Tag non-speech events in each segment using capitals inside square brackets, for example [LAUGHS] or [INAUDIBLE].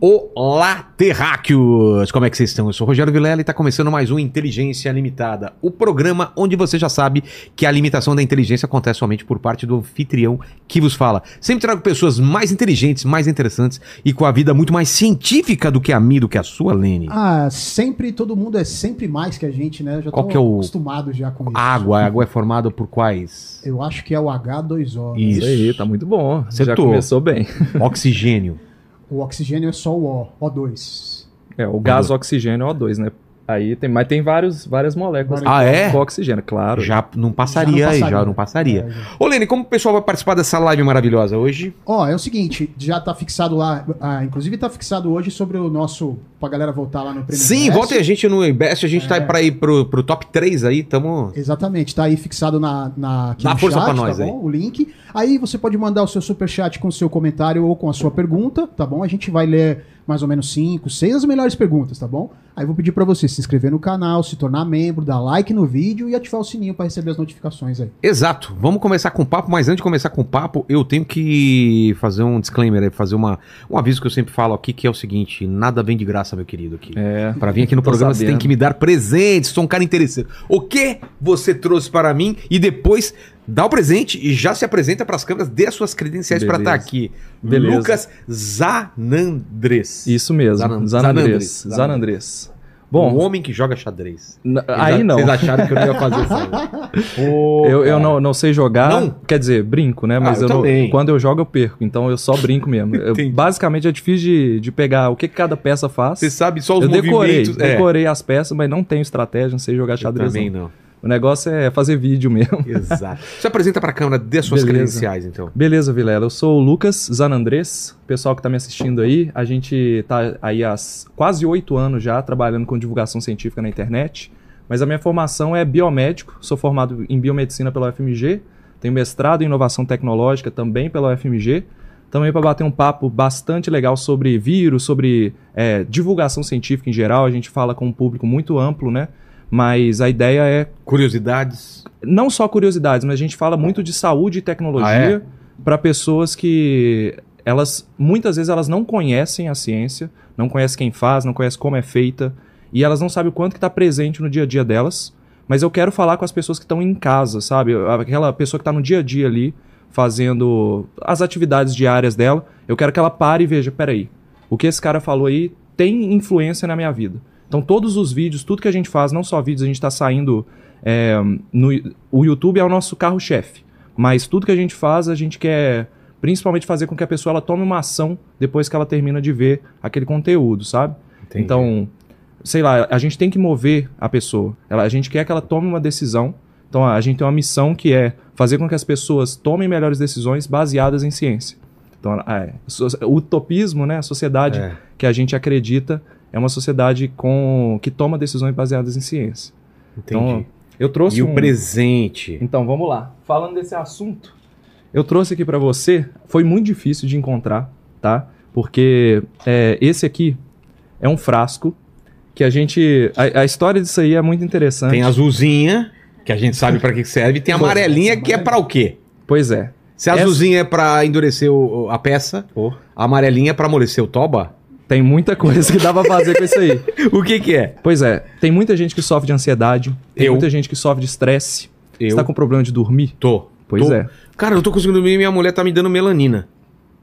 Olá, terráqueos! Como é que vocês estão? Eu sou o Rogério Vilela e está começando mais um Inteligência Limitada, o programa onde você já sabe que a limitação da inteligência acontece somente por parte do anfitrião que vos fala. Sempre trago pessoas mais inteligentes, mais interessantes e com a vida muito mais científica do que a minha, do que a sua, Lene. Ah, sempre, todo mundo é sempre mais que a gente, né? Eu já Qual tô que é o- acostumado já com isso. Água, a água é formada por quais? Eu acho que é o H2O. né? Isso. Isso aí, tá muito bom. Já Acertou. começou bem. Oxigênio. O oxigênio é só o O, O2. É, o gás oxigênio é O2, né? Aí tem, mas tem vários, várias moléculas Ah, é? com oxigênio, claro. Já não passaria Já não aí, já passaria. não passaria. É, já. Ô, Lene, como o pessoal vai participar dessa live maravilhosa hoje? Ó, é o seguinte, já tá fixado lá, ah, inclusive tá fixado hoje sobre o nosso, pra galera voltar lá no Prêmio Sim, voltem a gente no Invest, a gente tá É. pra ir pro, pro top 3 aí, tamo... Exatamente, tá aí fixado na, na, aqui Dá no força chat, pra nós tá aí. bom? O link. Aí você pode mandar o seu superchat com o seu comentário ou com a sua pergunta, tá bom? A gente vai ler mais ou menos cinco, seis as melhores perguntas, tá bom? Aí eu vou pedir pra você se inscrever no canal, se tornar membro, dar like no vídeo e ativar o sininho pra receber as notificações aí. Exato, vamos começar com o papo, mas antes de começar com o papo, eu tenho que fazer um disclaimer, aí, fazer uma, um aviso que eu sempre falo aqui, que é o seguinte, nada vem de graça, meu querido, aqui. É. Pra vir aqui no programa você sabendo. tem que me dar presentes, sou um cara interesseiro. O que você trouxe para mim e depois dá o presente e já se apresenta pras câmeras, dê as suas credenciais pra Beleza. estar aqui. Beleza. Lucas Zanandres. Isso mesmo, Zanan- Zanandres. Zanandres. Zanandres. um Bom, homem que joga xadrez. n- Eles aí não. Vocês acharam que eu não ia fazer isso. Pô, [LAUGHS] Eu, eu não, não sei jogar. Não? Quer dizer, brinco, né? Mas Ah, eu eu não- quando eu jogo, eu perco. Então eu só brinco mesmo. Eu- basicamente é difícil de, de pegar o que, cada peça faz. Você sabe só os eu decorei, movimentos. É. decorei as peças, mas não tenho estratégia, não sei jogar Eu xadrez. também não. não. O negócio é fazer vídeo mesmo. Exato. Você apresenta pra câmera, dê as suas Beleza. credenciais, então. Beleza, Vilela. Eu sou o Lucas Zanandres. Pessoal que tá me assistindo aí, a gente tá aí há quase oito anos já trabalhando com divulgação científica na internet. Mas a minha formação é biomédico. Sou formado em biomedicina pela UFMG. Tenho mestrado em inovação tecnológica também pela UFMG. Também para bater um papo bastante legal sobre vírus, sobre é, divulgação científica em geral. A gente fala com um público muito amplo, né? Mas a ideia é Curiosidades. não só curiosidades, mas a gente fala muito de saúde e Ah, tecnologia é? para pessoas que elas muitas vezes elas não conhecem a ciência, não conhecem quem faz, não conhecem como é feita e elas não sabem o quanto que está presente no dia a dia delas. Mas eu quero falar com as pessoas que estão em casa, sabe? Aquela pessoa que está no dia a dia ali fazendo as atividades diárias dela. Eu quero que ela pare e veja, peraí, o que esse cara falou aí tem influência na minha vida. Então todos os vídeos, tudo que a gente faz, não só vídeos, a gente está saindo é, no, o YouTube é o nosso carro-chefe. Mas tudo que a gente faz, a gente quer principalmente fazer com que a pessoa ela tome uma ação depois que ela termina de ver aquele conteúdo, sabe? Entendi. Então, sei lá, a gente tem que mover a pessoa. Ela, a gente quer que ela tome uma decisão. Então, a gente tem uma missão que é fazer com que as pessoas tomem melhores decisões baseadas em ciência. Então, é, o utopismo, né, a sociedade É. que a gente acredita é uma sociedade com que toma decisões baseadas em ciência. Entendi. Então, eu trouxe e um... o presente? Então, vamos lá. Falando desse assunto, eu trouxe aqui pra você. Foi muito difícil de encontrar, tá? Porque é, esse aqui é um frasco que a gente. A, a história disso aí é muito interessante. Tem azulzinha, que a gente sabe pra que serve, e tem a amarelinha, que é pra o quê? Pois é. Se a Essa- azulzinha é pra endurecer o- a peça, a amarelinha é pra amolecer o toba, Tem muita coisa que dá pra fazer com isso aí. [LAUGHS] o que que é? Pois é. Tem muita gente que sofre de ansiedade. Tem Eu. muita gente que sofre de estresse. Eu Você tá com problema de dormir? tô. Pois Tô. é. Cara, eu tô conseguindo dormir e minha mulher tá me dando melanina.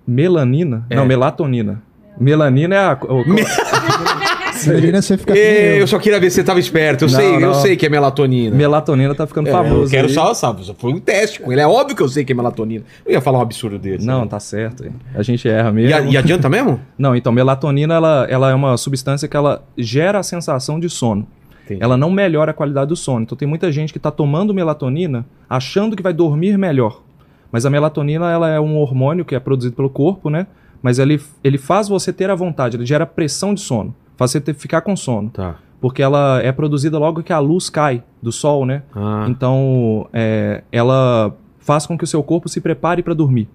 Melanina? É. Não, melatonina. Melanina é a. o- [LAUGHS] Imagina você ficar eu. eu só queria ver se você tava esperto. Eu Não, sei, eu não. sei que é melatonina. Melatonina tá ficando É, famoso. eu quero aí. só, sabe, foi um teste com ele. É óbvio que eu sei que é melatonina. Eu ia falar um absurdo desse. Não, né? tá certo. A gente erra E, mesmo. a- e adianta mesmo? [LAUGHS] Não, então, melatonina ela, ela é uma substância que ela gera a sensação de sono. Entendi. Ela não melhora a qualidade do sono. Então tem muita gente que está tomando melatonina achando que vai dormir melhor. Mas a melatonina ela é um hormônio que é produzido pelo corpo, né? Mas ele, ele faz você ter a vontade, ele gera pressão de sono. Faz você ter, ficar com sono. Tá. Porque ela é produzida logo que a luz cai do sol, né? Ah, Então, é, ela faz com que o seu corpo se prepare para dormir.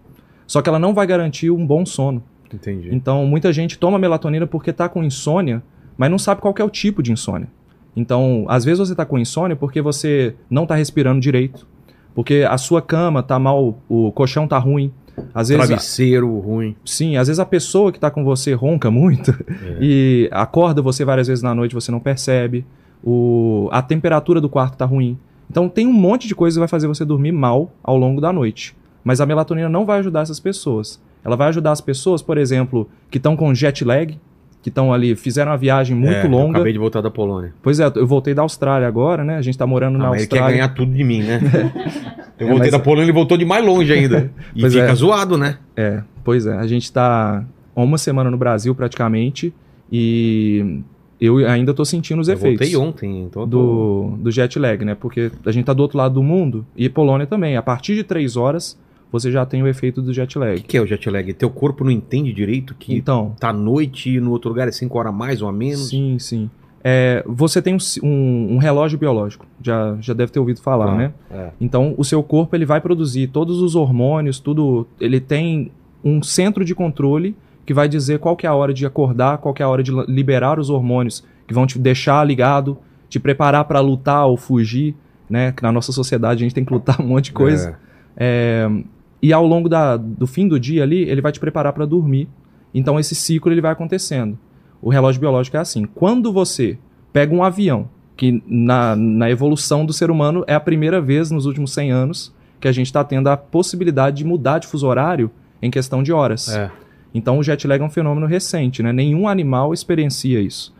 Só que ela não vai garantir um bom sono. entendi. Então, muita gente toma melatonina porque tá com insônia, mas não sabe qual que é o tipo de insônia. Então, às vezes você tá com insônia porque você não tá respirando direito, porque a sua cama tá mal, o colchão tá ruim, Às vezes, Travesseiro ruim. sim, às vezes a pessoa que tá com você ronca muito É. [LAUGHS] e acorda você várias vezes na noite, você não percebe. O, a temperatura do quarto tá ruim. Então tem um monte de coisa que vai fazer você dormir mal ao longo da noite. Mas a melatonina não vai ajudar essas pessoas. Ela vai ajudar as pessoas, por exemplo, que estão com jet lag, que estão ali, fizeram uma viagem muito É, Eu longa. acabei de voltar da Polônia. Pois é, eu voltei da Austrália agora, né? A gente tá morando Ah, na mas ele quer Austrália. ganhar tudo de mim, né? [LAUGHS] Eu É, voltei mas- da Polônia, ele voltou de mais longe ainda. [LAUGHS] E Pois fica é. zoado, né? É, pois é. A gente tá há uma semana no Brasil praticamente e eu ainda tô sentindo os Eu efeitos. voltei ontem, então eu do, do jet lag, né? Porque a gente tá do outro lado do mundo e Polônia também. A partir de três horas, você já tem o efeito do jet O lag. que, que é o jet lag? Teu corpo não entende direito que Então, tá à noite e no outro lugar é 5 horas a mais ou a menos? sim, sim. É, você tem um, um- um relógio biológico, já, já deve ter ouvido falar, Claro, né? é. Então, o seu corpo ele vai produzir todos os hormônios, tudo. Ele tem um centro de controle que vai dizer qual que é a hora de acordar, qual que é a hora de liberar os hormônios que vão te deixar ligado, te preparar para lutar ou fugir, né? Que na nossa sociedade a gente tem que lutar um monte de coisa. É. É, e ao longo da- do fim do dia ali, ele vai te preparar para dormir. Então esse ciclo ele vai acontecendo. O relógio biológico é assim. Quando você pega um avião, que na, na evolução do ser humano é a primeira vez nos últimos 100 anos que a gente está tendo a possibilidade de mudar de fuso horário em questão de horas. É. Então o jet lag é um fenômeno recente, né? Nenhum animal experiencia isso.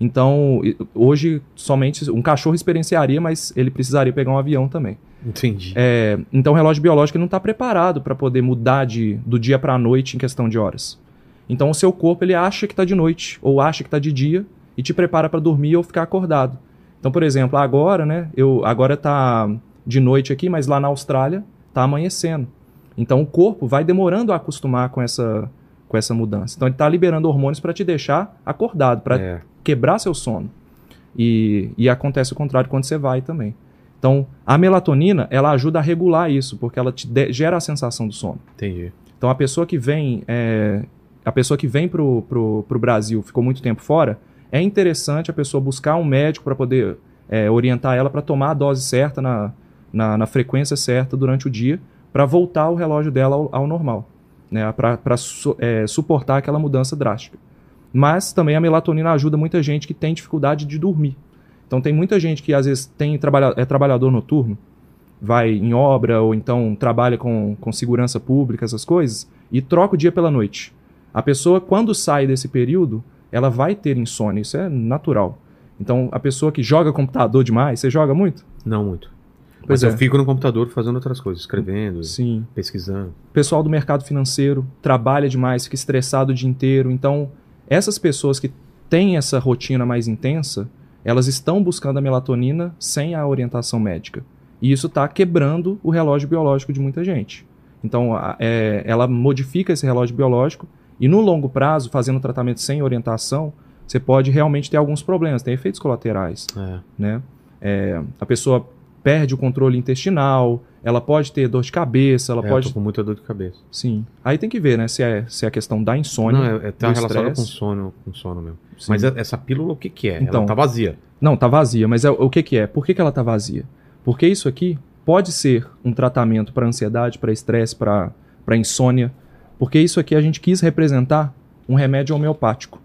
Então, hoje somente um cachorro experienciaria, mas ele precisaria pegar um avião também. Entendi. É, então o relógio biológico não está preparado para poder mudar de, do dia para a noite em questão de horas. Então o seu corpo ele acha que está de noite ou acha que está de dia e te prepara para dormir ou ficar acordado. Então, por exemplo, agora, né? Eu agora tá de noite aqui, mas lá na Austrália tá amanhecendo. Então o corpo vai demorando a acostumar com essa com essa mudança. Então ele está liberando hormônios para te deixar acordado, para É. quebrar seu sono. E, e acontece o contrário quando você vai também. Então, a melatonina, ela ajuda a regular isso, porque ela te gera a sensação do sono. Entendi. Então, a pessoa que vem, é, a pessoa que vem pro, pro, pro Brasil, ficou muito tempo fora, é interessante a pessoa buscar um médico para poder é, orientar ela para tomar a dose certa, na, na, na frequência certa durante o dia, para voltar o relógio dela ao, ao normal, né? para su, é, suportar aquela mudança drástica. Mas também a melatonina ajuda muita gente que tem dificuldade de dormir. Então tem muita gente que às vezes tem trabalha, é trabalhador noturno, vai em obra ou então trabalha com, com segurança pública, essas coisas, e troca o dia pela noite. A pessoa, quando sai desse período, ela vai ter insônia, isso é natural. Então, a pessoa que joga computador demais, você joga muito? Não muito. Pois Mas eu é. fico no computador fazendo outras coisas, escrevendo, Sim. pesquisando. pessoal do mercado financeiro trabalha demais, fica estressado o dia inteiro. Então, essas pessoas que têm essa rotina mais intensa, elas estão buscando a melatonina sem a orientação médica. E isso está quebrando o relógio biológico de muita gente. Então, a- é, ela modifica esse relógio biológico e no longo prazo, fazendo o tratamento sem orientação, você pode realmente ter alguns problemas, tem efeitos colaterais É. né? É, a pessoa perde o controle intestinal, ela pode ter dor de cabeça, ela É, eu pode. tô com muita dor de cabeça. Sim. Aí tem que ver, né? Se é, se é a questão da insônia. não, é, é tá do relacionado com sono, com sono mesmo. Sim. Mas essa pílula, o que que é? Então. Ela tá vazia. Não, tá vazia, mas é, o que, que é? Por que, que ela tá vazia? Porque isso aqui pode ser um tratamento para ansiedade, para estresse, para insônia. Porque isso aqui a gente quis representar um remédio homeopático.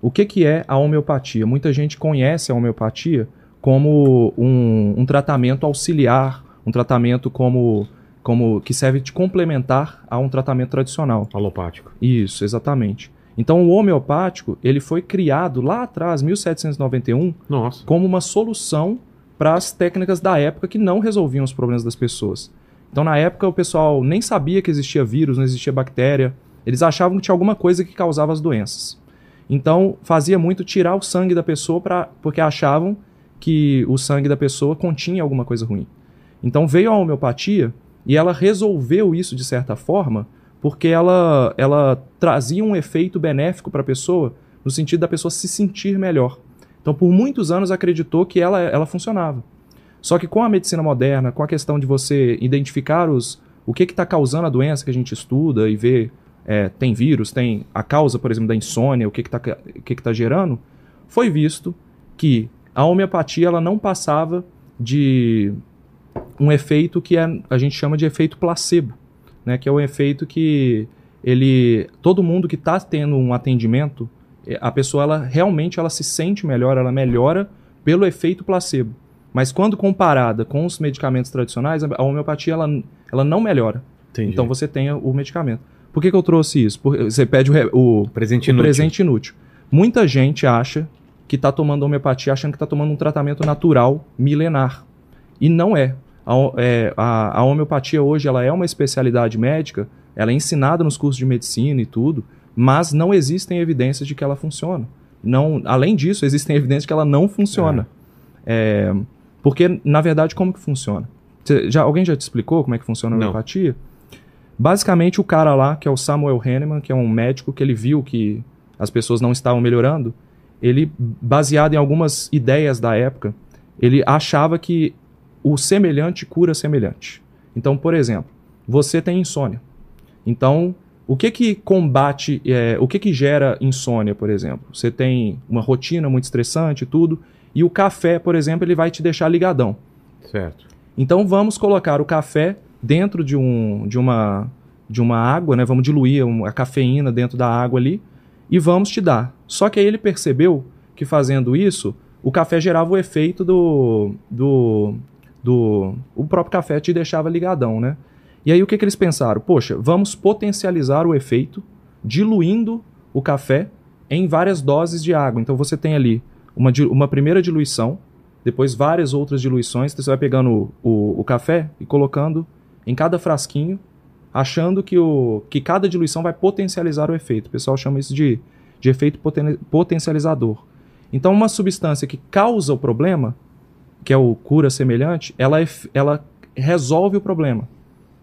O que, que é a homeopatia? Muita gente conhece a homeopatia como um, um tratamento auxiliar, um tratamento como, como que serve de complementar a um tratamento tradicional. Alopático. Isso, exatamente. Então o homeopático ele foi criado lá atrás, 1791, Nossa. como uma solução para as técnicas da época que não resolviam os problemas das pessoas. Então, na época, o pessoal nem sabia que existia vírus, não existia bactéria. Eles achavam que tinha alguma coisa que causava as doenças. Então, fazia muito tirar o sangue da pessoa pra, porque achavam que o sangue da pessoa continha alguma coisa ruim. Então, veio a homeopatia e ela resolveu isso de certa forma porque ela, ela trazia um efeito benéfico para a pessoa no sentido da pessoa se sentir melhor. Então, por muitos anos acreditou que ela, ela funcionava. Só que com a medicina moderna, com a questão de você identificar os, o que está causando a doença que a gente estuda e vê, é, tem vírus, tem a causa, por exemplo, da insônia, o que está o que que tá gerando, foi visto que a homeopatia ela não passava de um efeito que é, a gente chama de efeito placebo. né, que é um efeito que ele todo mundo que está tendo um atendimento, eh, a pessoa ela realmente ela se sente melhor, ela melhora pelo efeito placebo. Mas quando comparada com os medicamentos tradicionais, a homeopatia ela, ela não melhora. Entendi. Então você tem o medicamento. Por que, que eu trouxe isso? Porque você pede o, o, presente o inútil. presente inútil. Muita gente acha que está tomando homeopatia achando que está tomando um tratamento natural milenar. E não é. A, é, a- a homeopatia hoje ela é uma especialidade médica, ela é ensinada nos cursos de medicina e tudo, mas não existem evidências de que ela funciona. Não, além disso, existem [LAUGHS] evidências de que ela não funciona. É, porque, na verdade, como que funciona? Cê- já, alguém já te explicou como é que funciona a Não. homeopatia? Basicamente, o cara lá, que é o Samuel Hahnemann, que é um médico que ele viu que as pessoas não estavam melhorando, ele, baseado em algumas ideias da época, ele achava que o semelhante cura semelhante. Então, por exemplo, você tem insônia. Então, o que que combate, é, o que que gera insônia, por exemplo? Você tem uma rotina muito estressante e tudo, e o café, por exemplo, ele vai te deixar ligadão. Certo. Então vamos colocar o café dentro de, um, de, uma, de uma água, né? Vamos diluir a cafeína dentro da água ali e vamos te dar. Só que aí ele percebeu que fazendo isso, o café gerava o efeito do. do, do o próprio café te deixava ligadão, né? E aí o que, que eles pensaram? Poxa, vamos potencializar o efeito diluindo o café em várias doses de água. Então você tem ali uma, uma primeira diluição, depois várias outras diluições. Então você vai pegando o, o, o café e colocando em cada frasquinho, achando que, o, que cada diluição vai potencializar o efeito. O pessoal chama isso de, de efeito poten- potencializador. Então, uma substância que causa o problema, que é o cura semelhante, ela, ef- ela resolve o problema.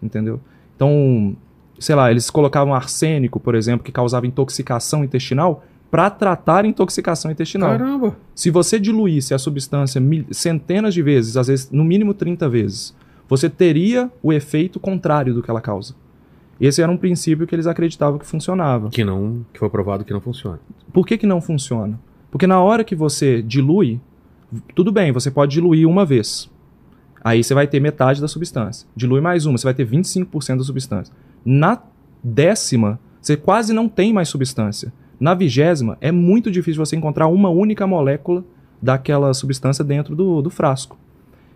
Entendeu? Então, sei lá, eles colocavam arsênico, por exemplo, que causava intoxicação intestinal, para tratar intoxicação intestinal. Caramba. Se você diluísse a substância mil- centenas de vezes, às vezes no mínimo 30 vezes, você teria o efeito contrário do que ela causa. Esse era um princípio que eles acreditavam que funcionava. Que não. Que foi provado que não funciona. Por que, que não funciona? Porque na hora que você dilui, tudo bem, você pode diluir uma vez. Aí você vai ter metade da substância. Dilui mais uma, você vai ter 25% da substância. Na décima, você quase não tem mais substância. Na vigésima, é muito difícil você encontrar uma única molécula daquela substância dentro do, do frasco.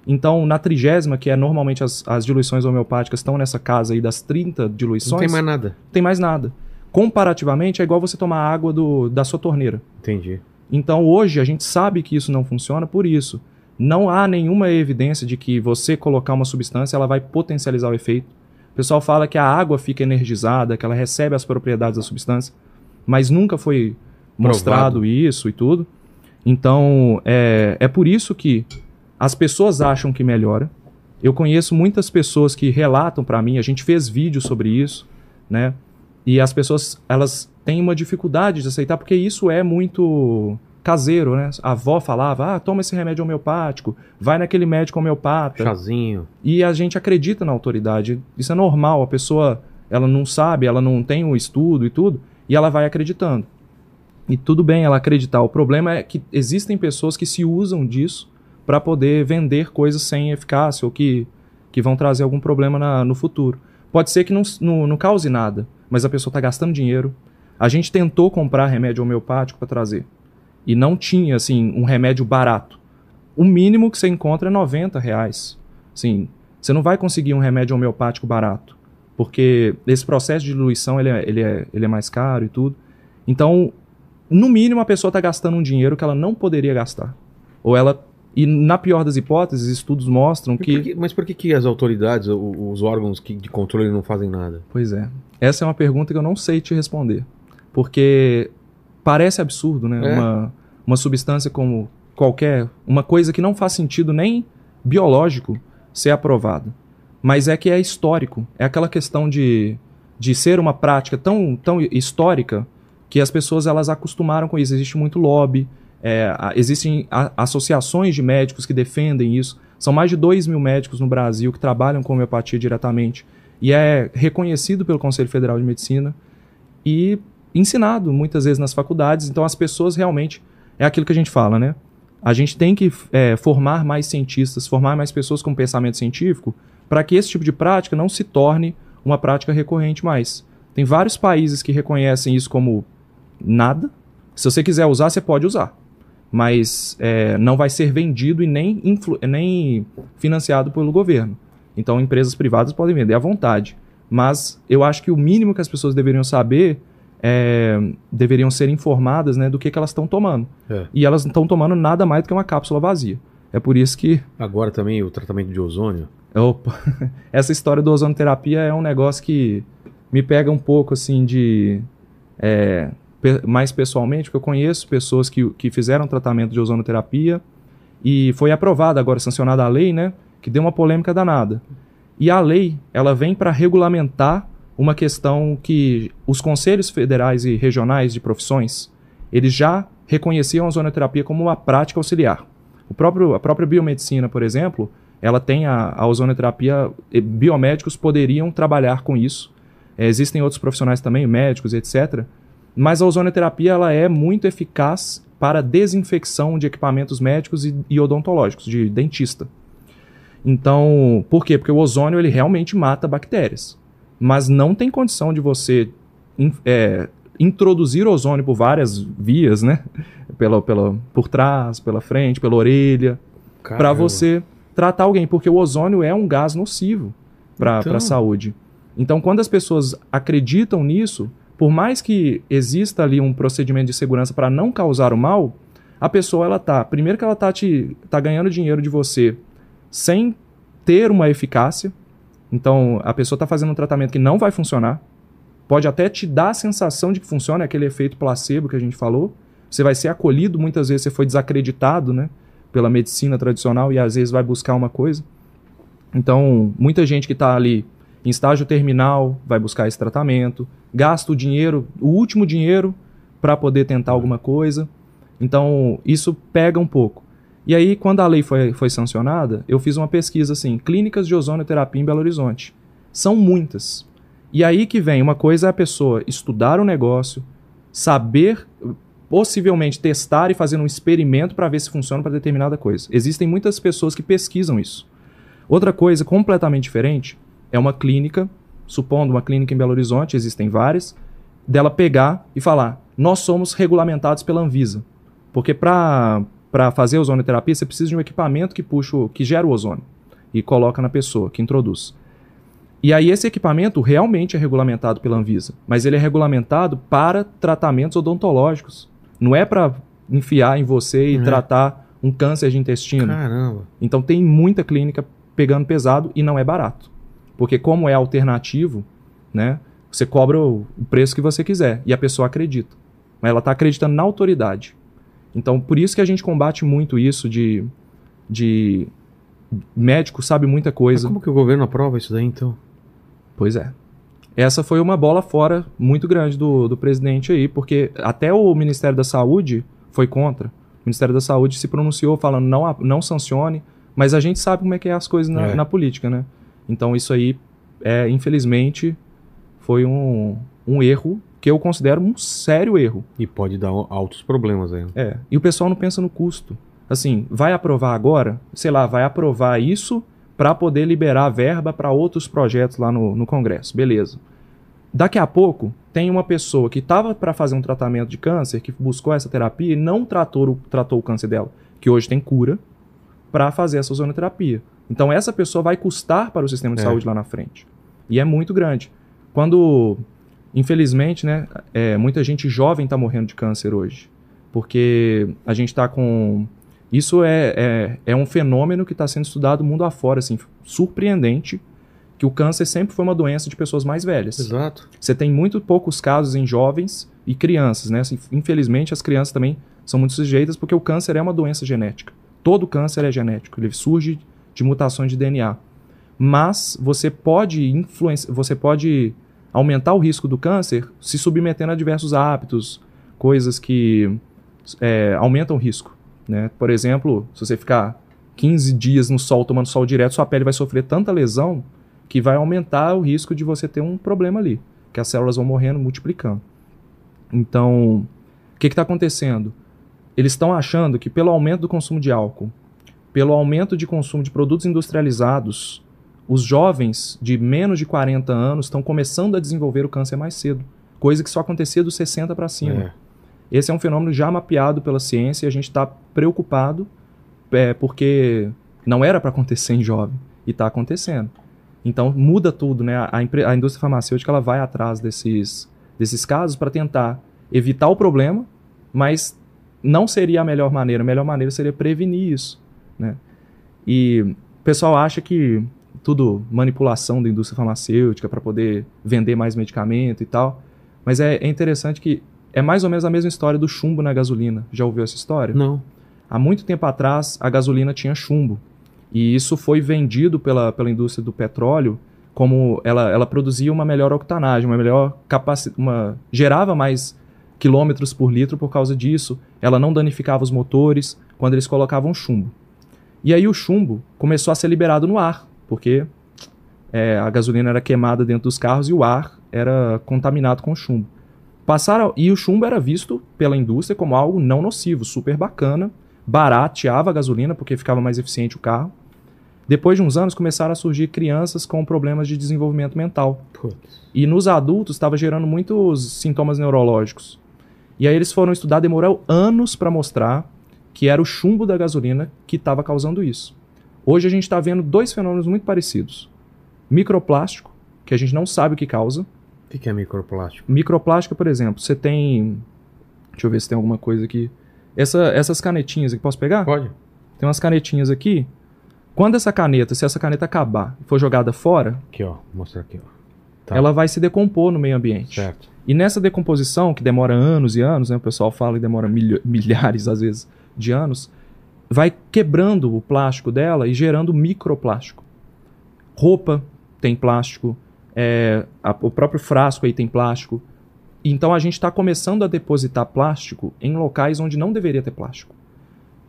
Então, na trigésima, que é normalmente as, as diluições homeopáticas estão nessa casa aí das 30 diluições, Não tem mais nada. não tem mais nada. Comparativamente, é igual você tomar água do, da sua torneira. Entendi. Então hoje a gente sabe que isso não funciona por isso. Não há nenhuma evidência de que você colocar uma substância ela vai potencializar o efeito. O pessoal fala que a água fica energizada, que ela recebe as propriedades da substância, mas nunca foi mostrado isso e tudo. Então é, é por isso que as pessoas acham que melhora. Eu conheço muitas pessoas que relatam para mim, a gente fez vídeo sobre isso, né? E as pessoas, elas têm uma dificuldade de aceitar, porque isso é muito caseiro, né? A avó falava, ah, toma esse remédio homeopático, vai naquele médico homeopata. Chazinho. E a gente acredita na autoridade. Isso é normal, a pessoa, ela não sabe, ela não tem o estudo e tudo, e ela vai acreditando. E tudo bem ela acreditar. O problema é que existem pessoas que se usam disso para poder vender coisas sem eficácia ou que, que vão trazer algum problema na- no futuro. Pode ser que não, não, não cause nada, mas a pessoa está gastando dinheiro. A gente tentou comprar remédio homeopático para trazer. E não tinha, assim, um remédio barato. O mínimo que você encontra é 90 reais. Assim, você não vai conseguir um remédio homeopático barato. Porque esse processo de diluição ele é, ele é, ele é mais caro e tudo. Então, no mínimo, a pessoa está gastando um dinheiro que ela não poderia gastar. Ou ela. E na pior das hipóteses, estudos mostram que. por que- mas por que, que as autoridades, os órgãos que- de controle não fazem nada? Pois é. Essa é uma pergunta que eu não sei te responder. Porque parece absurdo, né? É. Uma, uma substância como qualquer. Uma coisa que não faz sentido nem biológico ser aprovada. Mas é que é histórico. É aquela questão de, de ser uma prática tão, tão histórica que as pessoas elas acostumaram com isso. Existe muito lobby, é, existem a- associações de médicos que defendem isso. São mais de 2 mil médicos no Brasil que trabalham com homeopatia diretamente. E é reconhecido pelo Conselho Federal de Medicina e ensinado muitas vezes nas faculdades. Então as pessoas realmente. É aquilo que a gente fala, né? A gente tem que é, formar mais cientistas, formar mais pessoas com pensamento científico, para que esse tipo de prática não se torne uma prática recorrente mais. Tem vários países que reconhecem isso como nada. Se você quiser usar, você pode usar. Mas é, não vai ser vendido e nem, nem financiado pelo governo. Então, empresas privadas podem vender à vontade. Mas eu acho que o mínimo que as pessoas deveriam saber é, deveriam ser informadas né, do que, que elas estão tomando. É. E elas não estão tomando nada mais do que uma cápsula vazia. É por isso que Agora também o tratamento de ozônio. Opa, [LAUGHS] essa história do ozonoterapia é um negócio que me pega um pouco assim de. é, mais pessoalmente, porque eu conheço pessoas que, que fizeram tratamento de ozonoterapia e foi aprovada agora, sancionada a lei, né? Que deu uma polêmica danada. E a lei, ela vem para regulamentar uma questão que os conselhos federais e regionais de profissões, eles já reconheciam a ozonoterapia como uma prática auxiliar. O próprio, a própria biomedicina, por exemplo, ela tem a, a ozonoterapia, biomédicos poderiam trabalhar com isso. É, existem outros profissionais também, médicos, etc. Mas a ozonoterapia ela é muito eficaz para desinfecção de equipamentos médicos e, e odontológicos, de dentista. Então, por quê? Porque o ozônio ele realmente mata bactérias. Mas não tem condição de você é, introduzir ozônio por várias vias, né? Pela, pela, por trás, pela frente, pela orelha, para você tratar alguém, porque o ozônio é um gás nocivo para Então. a saúde. Então, quando as pessoas acreditam nisso, por mais que exista ali um procedimento de segurança para não causar o mal, a pessoa ela tá, primeiro que ela tá te tá ganhando dinheiro de você sem ter uma eficácia. Então, a pessoa está fazendo um tratamento que não vai funcionar. Pode até te dar a sensação de que funciona, é aquele efeito placebo que a gente falou. Você vai ser acolhido, muitas vezes você foi desacreditado, né? Pela medicina tradicional e às vezes vai buscar uma coisa. Então, muita gente que está ali em estágio terminal vai buscar esse tratamento, gasta o dinheiro, o último dinheiro, para poder tentar alguma coisa. Então, isso pega um pouco. E aí, quando a lei foi, foi sancionada, eu fiz uma pesquisa assim: clínicas de ozonoterapia em Belo Horizonte. São muitas. E aí que vem uma coisa é a pessoa estudar o negócio, saber, possivelmente testar e fazer um experimento para ver se funciona para determinada coisa. Existem muitas pessoas que pesquisam isso. Outra coisa completamente diferente é uma clínica, supondo uma clínica em Belo Horizonte, existem várias, dela pegar e falar: nós somos regulamentados pela Anvisa. Porque para fazer ozonoterapia você precisa de um equipamento que puxa, o- que gera o ozônio e coloca na pessoa, que introduz. E aí esse equipamento realmente é regulamentado pela Anvisa, mas ele é regulamentado para tratamentos odontológicos. Não é para enfiar em você e É. tratar um câncer de intestino. Caramba. Então tem muita clínica pegando pesado e não é barato. Porque como é alternativo, né, você cobra o preço que você quiser e a pessoa acredita. Mas ela está acreditando na autoridade. Então por isso que a gente combate muito isso de, de médico sabe muita Mas coisa. como que o governo aprova isso daí, então? Pois é. Essa foi uma bola fora muito grande do, do presidente aí, porque até o Ministério da Saúde foi contra. O Ministério da Saúde se pronunciou falando não, não sancione, mas a gente sabe como é que é as coisas na, É. na política, né? Então isso aí, é, infelizmente, foi um, um erro que eu considero um sério erro. E pode dar altos problemas aí. né? É. E o pessoal não pensa no custo. Assim, vai aprovar agora? Sei lá, vai aprovar isso para poder liberar verba para outros projetos lá no, no Congresso. Beleza. Daqui a pouco, tem uma pessoa que estava para fazer um tratamento de câncer, que buscou essa terapia e não tratou, o- tratou o câncer dela, que hoje tem cura, para fazer essa ozonoterapia. Então, essa pessoa vai custar para o sistema de É. saúde lá na frente. E é muito grande. Quando, infelizmente, né, é, muita gente jovem está morrendo de câncer hoje. Porque a gente está com. Isso é, é, é um fenômeno que está sendo estudado mundo afora, assim, surpreendente, que o câncer sempre foi uma doença de pessoas mais velhas. Exato. Você tem muito poucos casos em jovens e crianças, né? Assim, infelizmente, as crianças também são muito sujeitas porque o câncer é uma doença genética. Todo câncer é genético, ele surge de mutações de DNA. Mas você pode influenciar, você pode aumentar o risco do câncer se submetendo a diversos hábitos, coisas que é, aumentam o risco. Né? Por exemplo, se você ficar 15 dias no sol tomando sol direto, sua pele vai sofrer tanta lesão que vai aumentar o risco de você ter um problema ali, que as células vão morrendo, multiplicando. Então, o que está acontecendo? Eles estão achando que pelo aumento do consumo de álcool, pelo aumento de consumo de produtos industrializados, os jovens de menos de 40 anos estão começando a desenvolver o câncer mais cedo, coisa que só acontecia dos 60 para cima. É. Esse é um fenômeno já mapeado pela ciência e a gente está preocupado é, porque não era para acontecer em jovem e está acontecendo. Então muda tudo, né? A, a indústria farmacêutica ela vai atrás desses, desses casos para tentar evitar o problema, mas não seria a melhor maneira. A melhor maneira seria prevenir isso, né? E o pessoal acha que tudo manipulação da indústria farmacêutica para poder vender mais medicamento e tal. Mas é, é interessante que é mais ou menos a mesma história do chumbo na gasolina. Já ouviu essa história? Não. Há muito tempo atrás, a gasolina tinha chumbo. E isso foi vendido pela, pela indústria do petróleo como ela, ela produzia uma melhor octanagem, uma melhor capacidade, uma gerava mais quilômetros por litro por causa disso. Ela não danificava os motores quando eles colocavam chumbo. E aí o chumbo começou a ser liberado no ar, porque é, a gasolina era queimada dentro dos carros e o ar era contaminado com chumbo. Passaram, e o chumbo era visto pela indústria como algo não nocivo, super bacana, barateava a gasolina porque ficava mais eficiente o carro. Depois de uns anos começaram a surgir crianças com problemas de desenvolvimento mental. Putz. E nos adultos estava gerando muitos sintomas neurológicos. E aí eles foram estudar, demorou anos para mostrar que era o chumbo da gasolina que estava causando isso. Hoje a gente está vendo dois fenômenos muito parecidos: microplástico, que a gente não sabe o que causa. O que, é microplástico? Microplástico, por exemplo, você tem. Deixa eu ver se tem alguma coisa aqui. Essa- essas canetinhas aqui, posso pegar? Pode. Tem umas canetinhas aqui. Quando essa caneta, se essa caneta acabar e for jogada fora, Aqui, ó. Vou mostrar aqui, ó. Tá. ela vai se decompor no meio ambiente. Certo. E nessa decomposição, que demora anos e anos, né, o pessoal fala que demora [LAUGHS] milhares, às vezes, de anos, vai quebrando o plástico dela e gerando microplástico. Roupa tem plástico, é, a- o próprio frasco aí tem plástico. Então a gente está começando a depositar plástico em locais onde não deveria ter plástico.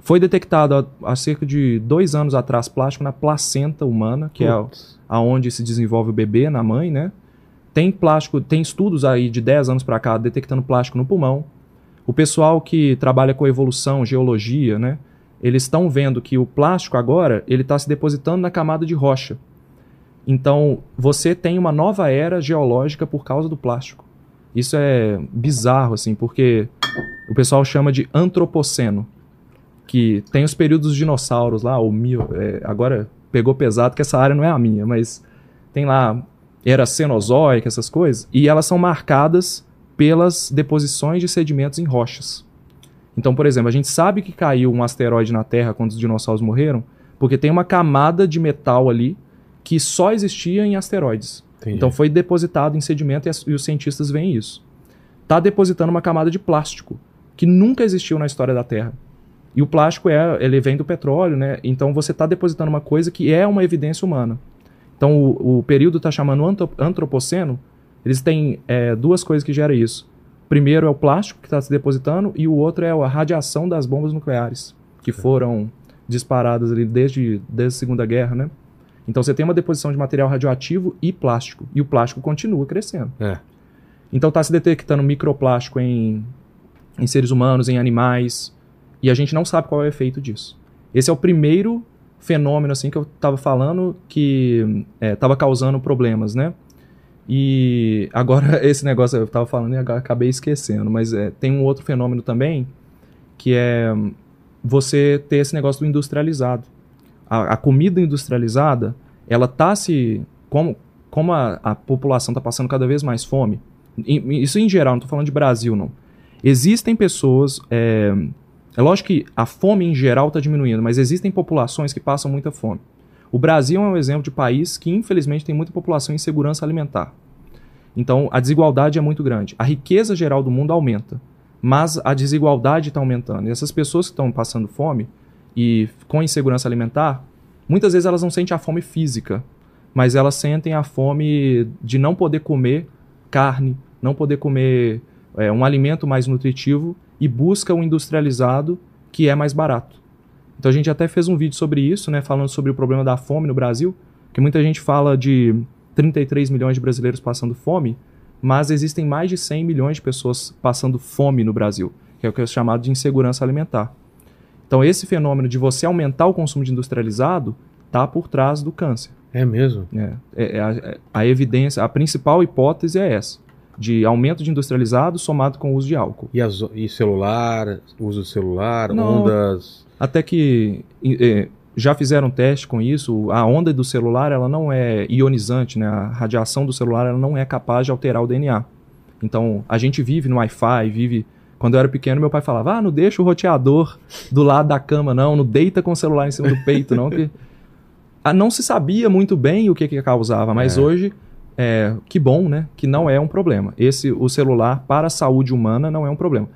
Foi detectado há, há cerca de dois anos atrás plástico na placenta humana, que é Putz. aonde se desenvolve o bebê na mãe, né? Tem plástico, tem estudos aí de 10 anos para cá detectando plástico no pulmão. O pessoal que trabalha com evolução, geologia, né? Eles estão vendo que o plástico agora ele está se depositando na camada de rocha. Então você tem uma nova era geológica por causa do plástico. Isso é bizarro assim, porque o pessoal chama de antropoceno, que tem os períodos dos dinossauros lá, o mil, é, agora pegou pesado que essa área não é a minha, mas tem lá era cenozoica, essas coisas, e elas são marcadas pelas deposições de sedimentos em rochas. Então, por exemplo, a gente sabe que caiu um asteroide na Terra quando os dinossauros morreram, porque tem uma camada de metal ali que só existia em asteroides. Entendi. Então foi depositado em sedimento e, as- e os cientistas veem isso. Está depositando uma camada de plástico que nunca existiu na história da Terra. E o plástico é, ele vem do petróleo, né? Então você está depositando uma coisa que é uma evidência humana. Então o, o período está chamando antropoceno. Eles têm é, duas coisas que geram isso. Primeiro é o plástico que está se depositando e o outro é a radiação das bombas nucleares que foram disparadas ali desde, desde a Segunda Guerra, né? Então você tem uma deposição de material radioativo e plástico e o plástico continua crescendo. É. Então está se detectando microplástico em, em seres humanos, em animais, e a gente não sabe qual é o efeito disso. Esse é o primeiro fenômeno assim que eu estava falando que estava causando problemas, né? E agora [LAUGHS] esse negócio eu estava falando e acabei esquecendo, mas é, tem um outro fenômeno também que é hum, você ter esse negócio do industrializado. A, a comida industrializada, ela tá se como como a, a população está passando cada vez mais fome, isso em geral, não estou falando de Brasil, não. Existem pessoas. É, é lógico que a fome em geral está diminuindo, mas existem populações que passam muita fome. O Brasil é um exemplo de país que, infelizmente, tem muita população em segurança alimentar. Então, a desigualdade é muito grande. A riqueza geral do mundo aumenta, mas a desigualdade está aumentando. E essas pessoas que estão passando fome e com insegurança alimentar, muitas vezes elas não sentem a fome física, mas elas sentem a fome de não poder comer carne, não poder comer é, um alimento mais nutritivo e busca o industrializado que é mais barato. Então a gente até fez um vídeo sobre isso, né, falando sobre o problema da fome no Brasil, que muita gente fala de 33 milhões de brasileiros passando fome, mas existem mais de 100 milhões de pessoas passando fome no Brasil, que é o que é chamado de insegurança alimentar. Então esse fenômeno de você aumentar o consumo de industrializado está por trás do câncer. É mesmo? É, é- é a, a evidência, a principal hipótese é essa, de aumento de industrializado somado com o uso de álcool. E, as, e celular, uso do celular, Não. ondas. Até que é, já fizeram teste com isso, a onda do celular ela não é ionizante, né? a radiação do celular ela não é capaz de alterar o DNA. Então, a gente vive no Wi-Fi, vive... Quando eu era pequeno, meu pai falava, ah, não deixa o roteador do lado da cama, não, não deita com o celular em cima do peito, não, que... [LAUGHS] Ah, não se sabia muito bem o que que causava, mas É. hoje, é, que bom, né, que não é um problema. Esse, o celular para a saúde humana não é um problema.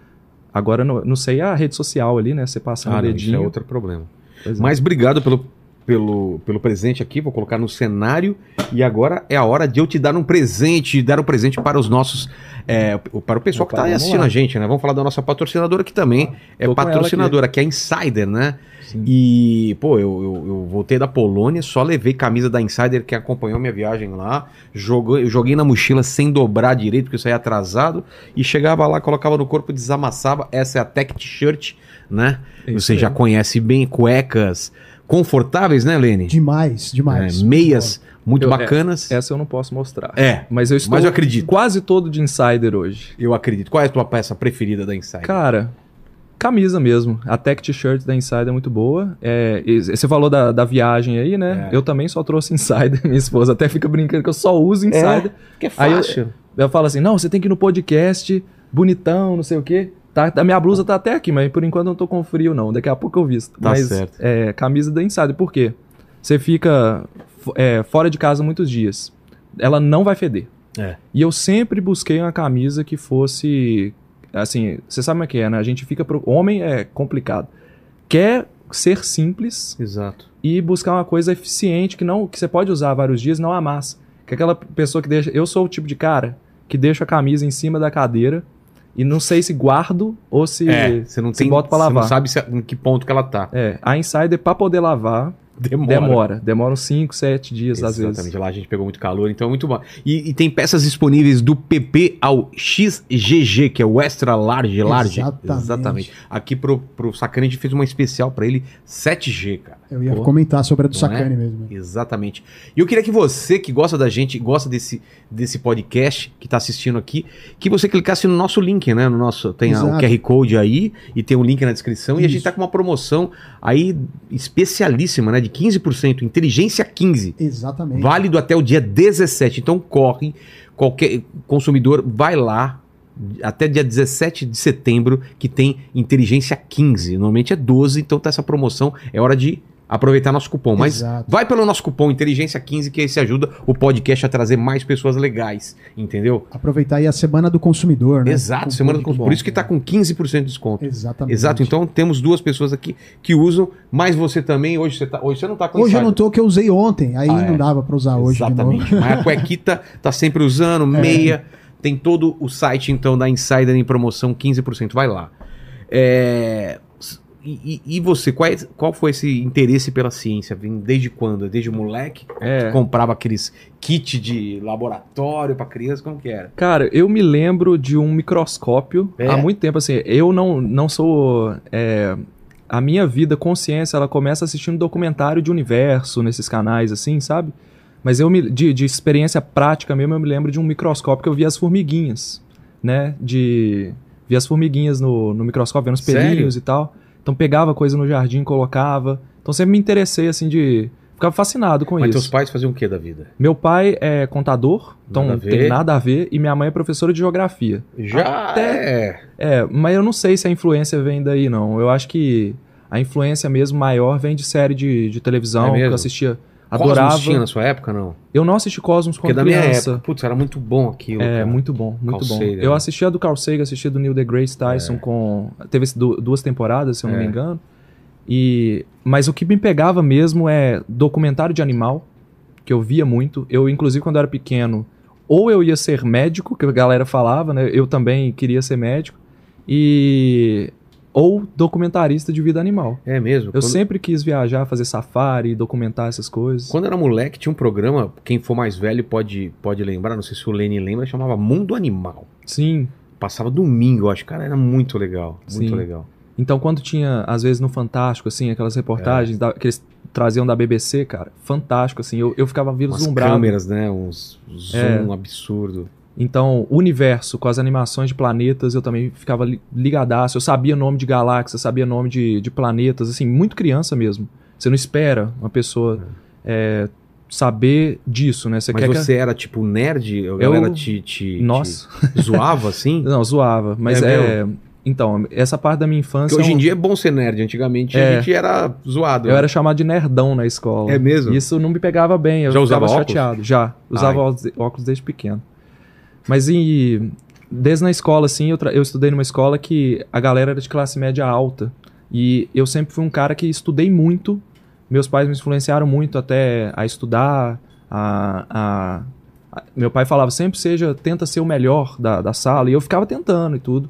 Agora, não, não sei a rede social ali, né, você passa Ah, não, isso dedinho. é outro problema. Pois é. Mas obrigado pelo, pelo, pelo presente aqui, vou colocar no cenário. E agora é a hora de eu te dar um presente, dar um presente para os nossos. é, para o pessoal que Opa, está vamos assistindo lá. a gente, né? Vamos falar da nossa patrocinadora que também é Tô patrocinadora, que é Insider, né? Sim. E, pô, eu, eu, eu voltei da Polônia, só levei camisa da Insider que acompanhou minha viagem lá. Joguei, eu joguei na mochila sem dobrar direito, porque eu saía atrasado. E chegava lá, colocava no corpo, desamassava. Essa é a Tech T-shirt, né? Isso Você aí. já conhece bem cuecas confortáveis, né, Lene? Demais, demais. É, meias muito Eu- bacanas. É, Essa eu não posso mostrar. Mas eu estou mas eu acredito. quase todo de insider hoje. Eu acredito. Qual é a tua peça preferida da Insider? Cara, camisa mesmo. A tech t-shirt da Insider é muito boa. É, você falou da, da viagem aí, né? É. Eu também só trouxe [LAUGHS] Insider. Minha esposa até fica brincando que eu só uso Insider. que é Aí eu- fácil. Eu falo assim, não, você tem que ir no podcast, bonitão, não sei o quê. Tá, a minha blusa tá até aqui, mas por enquanto eu não tô com frio, não. Daqui a pouco eu visto. Tá mas, certo. É, camisa da Insider, por quê? Você fica é, fora de casa muitos dias. Ela não vai feder. É. E eu sempre busquei uma camisa que fosse. Assim, você sabe como é que é, né? A gente fica. Pro... Homem é complicado. Quer ser simples Exato. e buscar uma coisa eficiente que não que você pode usar vários dias não amassa. Que é aquela pessoa que deixa. Eu sou o tipo de cara que deixa a camisa em cima da cadeira e não sei se guardo ou se. É, você não se tem. bota pra Você não lavar. sabe se- em que ponto que ela tá. É, a Insider, pra poder lavar, Demora. demora. Demora uns 5, 7 dias às vezes. Exatamente. Lá a gente pegou muito calor, então é muito bom. E, e tem peças disponíveis do PP ao XGG, que é o Extra Large Large. Exatamente. Aqui pro, pro Sacane a gente fez uma especial pra ele 7G, cara. Eu ia Pô. comentar sobre a do Não Sacane é? mesmo. Exatamente. E eu queria que você, que gosta da gente, gosta desse, desse podcast, que está assistindo aqui, que você clicasse no nosso link, né? No nosso, tem a- o. QR Code aí e tem um link na descrição. E a gente Isso. tá com uma promoção aí especialíssima, né? De 15%, inteligência 15. Exatamente. Válido até o dia 17. Então corre, qualquer consumidor vai lá até dia 17 de setembro que tem inteligência 15. Normalmente é 12, então tá essa promoção, é hora de aproveitar nosso cupom. Mas Exato. vai pelo nosso cupom inteligência 15 que esse ajuda o podcast a trazer mais pessoas legais, entendeu? Aproveitar aí a semana do consumidor, né? Exato, Com semana do público Por isso que tá com 15% de desconto. Exatamente. Exato, então temos duas pessoas aqui que usam, mas você também, hoje você, tá, hoje você não tá com Hoje eu não tô, que eu usei ontem. Aí Ah, é. não dava pra usar hoje Exatamente. Mas a cuequita [LAUGHS] tá sempre usando, meia. Tem todo o site, então, da Insider em promoção, 15%. Vai lá. É, E, e- e você, qual, é- qual foi esse interesse pela ciência? Vem desde quando? Desde moleque? É. Comprava aqueles kit de laboratório pra criança? Como que era? Cara, eu me lembro de um microscópio É? há muito tempo, assim, eu não, não sou... é, a minha vida, consciência, ela começa assistindo documentário de universo nesses canais, assim, sabe? Mas eu me, de, de experiência prática mesmo, eu me lembro de um microscópio que eu via as formiguinhas, né? De... Via as formiguinhas no, no microscópio, vendo os Sério? pelinhos e tal. Então pegava coisa no jardim, colocava. Então sempre me interessei, assim, de... Ficava fascinado com Mas isso. teus pais faziam o que da vida? Meu pai é contador, então Nada tem nada a ver, e minha mãe é professora de geografia. Já Até- é. É, mas eu não sei se a influência vem daí, não. Eu acho que a influência mesmo maior vem de série de, de É televisão, que mesmo? eu assistia, Cosmos adorava. tinha na sua época, não? Eu não assisti Cosmos Porque quando da minha criança. época, putz, era muito bom aquilo. É, cara. muito bom, muito Carl bom. Eu né? assisti a do Carl Sagan, assisti a do Neil deGrasse Tyson com... Teve duas temporadas, se eu não É. me engano. E... Mas o que me pegava mesmo é documentário de animal, que eu via muito. Eu, inclusive, quando eu era pequeno, ou eu ia ser médico, que a galera falava, né? Eu também queria ser médico. E... Ou documentarista de vida animal. É mesmo. Eu Quando- sempre quis viajar, fazer safari, documentar essas coisas. Quando era moleque, tinha um programa, quem for mais velho pode, pode lembrar, não sei se o Lenny lembra, chamava Mundo Animal. Sim, Passava domingo, eu acho. Cara, era muito legal. Muito Sim. legal. Então, quando tinha, às vezes, no Fantástico, assim, aquelas reportagens da- que eles traziam da BBC, cara, fantástico, assim, eu, eu ficava Umas vislumbrado. câmeras, né? Uns zoom É. absurdo. Então, o universo, com as animações de planetas, eu também ficava li- ligadaço. Eu sabia nome de galáxias, sabia nome de, de planetas, assim, muito criança mesmo. Você não espera uma pessoa é, saber disso, né? Você Mas quer que... você era tipo nerd? A Eu- galera te, te, Nossa. te [LAUGHS] zoava assim? Não, zoava. Mas É é. Então, essa parte da minha infância. Porque hoje é em um- dia é bom ser nerd. Antigamente a É. gente era zoado. Eu né? era chamado de nerdão na escola. É mesmo? Isso não me pegava bem. Eu Já usava chateado. Já. Usava óculos desde pequeno. Mas e, desde na escola, assim, eu, eu estudei numa escola que a galera era de classe média alta. E eu sempre fui um cara que estudei muito. Meus pais me influenciaram muito até a estudar. A, a- a- meu pai falava sempre seja, tenta ser o melhor da, da sala. E eu ficava tentando e tudo.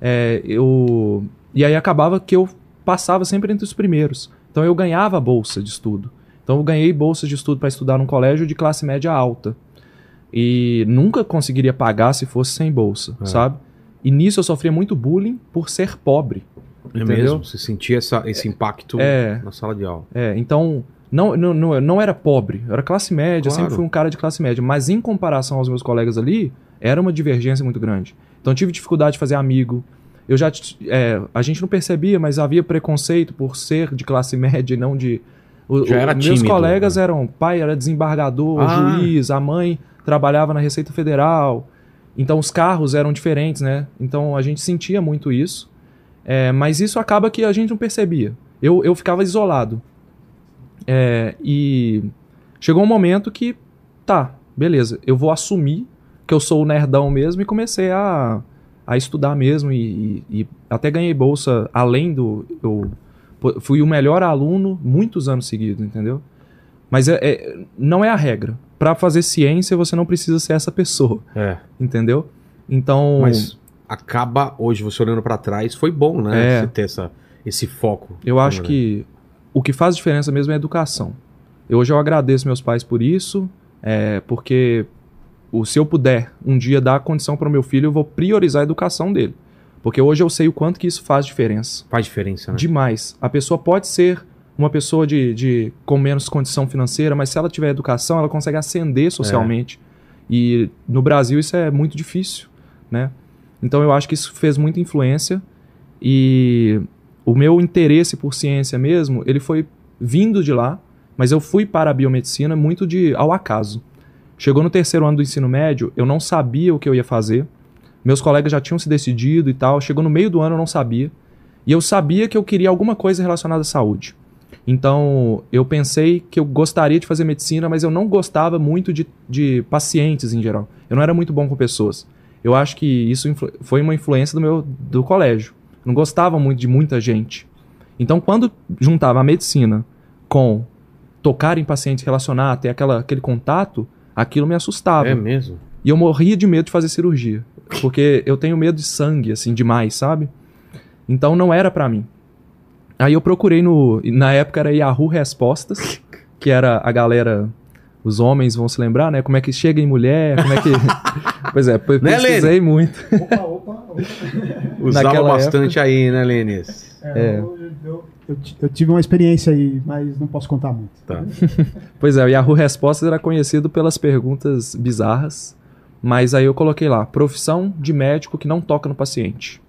É, eu, e aí acabava que eu passava sempre entre os primeiros. Então eu ganhava bolsa de estudo. Então eu ganhei bolsa de estudo para estudar num colégio de classe média alta. E nunca conseguiria pagar se fosse sem bolsa, É. sabe? E nisso eu sofria muito bullying por ser pobre. É entendeu? mesmo? Você sentia essa, esse impacto É. na sala de aula. É, então não, não, não, era pobre, era classe média, eu Claro. sempre fui um cara de classe média, mas em comparação aos meus colegas ali, era uma divergência muito grande. Então tive dificuldade de fazer amigo. Eu já é, a gente não percebia, mas havia preconceito por ser de classe [LAUGHS] média e não de o- Já o- era meus tímido, colegas né? eram pai era desembargador, Ah. juiz, a mãe trabalhava na Receita Federal. Então os carros eram diferentes, né? Então a gente sentia muito isso. É, mas isso acaba que a gente não percebia. Eu, eu ficava isolado. É, e chegou um momento que, tá, beleza, eu vou assumir que eu sou o nerdão mesmo e comecei a, a estudar mesmo e, e- e até ganhei bolsa além do. Eu fui o melhor aluno muitos anos seguidos, entendeu? Mas é, é- não é a regra. Para fazer ciência, você não precisa ser essa pessoa, É. entendeu? Então. Mas acaba, hoje, você olhando pra trás, foi bom, né? É. Você ter essa, esse foco. Eu acho Né? que o que faz diferença mesmo é a educação. Eu, hoje eu agradeço meus pais por isso, é, porque o, se eu puder um dia dar condição para o meu filho, eu vou priorizar a educação dele. Porque hoje eu sei o quanto que isso faz diferença. Faz diferença, né? Demais. A pessoa pode ser uma pessoa de, de com menos condição financeira, mas se ela tiver educação, ela consegue ascender socialmente. E no Brasil isso é muito difícil, né? Então eu acho que isso fez muita influência e o meu interesse por ciência mesmo, ele foi vindo de lá, mas eu fui para a biomedicina muito de ao acaso. Chegou no terceiro ano do ensino médio, eu não sabia o que eu ia fazer. Meus colegas já tinham se decidido e tal. Chegou no meio do ano, eu não sabia. E eu sabia que eu queria alguma coisa relacionada à saúde. Então, eu pensei que eu gostaria de fazer medicina, mas eu não gostava muito de, de pacientes em geral. Eu não era muito bom com pessoas. Eu acho que isso foi uma influência do meu do colégio. Não gostava muito de muita gente. Então, quando juntava a medicina com tocar em pacientes, relacionar, ter aquela, aquele contato, aquilo me assustava. É mesmo. E eu morria de medo de fazer cirurgia. Porque eu tenho medo de sangue, assim, demais, sabe? Então não era pra mim. Aí eu procurei no. Na época era Yahoo Respostas, [LAUGHS] que era a galera. Os homens vão se lembrar, né? Como é que chega em mulher, como é que. [LAUGHS] pois é, eu Né, pesquisei muito. Opa, opa, opa. Usava bastante aí, né, Lênis? É, eu, eu- eu ti- eu tive uma experiência aí, mas não posso contar muito. Tá. [LAUGHS] Pois é, o Yahoo Respostas era conhecido pelas perguntas bizarras, mas aí eu coloquei lá, profissão de médico que não toca no paciente.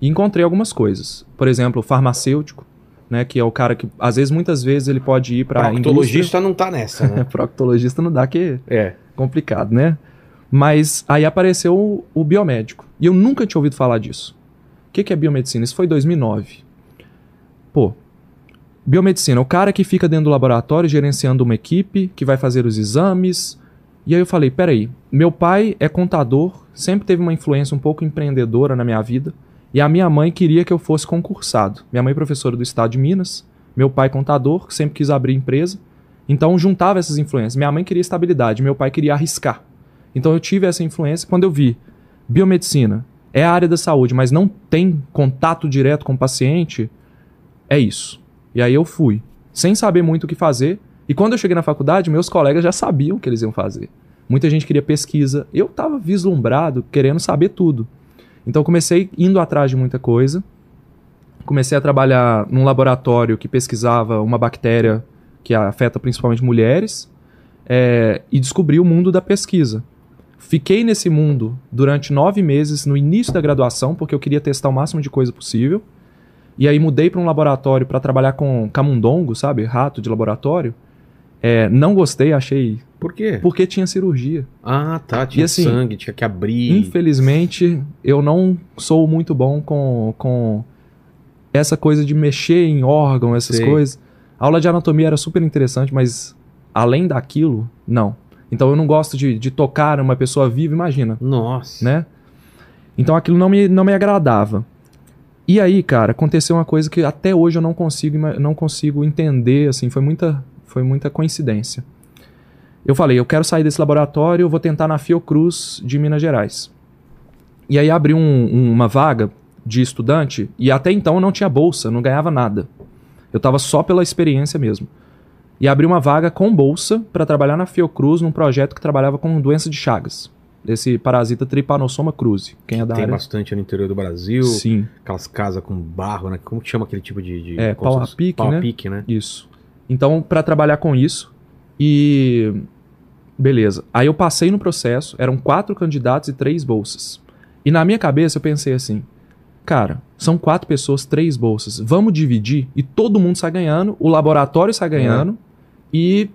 E encontrei algumas coisas. Por exemplo, farmacêutico, né, que é o cara que, às vezes, muitas vezes ele pode ir para Proctologista não tá nessa, né? [LAUGHS] Proctologista não dá que é complicado, né? Mas aí apareceu o, o biomédico. E eu nunca tinha ouvido falar disso. O que, que é biomedicina? Isso foi em 2009. Pô, biomedicina, o cara que fica dentro do laboratório gerenciando uma equipe, que vai fazer os exames. E aí eu falei, peraí, meu pai é contador, sempre teve uma influência um pouco empreendedora na minha vida. E a minha mãe queria que eu fosse concursado. Minha mãe é professora do estado de Minas, meu pai contador, que sempre quis abrir empresa. Então juntava essas influências. Minha mãe queria estabilidade, meu pai queria arriscar. Então eu tive essa influência quando eu vi biomedicina é a área da saúde, mas não tem contato direto com o paciente, é isso. E aí eu fui, sem saber muito o que fazer. E quando eu cheguei na faculdade, meus colegas já sabiam o que eles iam fazer. Muita gente queria pesquisa. Eu estava vislumbrado, querendo saber tudo. Então comecei indo atrás de muita coisa. Comecei a trabalhar num laboratório que pesquisava uma bactéria que afeta principalmente mulheres é, e descobri o mundo da pesquisa. Fiquei nesse mundo durante nove meses no início da graduação, porque eu queria testar o máximo de coisa possível. E aí mudei para um laboratório para trabalhar com camundongo, sabe? Rato de laboratório. É, não gostei, achei. Por quê? Porque tinha cirurgia. Ah, tá. Tinha E assim, sangue, tinha que abrir. Infelizmente, eu não sou muito bom com, com essa coisa de mexer em órgão, essas Sei. coisas. A aula de anatomia era super interessante, mas além daquilo, não. Então eu não gosto de, de tocar uma pessoa viva, imagina, Nossa. né? Então aquilo não me, não me agradava. E aí, cara, aconteceu uma coisa que até hoje eu não consigo, não consigo entender, assim, foi muita, foi muita coincidência. Eu falei, eu quero sair desse laboratório, eu vou tentar na Fiocruz de Minas Gerais. E aí abriu um- um- uma vaga de estudante, e até então eu não tinha bolsa, não ganhava nada. Eu tava só pela experiência mesmo. E abriu uma vaga com bolsa para trabalhar na Fiocruz num projeto que trabalhava com doença de Chagas. Desse parasita Trypanosoma cruzi. Quem é da Tem área? bastante no interior do Brasil. Sim. Aquelas casas com barro, né? Como que chama aquele tipo de. de É, pau a pique, Pau né? pique, né? Isso. Então, para trabalhar com isso, e. Beleza. Aí eu passei no processo, eram quatro candidatos e três bolsas. E na minha cabeça eu pensei assim: cara, são quatro pessoas, três bolsas. Vamos dividir e todo mundo sai ganhando, o laboratório sai ganhando, e.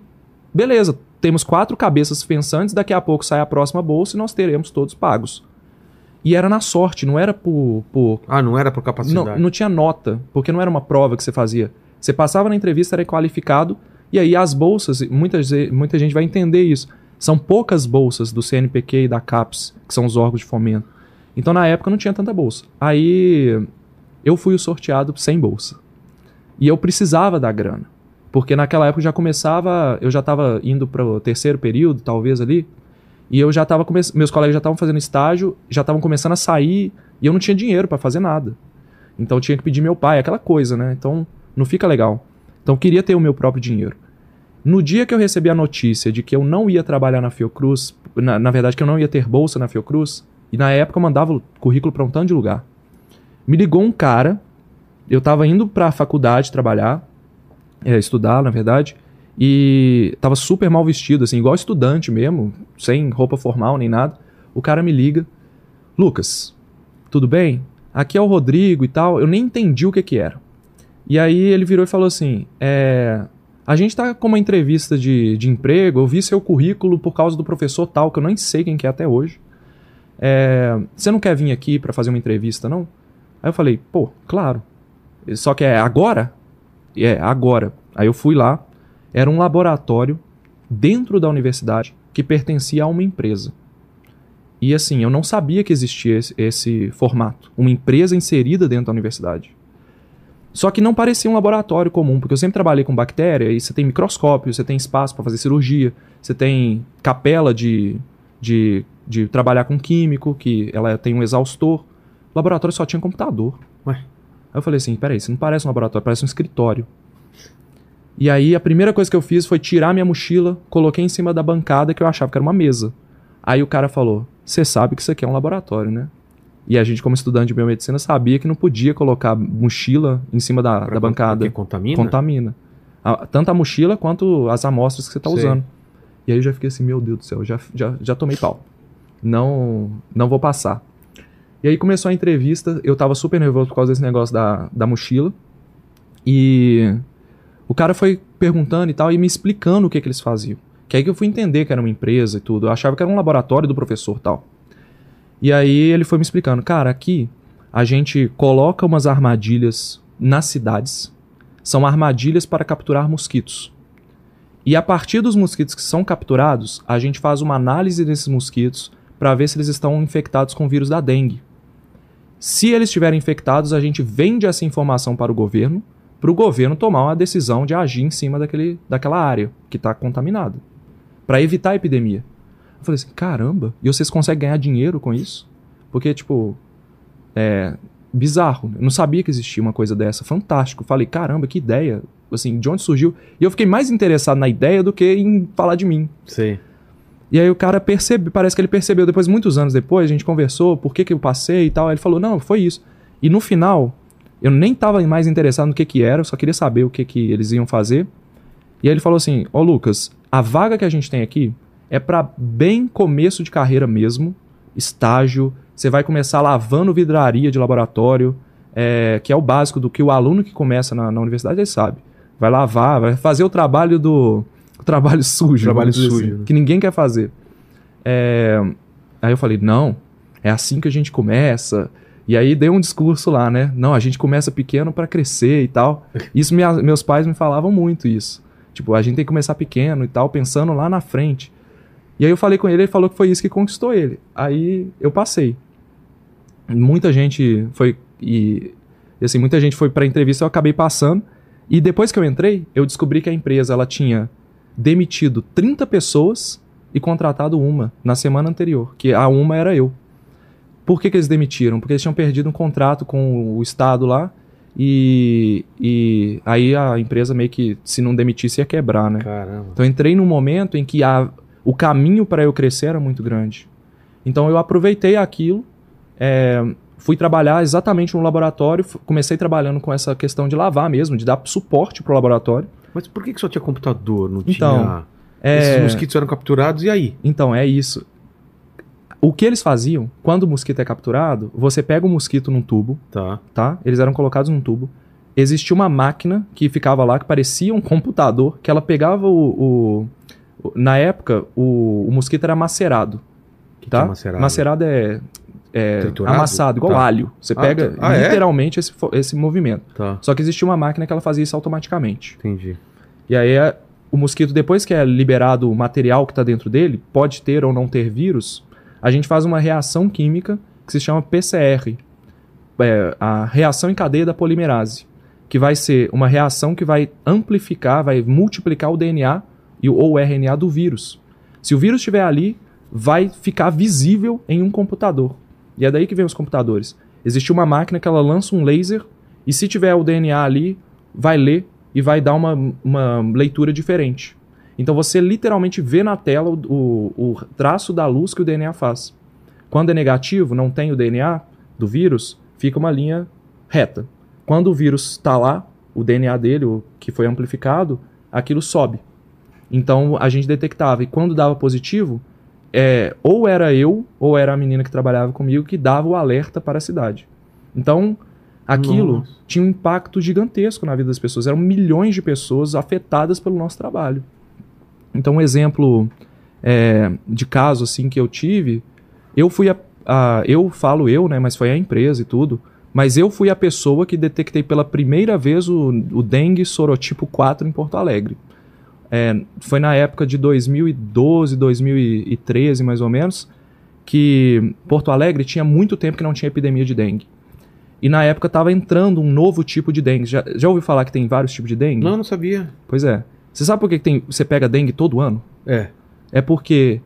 Beleza, temos quatro cabeças pensantes, daqui a pouco sai a próxima bolsa e nós teremos todos pagos. E era na sorte, não era por, por Ah, não era por capacidade. não, não tinha nota, porque não era uma prova que você fazia. Você passava na entrevista, era qualificado, e aí as bolsas, muitas, muita gente vai entender isso. São poucas bolsas do CNPq e da CAPES, que são os órgãos de fomento. Então na época não tinha tanta bolsa. Aí eu fui sorteado sem bolsa. E eu precisava da grana. Porque naquela época já começava, eu já estava indo para o terceiro período, talvez ali, e eu já estava meus colegas já estavam fazendo estágio, já estavam começando a sair, e eu não tinha dinheiro para fazer nada. Então eu tinha que pedir meu pai, aquela coisa, né? Então não fica legal. Então queria ter o meu próprio dinheiro. No dia que eu recebi a notícia de que eu não ia trabalhar na Fiocruz, na, na verdade que eu não ia ter bolsa na Fiocruz, e na época eu mandava o currículo para um tanto de lugar. Me ligou um cara, eu tava indo para a faculdade trabalhar, é, estudar, na verdade, e tava super mal vestido, assim, igual estudante mesmo, sem roupa formal nem nada. O cara me liga, Lucas, tudo bem? Aqui é o Rodrigo e tal. Eu nem entendi o que que era. E aí ele virou e falou assim: é, a gente tá com uma entrevista de, de emprego, eu vi seu currículo por causa do professor tal, que eu nem sei quem que é até hoje. É, você não quer vir aqui para fazer uma entrevista, não? Aí eu falei, pô, claro. Só que é agora? É, agora. Aí eu fui lá, era um laboratório dentro da universidade que pertencia a uma empresa. E assim, eu não sabia que existia esse, esse formato. Uma empresa inserida dentro da universidade. Só que não parecia um laboratório comum, porque eu sempre trabalhei com bactéria e você tem microscópio, você tem espaço para fazer cirurgia, você tem capela de, de, de trabalhar com químico, que ela tem um exaustor. O laboratório só tinha computador. Ué. Aí eu falei assim: peraí, isso não parece um laboratório, parece um escritório. E aí a primeira coisa que eu fiz foi tirar minha mochila, coloquei em cima da bancada que eu achava que era uma mesa. Aí o cara falou: Você sabe que isso aqui é um laboratório, né? E a gente, como estudante de biomedicina, sabia que não podia colocar mochila em cima da, Pra da bancada. Porque contamina? Contamina. A- tanto a mochila quanto as amostras que você está usando. E aí eu já fiquei assim, meu Deus do céu, já, já, já tomei pau. Não, não vou passar. E aí começou a entrevista, eu tava super nervoso por causa desse negócio da, da mochila. E o cara foi perguntando e tal, e me explicando o que, que eles faziam. Que aí que eu fui entender que era uma empresa e tudo. Eu achava que era um laboratório do professor e tal. E aí ele foi me explicando, cara, aqui a gente coloca umas armadilhas nas cidades. São armadilhas para capturar mosquitos. E a partir dos mosquitos que são capturados, a gente faz uma análise desses mosquitos para ver se eles estão infectados com o vírus da dengue. Se eles estiverem infectados, a gente vende essa informação para o governo, para o governo tomar uma decisão de agir em cima daquele, daquela área que está contaminada, para evitar a epidemia. Eu falei assim, caramba, e vocês conseguem ganhar dinheiro com isso? Porque, tipo, é bizarro. Eu não sabia que existia uma coisa dessa. Fantástico. Falei, caramba, que ideia. Assim, de onde surgiu? E eu fiquei mais interessado na ideia do que em falar de mim. Sei. E aí o cara percebe, parece que ele percebeu depois, muitos anos depois, a gente conversou, por que, que eu passei e tal. Aí ele falou, não, foi isso. E no final, Eu nem estava mais interessado no que que era, eu só queria saber o que que eles iam fazer. E aí ele falou assim: Ó, Lucas, a vaga que a gente tem aqui é para bem começo de carreira mesmo, estágio. Você vai começar lavando vidraria de laboratório, é, que é o básico do que o aluno que começa na, na universidade ele sabe. Vai lavar, vai fazer o trabalho do. O trabalho sujo. Trabalho sujo, assim, que ninguém quer fazer. É, aí eu falei: não, é assim que a gente começa. E aí dei um discurso lá, né? Não, a gente começa pequeno para crescer e tal. [LAUGHS] Isso minha- meus pais me falavam muito isso. Tipo, a gente tem que começar pequeno e tal, pensando lá na frente. E aí eu falei com ele, ele falou que foi isso que conquistou ele. Aí eu passei. Muita gente foi e e, assim, muita gente foi para entrevista, eu acabei passando. E depois que eu entrei, eu descobri que a empresa ela tinha demitido 30 pessoas e contratado uma na semana anterior, que a uma era eu. Por que, que eles demitiram? Porque eles tinham perdido um contrato com o Estado lá e, e aí a empresa meio que, se não demitisse, ia quebrar, né? Caramba. Então eu entrei num momento em que a, o caminho para eu crescer era muito grande. Então eu aproveitei aquilo, é, fui trabalhar exatamente no laboratório, comecei trabalhando com essa questão de lavar mesmo, de dar suporte pro laboratório. Mas por que, que só tinha computador? Não Então, tinha. É, Esses mosquitos eram capturados e aí? Então, é isso. O que eles faziam, quando o mosquito é capturado, você pega o mosquito num tubo, Tá. tá? Eles eram colocados num tubo. Existia uma máquina que ficava lá, que parecia um [LAUGHS] computador, que ela pegava o. o- o- na época, o, o mosquito era macerado. Que tá? que é macerado? é, é Triturado? amassado, igual Tá. alho. Você Ah, pega tá. Ah, é? literalmente esse, fo- esse movimento. Tá, Só que existia uma máquina que ela fazia isso automaticamente. entendi. E aí é- o mosquito, depois que é liberado o material que está dentro dele, pode ter ou não ter vírus, a gente faz uma reação química que se chama PCR, é, a reação em cadeia da polimerase, que vai ser uma reação que vai amplificar, vai multiplicar o DNA ou RNA do vírus. Se o vírus estiver ali, vai ficar visível em um computador. E é daí que vem os computadores. Existe uma máquina que ela lança um laser e se tiver o DNA ali, vai ler e vai dar uma, uma leitura diferente. Então você literalmente vê na tela o, o- o traço da luz que o DNA faz. Quando é negativo, não tem o DNA do vírus, fica uma linha reta. Quando o vírus está lá, o DNA dele, o que foi amplificado, aquilo sobe. Então a gente detectava. E quando dava positivo, é, ou era eu, ou era a menina que trabalhava comigo que dava o alerta para a cidade. Então, aquilo Nossa. tinha um impacto gigantesco na vida das pessoas. Eram milhões de pessoas afetadas pelo nosso trabalho. Então, um exemplo é, de caso assim que eu tive, eu fui a, a- eu falo eu, né, mas foi a empresa e tudo. Mas eu fui a pessoa que detectei pela primeira vez o, o dengue sorotipo 4 em Porto Alegre. É, foi na época de 2012, 2013, mais ou menos, que Porto Alegre tinha muito tempo que não tinha epidemia de dengue. E na época estava entrando um novo tipo de dengue. Já, já ouviu falar que tem vários tipos de dengue? Não, não sabia. Pois é. Você sabe por que que tem, você pega dengue todo ano? É. É porque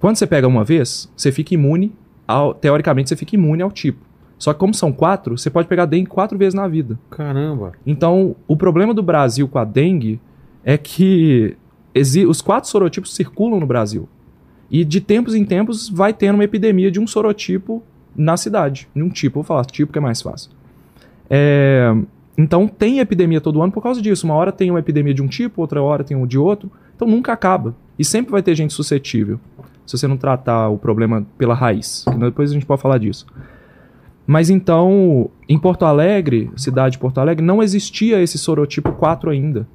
quando você pega uma vez, você fica imune, ao, teoricamente você fica imune ao tipo. Só que como são quatro, você pode pegar dengue quatro vezes na vida. Caramba. Então, o problema do Brasil com a dengue é que os quatro sorotipos circulam no Brasil. E de tempos em tempos vai tendo uma epidemia de um sorotipo na cidade. De um tipo, vou falar tipo que é mais fácil. É, então tem epidemia todo ano por causa disso. Uma hora tem uma epidemia de um tipo, outra hora tem um de outro. Então nunca acaba. E sempre vai ter gente suscetível. Se você não tratar o problema pela raiz. Depois a gente pode falar disso. Mas então, em Porto Alegre, cidade de Porto Alegre, não existia esse sorotipo 4 ainda.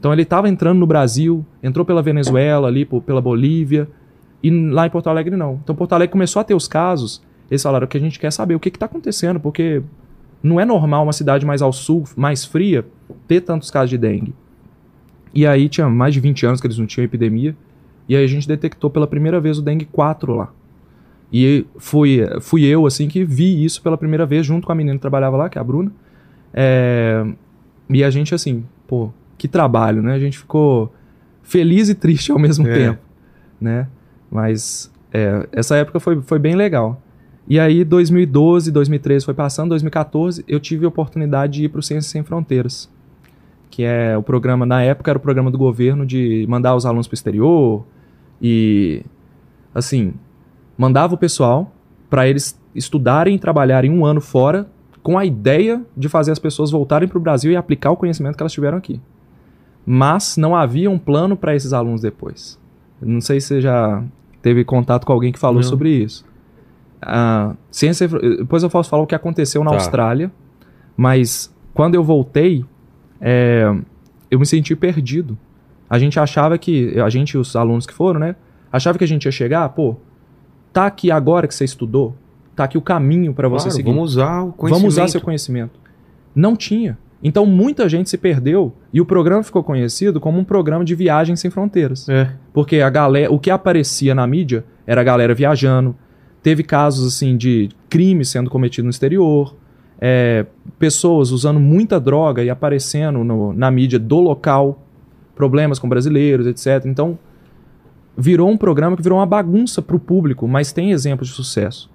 Então ele estava entrando no Brasil, entrou pela Venezuela, ali po- pela Bolívia, e lá em Porto Alegre não. Então Porto Alegre começou a ter os casos, eles falaram que a gente quer saber o que está acontecendo, porque não é normal uma cidade mais ao sul, mais fria, ter tantos casos de dengue. E aí tinha mais de 20 anos que eles não tinham epidemia, e aí a gente detectou pela primeira vez o dengue 4 lá. E fui, fui eu, assim, que vi isso pela primeira vez, junto com a menina que trabalhava lá, que é a Bruna. É, e a gente, assim, pô, que trabalho, né? A gente ficou feliz e triste ao mesmo É. tempo, né? Mas é, essa época foi, foi bem legal. E aí, 2012, 2013 foi passando, 2014 eu tive a oportunidade de ir para o Ciências Sem Fronteiras, que é o programa, na época era o programa do governo de mandar os alunos para o exterior e, assim, mandava o pessoal para eles estudarem e trabalharem um ano fora com a ideia de fazer as pessoas voltarem para o Brasil e aplicar o conhecimento que elas tiveram aqui. Mas não havia um plano para esses alunos depois. Não sei se você já teve contato com alguém que falou Não. sobre isso. A ciência, depois eu posso falar o que aconteceu na Tá. Austrália, mas quando eu voltei, é, eu me senti perdido. A gente achava que, a gente, os alunos que foram, né? Achava que a gente ia chegar, pô, tá aqui agora que você estudou, tá aqui o caminho para você Claro, seguir. vamos usar o conhecimento. Vamos usar seu conhecimento. Não tinha. Então muita gente se perdeu e o programa ficou conhecido como um programa de viagem sem fronteiras. É. Porque a galera, o que aparecia na mídia era a galera viajando. Teve casos assim de crimes sendo cometidos no exterior, é, pessoas usando muita droga e aparecendo no- na mídia do local, problemas com brasileiros, etc. Então virou um programa que virou uma bagunça para o público, mas tem exemplos de sucesso.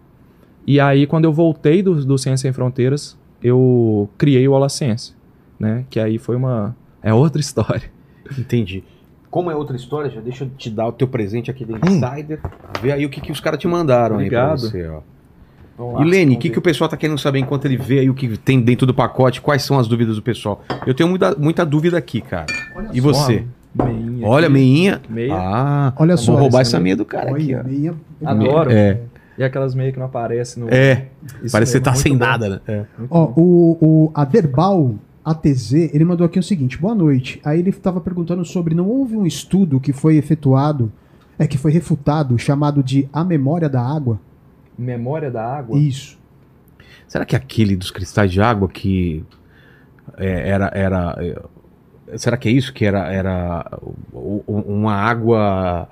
E aí quando eu voltei do, do Ciência Sem Fronteiras, eu criei o Ola Ciência, né? Que aí foi uma é outra [LAUGHS] história. Entendi. Como é outra história, já deixa eu te dar o teu presente aqui do Hum. Insider. Vê aí o que, que os caras te mandaram aí Obrigado. pra você, ó. E Lene, o que, que o pessoal tá querendo saber enquanto ele vê aí o que tem dentro do pacote? Quais são as dúvidas do pessoal? Eu tenho muita, muita dúvida aqui, cara. e você? Meinha Olha, aqui. meinha. Meia. Ah, Olha vamos só. roubar essa essa meia do cara aqui, Olha, ó. meia- Adoro. É, E aquelas meias que não aparecem no. é. Isso Parece que você tá sem bom. nada, né? É. Ó, o, o Aderbal ATZ, ele mandou aqui o seguinte: boa noite. Aí ele estava perguntando sobre não houve um estudo que foi efetuado, é que foi refutado, chamado de A Memória da Água? Memória da água. Isso. Será que aquele dos cristais de água que é, era. era é, será que é isso? Que era, era uma água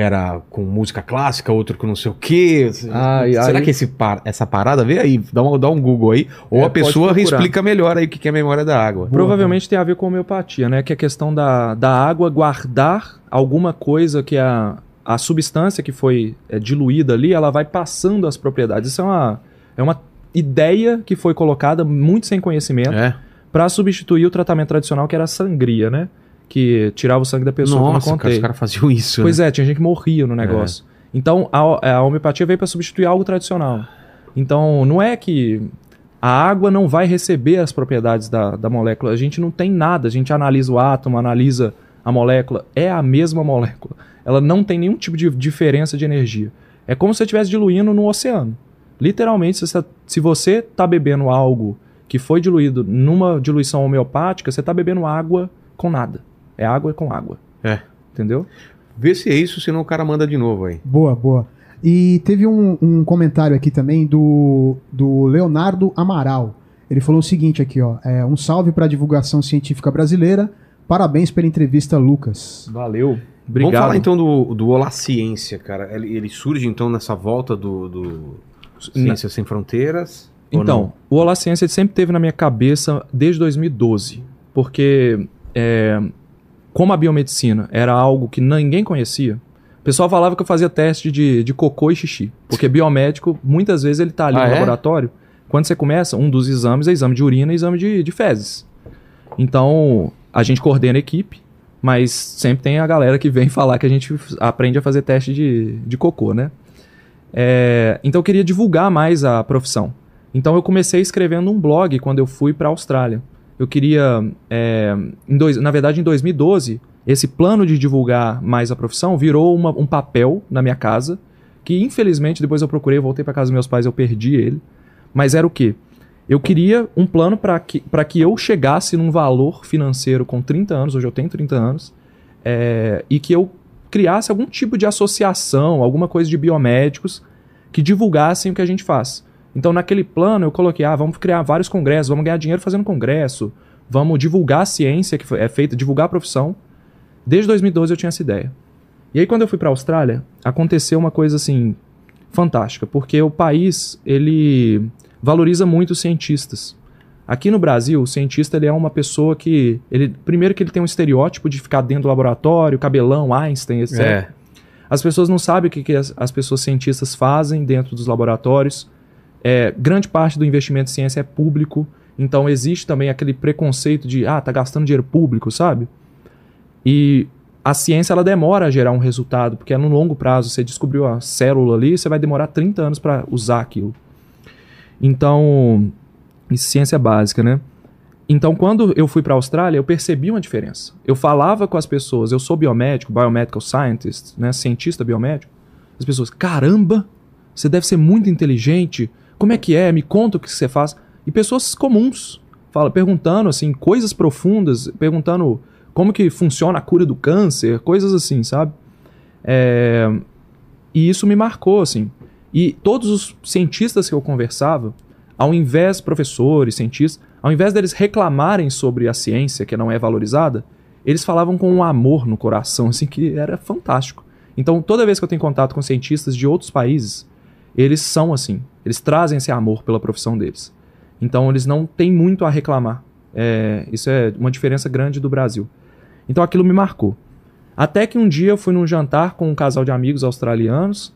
era com música clássica, outra com não sei o quê? Ai, será aí- que esse par- essa parada? Vê aí, dá um, dá um Google aí. Ou É, a pessoa explica melhor aí o que que é memória da água. Provavelmente tem a ver com homeopatia, né? Que é a questão da, da água guardar alguma coisa que a, a substância que foi é, diluída ali, ela vai passando as propriedades. Isso é uma, é uma ideia que foi colocada muito sem conhecimento É. para substituir o tratamento tradicional que era a sangria, né? Que tirava o sangue da pessoa, Nossa, cara, os caras faziam isso. Pois né? é, tinha gente que morria no negócio. Então a, a homeopatia veio para substituir algo tradicional. Então não é que a água não vai receber as propriedades da, da molécula. A gente não tem nada. A gente analisa o átomo, analisa a molécula. É a mesma molécula. Ela não tem nenhum tipo de diferença de energia. É como se você estivesse diluindo no oceano. Literalmente, se você, se você está bebendo algo que foi diluído numa diluição homeopática, você está bebendo água com nada. É água com água. É. Entendeu? Vê se é isso, senão o cara manda de novo aí. Boa, boa. E teve um, um comentário aqui também do, do Leonardo Amaral. Ele falou o seguinte aqui, ó. É, um salve para a divulgação científica brasileira. Parabéns pela entrevista, Lucas. Valeu. Obrigado. Vamos falar então do, do Olá Ciência, cara. Ele, ele surge então nessa volta do, do Ciência Sem Fronteiras? Então, o Olá Ciência sempre teve na minha cabeça desde 2012, porque é, como a biomedicina era algo que ninguém conhecia, o pessoal falava que eu fazia teste de, de cocô e xixi, porque biomédico, muitas vezes ele tá ali Ah, no é? laboratório, quando você começa, um dos exames é exame de urina e exame de, de fezes. Então, a gente coordena a equipe, mas sempre tem a galera que vem [LAUGHS] falar que a gente aprende a fazer teste de, de cocô, né? É, então eu queria divulgar mais a profissão. Então eu comecei escrevendo um blog quando eu fui para a Austrália. Eu queria, é, dois, na verdade, em 2012, esse plano de divulgar mais a profissão virou uma- um papel na minha casa, que infelizmente depois eu procurei, voltei para casa dos meus pais, eu perdi ele. Mas era o quê? Eu queria um plano para que, que eu chegasse num valor financeiro com 30 anos, hoje eu tenho 30 anos, é, e que eu criasse algum tipo de associação, alguma coisa de biomédicos que divulgassem o que a gente faz. Então, naquele plano, eu coloquei: ah, vamos criar vários congressos, vamos ganhar dinheiro fazendo congresso, vamos divulgar a ciência que é feita, divulgar a profissão. Desde 2012 eu tinha essa ideia. E aí, quando eu fui para a Austrália, aconteceu uma coisa assim fantástica, porque o país ele valoriza muito os cientistas. Aqui no Brasil, o cientista ele é uma pessoa que ele primeiro que ele tem um estereótipo de ficar dentro do laboratório, cabelão, Einstein, etc. É. As pessoas não sabem o que, que as, as pessoas cientistas fazem dentro dos laboratórios. É, grande parte do investimento em ciência é público, então existe também aquele preconceito de ah, tá gastando dinheiro público, sabe? E a ciência ela demora a gerar um resultado, porque é no longo prazo. Você descobriu a célula ali, você vai demorar 30 anos para usar aquilo. Então, ciência básica, né? Então, quando eu fui para a Austrália, eu percebi uma diferença. Eu falava com as pessoas, eu sou biomédico, biomedical scientist, né, cientista biomédico. As pessoas, caramba, você deve ser muito inteligente. Como é que é? Me conta o que você faz. E pessoas comuns, fala, perguntando assim, coisas profundas, perguntando como que funciona a cura do câncer, coisas assim, sabe? É, E isso me marcou, assim. E todos os cientistas que eu conversava, ao invés, professores, cientistas, ao invés deles reclamarem sobre a ciência que não é valorizada, eles falavam com um amor no coração, assim, que era fantástico. Então, toda vez que eu tenho contato com cientistas de outros países, eles são assim. Eles trazem esse amor pela profissão deles. Então, eles não têm muito a reclamar. É, isso é uma diferença grande do Brasil. Então, aquilo me marcou. Até que um dia eu fui num jantar com um casal de amigos australianos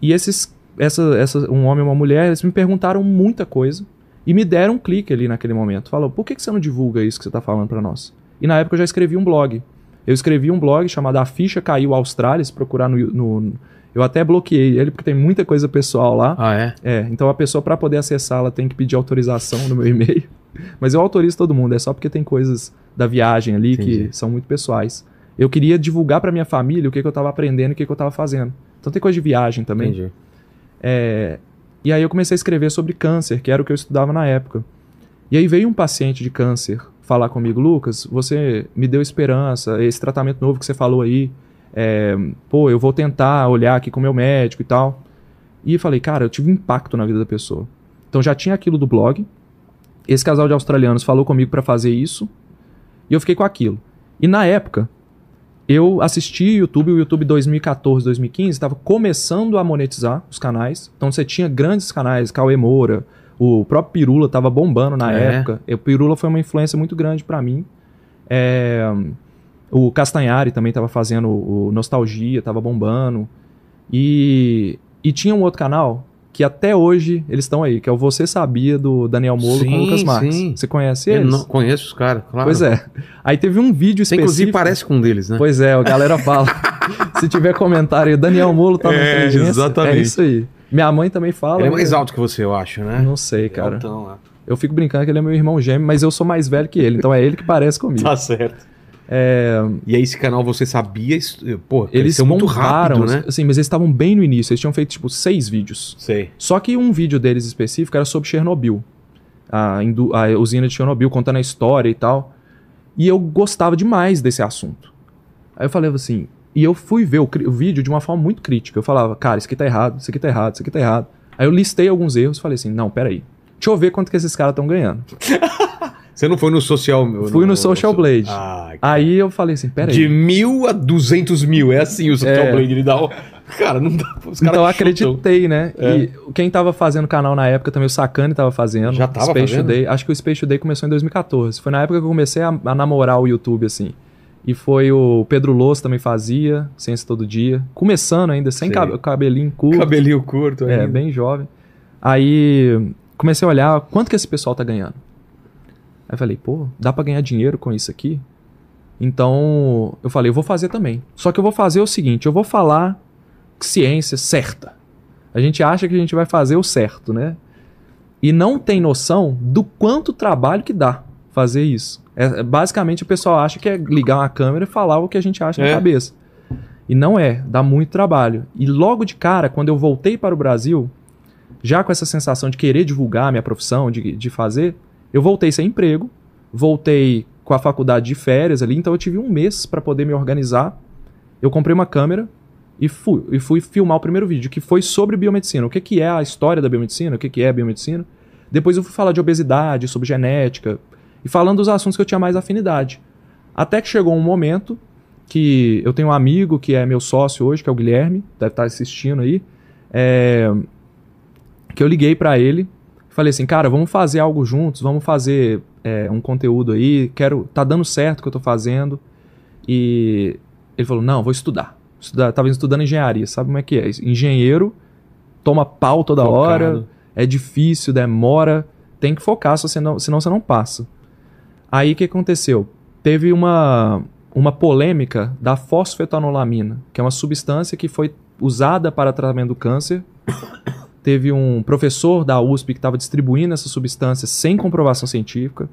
e esses, essa, essa, um homem e uma mulher, eles me perguntaram muita coisa e me deram um clique ali naquele momento. Falou, por que, que você não divulga isso que você está falando para nós? E na época eu já escrevi um blog. Eu escrevi um blog chamado A Ficha Caiu Austrália, se procurar no, no- Eu até bloqueei ele porque tem muita coisa pessoal lá. Ah, é? É, então a pessoa para poder acessar, ela tem que pedir autorização no meu [LAUGHS] e-mail. Mas eu autorizo todo mundo, é só porque tem coisas da viagem ali Entendi. que são muito pessoais. Eu queria divulgar para minha família o que, que eu estava aprendendo e o que, que eu estava fazendo. Então tem coisa de viagem também. Entendi. É, e aí eu comecei a escrever sobre câncer, que era o que eu estudava na época. E aí veio um paciente de câncer falar comigo, Lucas, você me deu esperança, esse tratamento novo que você falou aí, é, pô, eu vou tentar olhar aqui com o meu médico e tal. E falei, cara, eu tive um impacto na vida da pessoa. Então já tinha aquilo do blog. Esse casal de australianos falou comigo para fazer isso. E eu fiquei com aquilo. E na época, eu assisti YouTube, o YouTube 2014, 2015, estava começando a monetizar os canais. Então você tinha grandes canais, Cauê Moura, o próprio Pirula estava bombando na É. época. O Pirula foi uma influência muito grande para mim. É, o Castanhari também estava fazendo o Nostalgia, estava bombando. E, e tinha um outro canal que até hoje eles estão aí, que é o Você Sabia do Daniel Molo com Sim, o Lucas Marques. sim. Você conhece Eu eles? não conheço os caras, claro. Pois é. Aí teve um vídeo específico. inclusive, parece com um deles, né? Pois é, a galera fala. [LAUGHS] Se tiver comentário aí, Daniel Molo tá na É, inteligência. exatamente. É isso aí. Minha mãe também fala. Ele é mais alto que você, eu acho, né? Não sei, cara. Altão, lá. Eu fico brincando que ele é meu irmão gêmeo, mas eu sou mais velho que ele, então é ele que parece comigo. Tá certo. É, E aí, esse canal, você sabia... Pô, eles cresceu muito rápido, né? assim, mas eles estavam bem no início, eles tinham feito tipo seis vídeos. Sei. Só que um vídeo deles específico era sobre Chernobyl. A, a usina de Chernobyl, contando a história e tal. E eu gostava demais desse assunto. Aí eu falei assim, e eu fui ver o, o vídeo de uma forma muito crítica. Eu falava, cara, isso aqui tá errado, isso aqui tá errado, isso aqui tá errado. Aí eu listei alguns erros e falei assim, não, peraí. Deixa eu ver quanto que esses caras estão ganhando. [LAUGHS] Você não foi no Social... Fui no Social Blade. Ah. Aí eu falei assim, peraí. De mil a duzentos mil. É assim o Social É. Blade. Ele dá... o- Cara, não dá... Os caras Então eu acreditei, né? É. E quem tava fazendo canal na época também, o Sakane tava fazendo. Já tava Space fazendo? Today. Acho que o Space Today começou em 2014. Foi na época que eu comecei a, a namorar o YouTube, assim. E foi o Pedro Loss também fazia, Ciência Todo Dia. Começando ainda, sem cab- cabelinho curto. Cabelinho curto. É, ainda. bem jovem. Aí comecei a olhar quanto que esse pessoal tá ganhando. Aí eu falei, pô, dá pra ganhar dinheiro com isso aqui? Então eu falei, eu vou fazer também. Só que eu vou fazer o seguinte: eu vou falar ciência certa. A gente acha que a gente vai fazer o certo, né? E não tem noção do quanto trabalho que dá fazer isso. É, é- basicamente o pessoal acha que é ligar uma câmera e falar o que a gente acha É. na cabeça. E não é, dá muito trabalho. E logo de cara, quando eu voltei para o Brasil, já com essa sensação de querer divulgar a minha profissão, de, de fazer, eu voltei sem emprego, voltei com a faculdade de férias ali, então eu tive um mês para poder me organizar. Eu comprei uma câmera e fui, e fui filmar o primeiro vídeo, que foi sobre biomedicina. O que, que é a história da biomedicina, o que, que é biomedicina. Depois eu fui falar de obesidade, sobre genética, e falando dos assuntos que eu tinha mais afinidade. Até que chegou um momento que eu tenho um amigo que é meu sócio hoje, que é o Guilherme, deve estar assistindo aí, é, que eu liguei pra ele, falei assim, cara, vamos fazer algo juntos, vamos fazer é, um conteúdo aí, quero, tá dando certo o que eu tô fazendo, e ele falou, não, vou estudar, estudar tava estudando engenharia, sabe como é que é? Engenheiro toma pau toda Focado. hora, é difícil, demora, tem que focar, se você não- senão você não passa. Aí o que aconteceu? Teve uma, uma polêmica da fosfetanolamina, que é uma substância que foi usada para tratamento do câncer teve um professor da USP que estava distribuindo essas substâncias sem comprovação científica.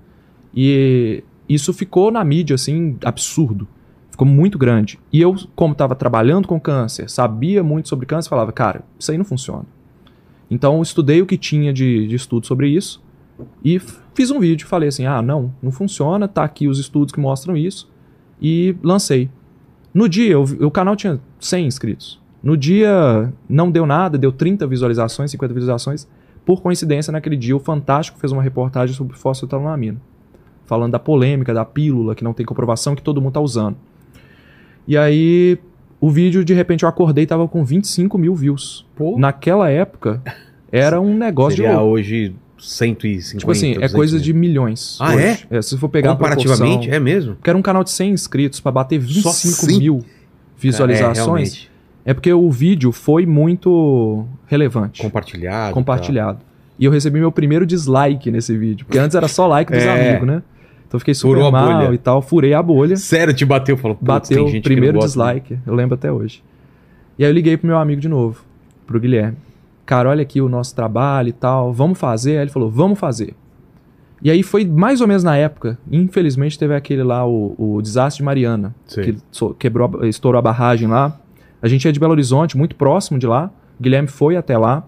E isso ficou na mídia, assim, absurdo. Ficou muito grande. E eu, como estava trabalhando com câncer, sabia muito sobre câncer, falava, cara, isso aí não funciona. Então, eu estudei o que tinha de, de estudo sobre isso e fiz um vídeo. Falei assim, ah, não, não funciona, tá aqui os estudos que mostram isso. E lancei. No dia, eu o canal tinha 100 inscritos. No dia, não deu nada, deu 30 visualizações, 50 visualizações. Por coincidência, naquele dia, o Fantástico fez uma reportagem sobre fosfetanolamina. Falando da polêmica, da pílula, que não tem comprovação, que todo mundo tá usando. E aí, o vídeo, de repente, eu acordei e tava com 25 mil views. Pô. Naquela época, era um negócio de Seria louco. hoje 150. Tipo assim, é 200 coisa mil. de milhões. Ah, hoje. Se você for pegar a Comparativamente, proporção, é mesmo? Porque era um canal de 100 inscritos pra bater 25 100? mil visualizações. É. É porque o vídeo foi muito relevante, Compartilhado. compartilhado. E eu recebi meu primeiro dislike nesse vídeo. Porque antes era só like dos [LAUGHS] É. amigos, né? Então eu fiquei super Furou a mal e tal. Furei a bolha. Sério, te bateu? Falou, Bateu tem gente primeiro gosta, né? dislike. Eu lembro até hoje. E aí eu liguei pro meu amigo de novo, pro Guilherme. Cara, olha aqui o nosso trabalho e tal. Vamos fazer? Aí ele falou, vamos fazer. E aí foi mais ou menos na época. Infelizmente teve aquele lá, o, o desastre de Mariana. Sei. Que so- quebrou, estourou a barragem lá. A gente é de Belo Horizonte, muito próximo de lá. O Guilherme foi até lá.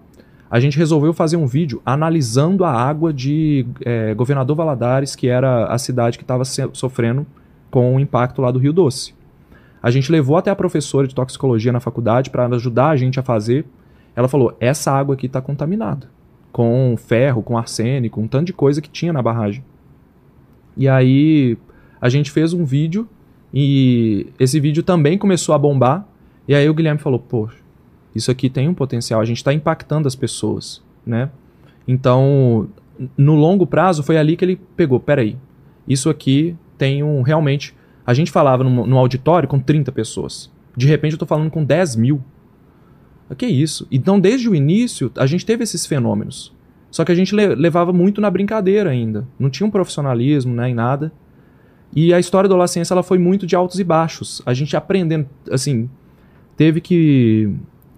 A gente resolveu fazer um vídeo analisando a água de eh, Governador Valadares, que era a cidade que estava sofrendo com o impacto lá do Rio Doce. A gente levou até a professora de toxicologia na faculdade para ajudar a gente a fazer. Ela falou: essa água aqui está contaminada com ferro, com arsênico, um tanto de coisa que tinha na barragem. E aí a gente fez um vídeo e esse vídeo também começou a bombar. E aí o Guilherme falou: poxa, isso aqui tem um potencial, a gente está impactando as pessoas, né? Então, no longo prazo foi ali que ele pegou: peraí, isso aqui tem um realmente. A gente falava num auditório com 30 pessoas. De repente eu tô falando com 10 mil. Ah, Que isso? Então, desde o início, a gente teve esses fenômenos. Só que a gente le- levava muito na brincadeira ainda. Não tinha um profissionalismo, né, nada. E a história do Olá Ciência, ela foi muito de altos e baixos. A gente aprendendo, assim, teve que,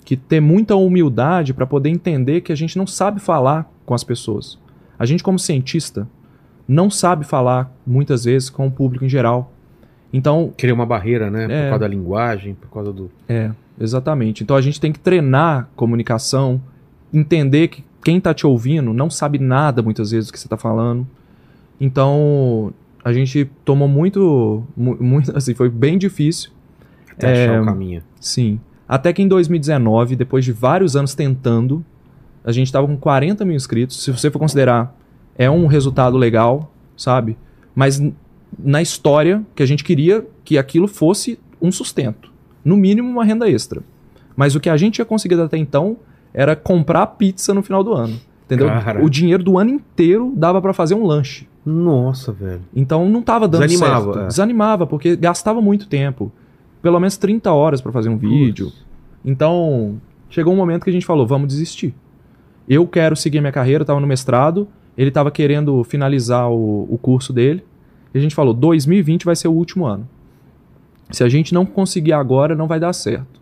que ter muita humildade para poder entender que a gente não sabe falar com as pessoas. A gente, como cientista, não sabe falar, muitas vezes, com o público em geral. Então, Criar uma barreira, né? Por É. causa da linguagem, por causa do. é, exatamente. Então a gente tem que treinar comunicação, entender que quem tá te ouvindo não sabe nada muitas vezes do que você tá falando. Então a gente tomou muito, mu- muito [LAUGHS] assim, foi bem difícil. Até É. achar o caminho. Sim. Até que em 2019, depois de vários anos tentando, a gente tava com 40 mil inscritos. Se você for considerar, é um resultado legal, sabe? Mas na história que a gente queria que aquilo fosse um sustento. No mínimo, uma renda extra. Mas o que a gente tinha conseguido até então era comprar pizza no final do ano. Entendeu? Cara. O dinheiro do ano inteiro dava pra fazer um lanche. Nossa, velho. Então não tava dando Desanimava, certo. é. Desanimava, porque gastava muito tempo. Pelo menos 30 horas pra fazer um vídeo. Então, chegou um momento que a gente falou, vamos desistir. Eu quero seguir minha carreira, eu tava no mestrado, ele tava querendo finalizar o, o curso dele. E a gente falou, 2020 vai ser o último ano. Se a gente não conseguir agora, não vai dar certo.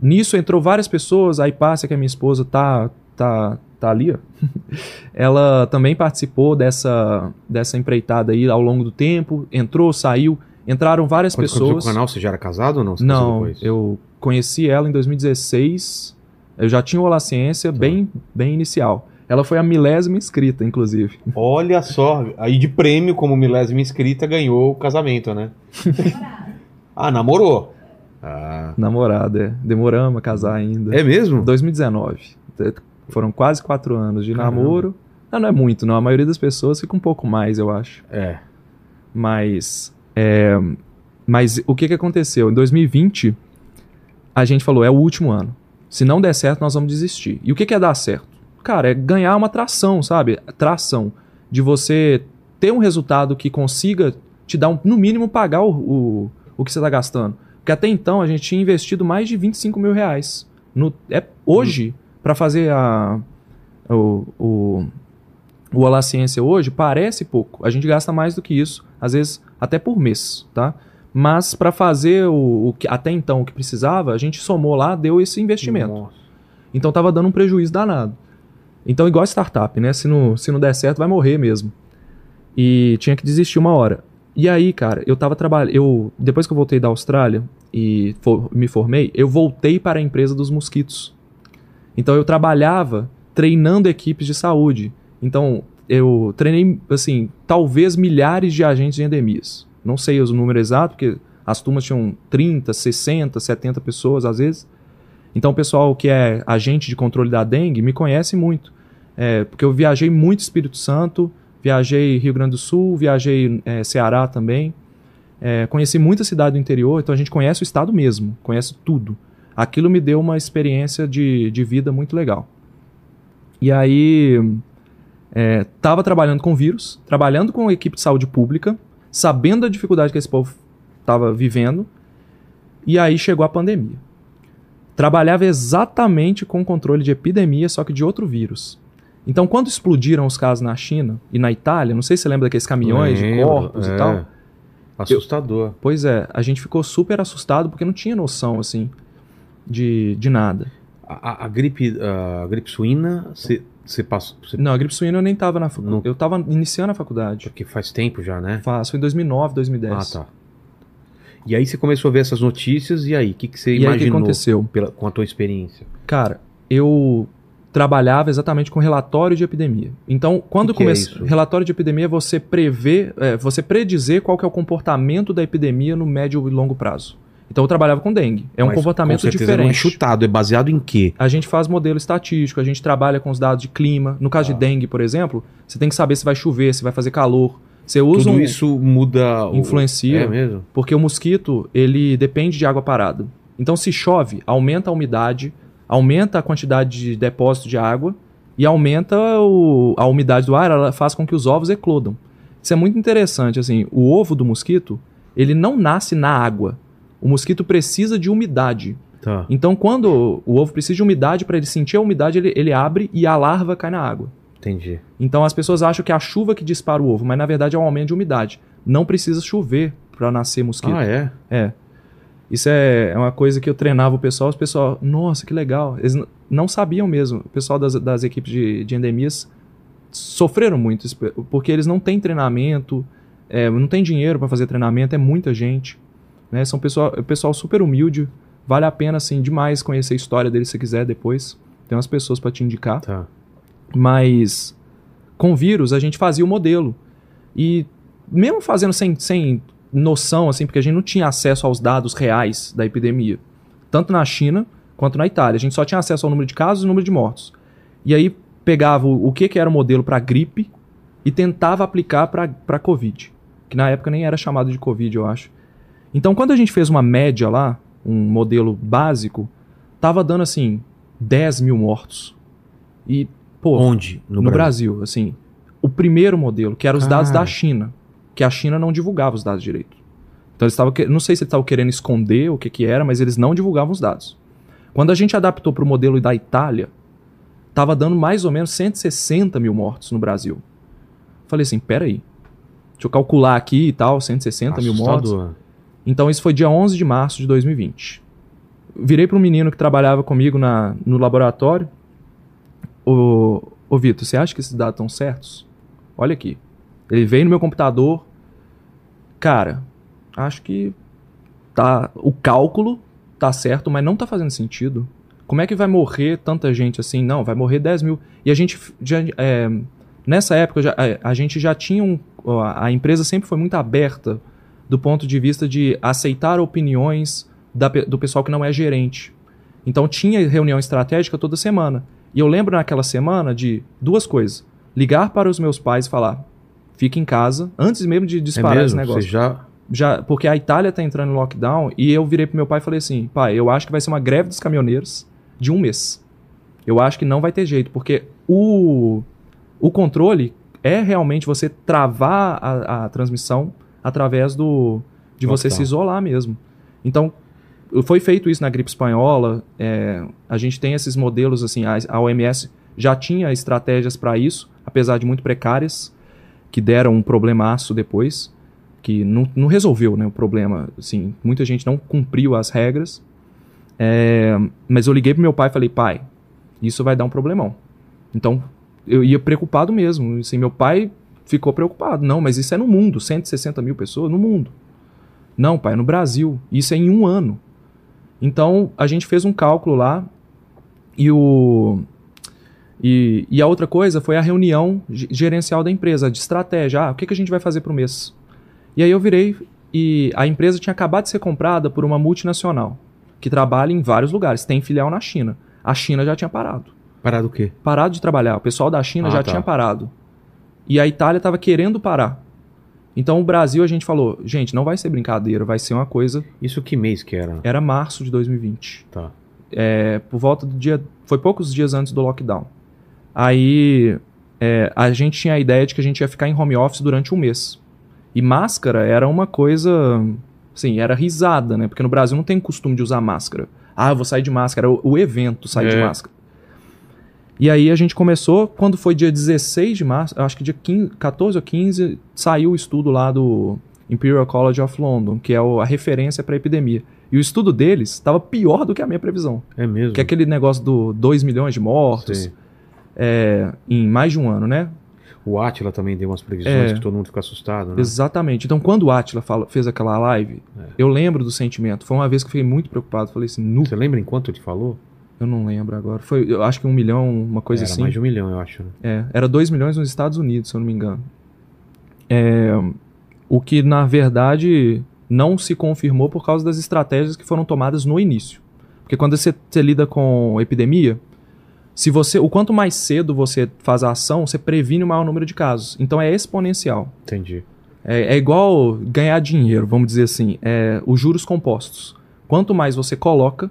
Nisso entrou várias pessoas, a Ipácia, que é minha esposa, tá, tá, tá ali, ó. [LAUGHS] Ela também participou dessa, dessa empreitada aí ao longo do tempo, entrou, saiu, entraram várias Quando pessoas. o canal, você já era casado ou não? Você Não, eu conheci ela em 2016. Eu já tinha o Olá Ciência Tá. bem, bem inicial. Ela foi a milésima inscrita, inclusive. Olha só, aí de prêmio, como milésima inscrita, ganhou o casamento, né? ah, namorou. Ah, Namorada, é. Demoramos a casar ainda. é mesmo? 2019. Te- Foram quase quatro anos de Caramba. namoro. Não, não é muito, não. A maioria das pessoas fica um pouco mais, eu acho. É. Mas, é, mas o que, que aconteceu? Em 2020, a gente falou, é o último ano. Se não der certo, nós vamos desistir. E o que, que é dar certo? Cara, é ganhar uma tração, sabe? Tração. De você ter um resultado que consiga te dar, um, no mínimo, pagar o, o, o que você está gastando. Porque até então a gente tinha investido mais de 25 mil reais. No, é, hoje, para fazer a, o, o, o Olá Ciência hoje, parece pouco. A gente gasta mais do que isso, às vezes até por mês, tá? Mas para fazer o, o que até então o que precisava, a gente somou lá, deu esse investimento. Nossa. Então tava dando um prejuízo danado. Então, igual startup, né? Se não, se não der certo, vai morrer mesmo. E tinha que desistir uma hora. E aí, cara, eu tava trabalhando. Eu, depois que eu voltei da Austrália e for- me formei, eu voltei para a empresa dos mosquitos. Então eu trabalhava treinando equipes de saúde. Então eu treinei, assim, talvez milhares de agentes de endemias. Não sei os números exatos, porque as turmas tinham 30, 60, 70 pessoas às vezes. Então o pessoal que é agente de controle da dengue me conhece muito. É, porque eu viajei muito Espírito Santo, viajei Rio Grande do Sul, viajei é, Ceará também. É, conheci muita cidade do interior, então a gente conhece o estado mesmo, conhece tudo. Aquilo me deu uma experiência de, de vida muito legal. E aí, é, tava trabalhando com vírus, trabalhando com a equipe de saúde pública, sabendo da dificuldade que esse povo estava vivendo, e aí chegou a pandemia. Trabalhava exatamente com controle de epidemia, só que de outro vírus. Então, quando explodiram os casos na China e na Itália, não sei se você lembra daqueles caminhões de Lembro, corpos é. e tal. Assustador. Pois é, a gente ficou super assustado porque não tinha noção, assim, de, de nada. A, a- a gripe, a gripe suína, você passou. Cê, Não, a gripe suína eu nem tava na faculdade. Eu tava iniciando a faculdade. Porque faz tempo já, né? Faz, foi em 2009, 2010. Ah, tá. E aí você começou a ver essas notícias, e aí? O que, que você E aí o que imaginou aconteceu? pela- com a tua experiência? Cara, eu trabalhava exatamente com relatório de epidemia. Então, quando é começa isso? relatório de epidemia, você prevê, é, você predizer qual que é o comportamento da epidemia no médio e longo prazo. Então, eu trabalhava com dengue. É um Mas, comportamento com certeza diferente. Não é chutado, é baseado em quê? A gente faz modelo estatístico, a gente trabalha com os dados de clima. No caso Ah. de dengue, por exemplo, você tem que saber se vai chover, se vai fazer calor. Você usa Tudo um, isso muda. o- Influencia. É mesmo? porque o mosquito, ele depende de água parada. Então, se chove, aumenta a umidade, aumenta a quantidade de depósito de água e aumenta o- a umidade do ar, ela faz com que os ovos eclodam. Isso é muito interessante, assim, o ovo do mosquito, ele não nasce na água. O mosquito precisa de umidade. Tá. Então, quando o ovo precisa de umidade, para ele sentir a umidade, ele, ele abre e a larva cai na água. Entendi. Então as pessoas acham que é a chuva que dispara o ovo, mas na verdade é um aumento de umidade. Não precisa chover para nascer mosquito. Ah, é? É. Isso é, é uma coisa que eu treinava o pessoal, os pessoal, nossa, que legal. Eles não sabiam mesmo. O pessoal das, das equipes de, de endemias sofreram muito, porque eles não têm treinamento, é, não tem dinheiro para fazer treinamento, é muita gente. Né? São pessoal, pessoal super humilde. Vale a pena, assim, demais conhecer a história deles se quiser depois. Tem umas pessoas para te indicar. Tá. Mas com vírus a gente fazia o modelo. E mesmo fazendo sem, sem noção, assim, porque a gente não tinha acesso aos dados reais da epidemia, tanto na China quanto na Itália. A gente só tinha acesso ao número de casos e número de mortos. E aí pegava o, o que, que era o modelo para gripe e tentava aplicar para Covid, que na época nem era chamado de Covid, eu acho. Então, quando a gente fez uma média lá, um modelo básico, tava dando assim 10 mil mortos. E, pô, Onde? no, Brasil. assim. O primeiro modelo, que eram os dados da China, que a China não divulgava os dados direito. Então eles estavam, não sei se eles estavam querendo esconder o que que era, mas eles não divulgavam os dados. Quando a gente adaptou para o modelo da Itália, tava dando mais ou menos 160 mil mortos no Brasil. Falei assim, peraí, deixa eu calcular aqui e tal, 160 mil mortos. Então isso foi dia 11 de março de 2020. Virei para um menino que trabalhava comigo na, no laboratório. Ô, ô Vitor, você acha que esses dados estão certos? Olha aqui. Ele veio no meu computador. Cara, acho que tá o cálculo tá certo, mas não tá fazendo sentido. Como é que vai morrer tanta gente assim? Não, vai morrer 10 mil. E a gente já, é, nessa época já- a, a gente já tinha um, a a empresa sempre foi muito aberta do ponto de vista de aceitar opiniões da do pessoal que não é gerente. Então tinha reunião estratégica toda semana. E eu lembro naquela semana de duas coisas: ligar para os meus pais e falar, fique em casa, antes mesmo de É disparar esse mesmo? negócio Você já... já porque a Itália tá entrando em lockdown e eu virei pro meu pai e falei assim, pai, eu acho que vai ser uma greve dos caminhoneiros de um mês. Eu acho que não vai ter jeito, porque o, o controle é realmente você travar a, a transmissão através do de você Lockdown. se isolar mesmo. Então foi feito isso na gripe espanhola. é, a gente tem esses modelos assim, a, a OMS já tinha estratégias para isso, apesar de muito precárias, que deram um problemaço depois que não, não resolveu né, o problema. Assim, muita gente não cumpriu as regras. É, mas eu liguei pro meu pai e falei, pai, isso vai dar um problemão. Então, eu ia preocupado mesmo. Assim, meu pai ficou preocupado. Não, mas isso é no mundo, 160 mil pessoas no mundo. Não, pai, é no Brasil. Isso é em um ano. Então, a gente fez um cálculo lá e o... E, e a outra coisa foi a reunião ge- gerencial da empresa, de estratégia. Ah, o que, que a gente vai fazer pro mês? E aí eu virei e a empresa tinha acabado de ser comprada por uma multinacional que trabalha em vários lugares, tem filial na China. A China já tinha parado. Parado o quê? Parado de trabalhar. O pessoal da China Ah, já tá. tinha parado. E a Itália estava querendo parar. Então o Brasil a gente falou, gente, não vai ser brincadeira, vai ser uma coisa. Isso que mês que era? Era março de 2020. Tá. É, por volta do dia. Foi poucos dias antes do lockdown. Aí é, a gente tinha a ideia de que a gente ia ficar em home office durante um mês. E máscara era uma coisa. Assim, era risada, né? Porque no Brasil não tem costume de usar máscara. Ah, eu vou sair de máscara. O, o evento sair de É. máscara. E aí a gente começou, quando foi dia 16 de março, acho que dia 15, 14 ou 15, saiu o estudo lá do Imperial College of London, que é a referência para epidemia. E o estudo deles estava pior do que a minha previsão. É mesmo. Que é aquele negócio do 2 milhões de mortos é, em mais de um ano, né? O Atila também deu umas previsões É. que todo mundo ficou assustado, né? Exatamente. Então, quando o Atila fala- fez aquela live, É. eu lembro do sentimento. Foi uma vez que eu fiquei muito preocupado. Falei assim, nu, Você lembra em quanto ele falou? Eu não lembro agora. Foi, eu acho que um milhão, uma coisa era assim. mais de um milhão, eu acho. né? É, era 2 milhões nos Estados Unidos, se eu não me engano. É, o que, na verdade, não se confirmou por causa das estratégias que foram tomadas no início. Porque quando você, você lida com epidemia, se você, o quanto mais cedo você faz a ação, você previne o maior número de casos. Então é exponencial. Entendi. É, é igual ganhar dinheiro, vamos dizer assim, é, os juros compostos. Quanto mais você coloca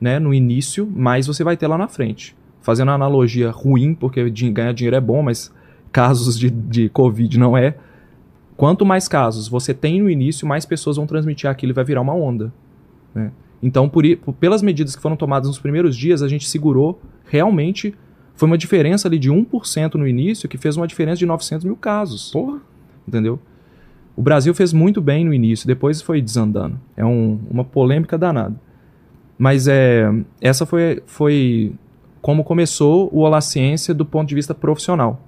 né, no início, mais você vai ter lá na frente. Fazendo uma analogia ruim, porque ganhar dinheiro é bom, mas casos de, de Covid não é. Quanto mais casos você tem no início, mais pessoas vão transmitir aquilo e vai virar uma onda. né? Então, por- pelas medidas que foram tomadas nos primeiros dias, a gente segurou realmente. Foi uma diferença ali de 1% no início, que fez uma diferença de 900 mil casos Porra. entendeu? O Brasil fez muito bem no início, depois foi desandando. É um- uma polêmica danada. Mas é, essa foi, foi como começou o Olá Ciência do ponto de vista profissional.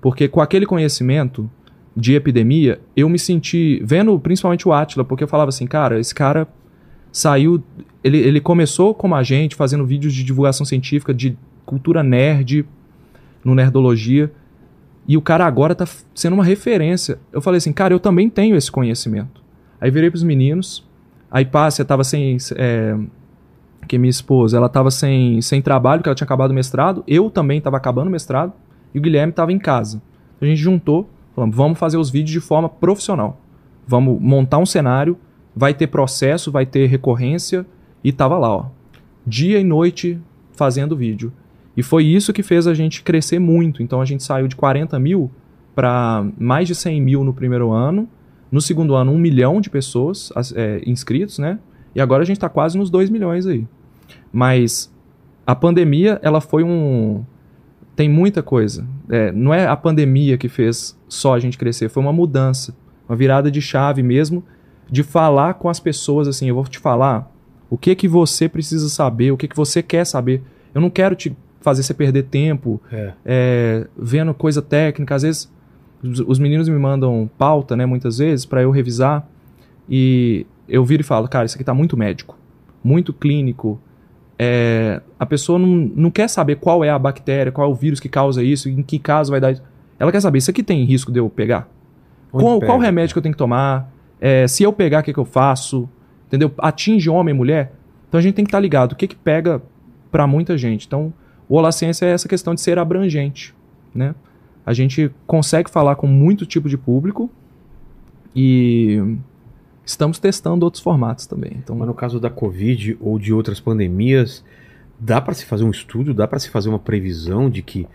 Porque com aquele conhecimento de epidemia, eu me senti, vendo principalmente o Atila, porque eu falava assim, cara, esse cara saiu, ele, ele começou como a gente, fazendo vídeos de divulgação científica, de cultura nerd, no Nerdologia, e o cara agora tá sendo uma referência. Eu falei assim, cara, eu também tenho esse conhecimento. Aí virei pros meninos, aí Pássia tava sem. É, que minha esposa, ela tava sem, sem trabalho, que ela tinha acabado o mestrado, eu também tava acabando o mestrado, e o Guilherme tava em casa. A gente juntou, falamos, vamos fazer os vídeos de forma profissional. Vamos montar um cenário, vai ter processo, vai ter recorrência, e tava lá, ó. Dia e noite fazendo vídeo. E foi isso que fez a gente crescer muito. Então a gente saiu de 40 mil para mais de 100 mil no primeiro ano. No segundo ano, um milhão de pessoas as- é, inscritos, né? E agora a gente está quase nos 2 milhões aí. Mas a pandemia, ela foi um. Tem muita coisa. É, não é a pandemia que fez só a gente crescer, foi uma mudança. Uma virada de chave mesmo, de falar com as pessoas assim: eu vou te falar o que que você precisa saber, o que que você quer saber. Eu não quero te fazer você perder tempo É. é, vendo coisa técnica. Às vezes, os, os meninos me mandam pauta, né, muitas vezes, para eu revisar. E eu viro e falo, cara, isso aqui tá muito médico, muito clínico. É, a pessoa não, não quer saber qual é a bactéria, qual é o vírus que causa isso, em que caso vai dar isso. Ela quer saber, isso aqui tem risco de eu pegar? Qual, pega? qual remédio que eu tenho que tomar? É, se eu pegar, o que, que eu faço? Entendeu? Atinge homem e mulher? Então a gente tem que estar ligado. O que, que pega para muita gente? Então, o Olá Ciência é essa questão de ser abrangente. Né? A gente consegue falar com muito tipo de público e estamos testando outros formatos também. Então, Mas no caso da Covid ou de outras pandemias, dá para se fazer um estudo, dá para se fazer uma previsão de que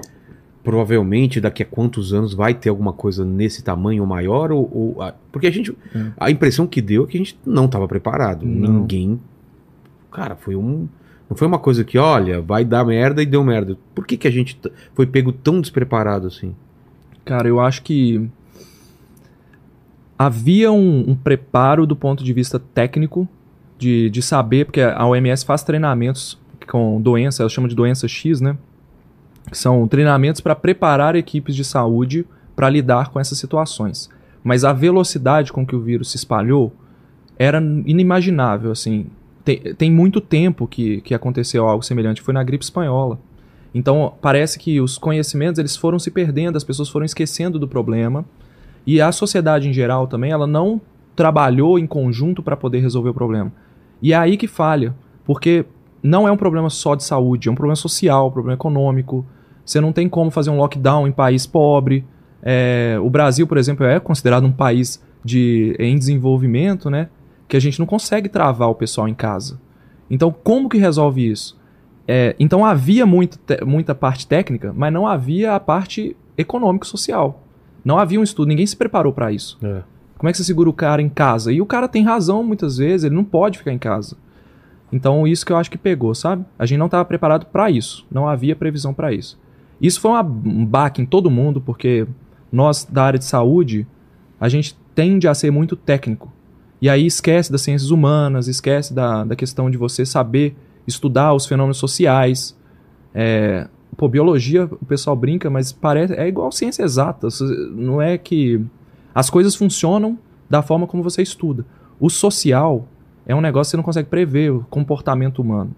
provavelmente daqui a quantos anos vai ter alguma coisa nesse tamanho ou maior? Ou, ou- a- porque a gente. É. A impressão que deu é que a gente não estava preparado. Não. Ninguém. Cara, foi um. Não foi uma coisa que, olha, vai dar merda e deu merda. Por que, que a gente foi pego tão despreparado assim? Cara, eu acho que havia um, um preparo do ponto de vista técnico de, de saber, porque a OMS faz treinamentos com doença, ela chama de doença X, né? que são treinamentos para preparar equipes de saúde para lidar com essas situações. Mas a velocidade com que o vírus se espalhou era inimaginável, assim. Tem, tem muito tempo que, que aconteceu algo semelhante, foi na gripe espanhola. Então, parece que os conhecimentos eles foram se perdendo, as pessoas foram esquecendo do problema. E a sociedade em geral também, ela não trabalhou em conjunto para poder resolver o problema. E é aí que falha, porque não é um problema só de saúde, é um problema social, um problema econômico. Você não tem como fazer um lockdown em país pobre. É, o Brasil, por exemplo, é considerado um país de, em desenvolvimento, né? Que a gente não consegue travar o pessoal em casa. Então, como que resolve isso? É, então havia muito muita parte técnica, mas não havia a parte econômico-social. Não havia um estudo, ninguém se preparou para isso. É. Como é que você segura o cara em casa? E o cara tem razão muitas vezes, ele não pode ficar em casa. Então, isso que eu acho que pegou, sabe? A gente não estava preparado para isso. Não havia previsão para isso. Isso foi uma, um baque em todo mundo, porque nós, da área de saúde, a gente tende a ser muito técnico. E aí esquece das ciências humanas, esquece da, da questão de você saber estudar os fenômenos sociais. É, pô, biologia, o pessoal brinca, mas parece é igual ciência exata. Não é que as coisas funcionam da forma como você estuda. O social é um negócio que você não consegue prever, o comportamento humano.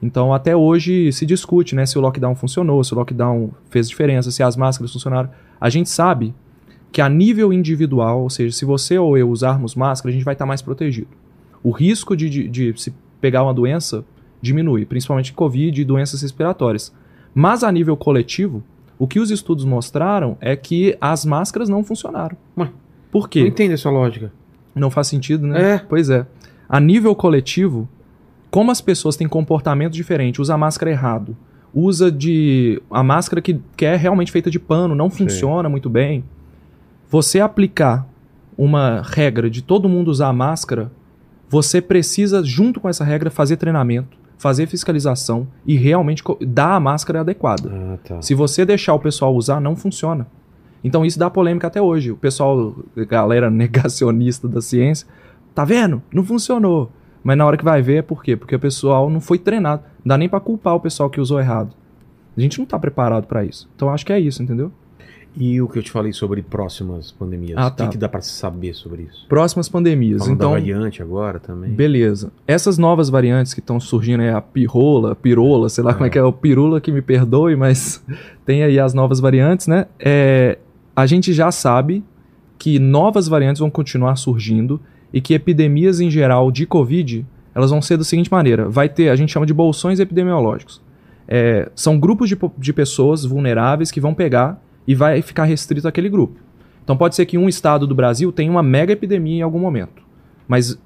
Então, até hoje se discute né, se o lockdown funcionou, se o lockdown fez diferença, se as máscaras funcionaram. A gente sabe que a nível individual, ou seja, se você ou eu usarmos máscara, a gente vai estar mais protegido. O risco de, de, de se pegar uma doença diminui, principalmente Covid e doenças respiratórias. Mas a nível coletivo, o que os estudos mostraram é que as máscaras não funcionaram. Ué, Por quê? Não entendo essa lógica. Não faz sentido, né? É. Pois é. A nível coletivo, como as pessoas têm comportamento diferente, usa a máscara errado, usa de a máscara que, que é realmente feita de pano, não funciona muito bem. Você aplicar uma regra de todo mundo usar a máscara, você precisa, junto com essa regra, fazer treinamento, fazer fiscalização e realmente dar a máscara adequada. Ah, tá. Se você deixar o pessoal usar, não funciona. Então isso dá polêmica até hoje. O pessoal, galera negacionista da ciência, tá vendo? Não funcionou. Mas na hora que vai ver é por quê? Porque o pessoal não foi treinado. Não dá nem pra culpar o pessoal que usou errado. A gente não tá preparado pra isso. Então acho que é isso, entendeu? E o que eu te falei sobre próximas pandemias? Ah, O que, tá. que dá pra saber sobre isso? Próximas pandemias. Falando então, da variante agora também. Beleza. Essas novas variantes que estão surgindo é a pirrola, pirola, sei lá como é que é o pirula que me perdoe, mas [LAUGHS] tem aí as novas variantes, né? É, a gente já sabe que novas variantes vão continuar surgindo e que epidemias em geral de Covid, elas vão ser da seguinte maneira. Vai ter, a gente chama de bolsões epidemiológicos. É, são grupos de, de pessoas vulneráveis que vão pegar e vai ficar restrito àquele grupo. Então pode ser que um estado do Brasil tenha uma mega epidemia em algum momento. Mas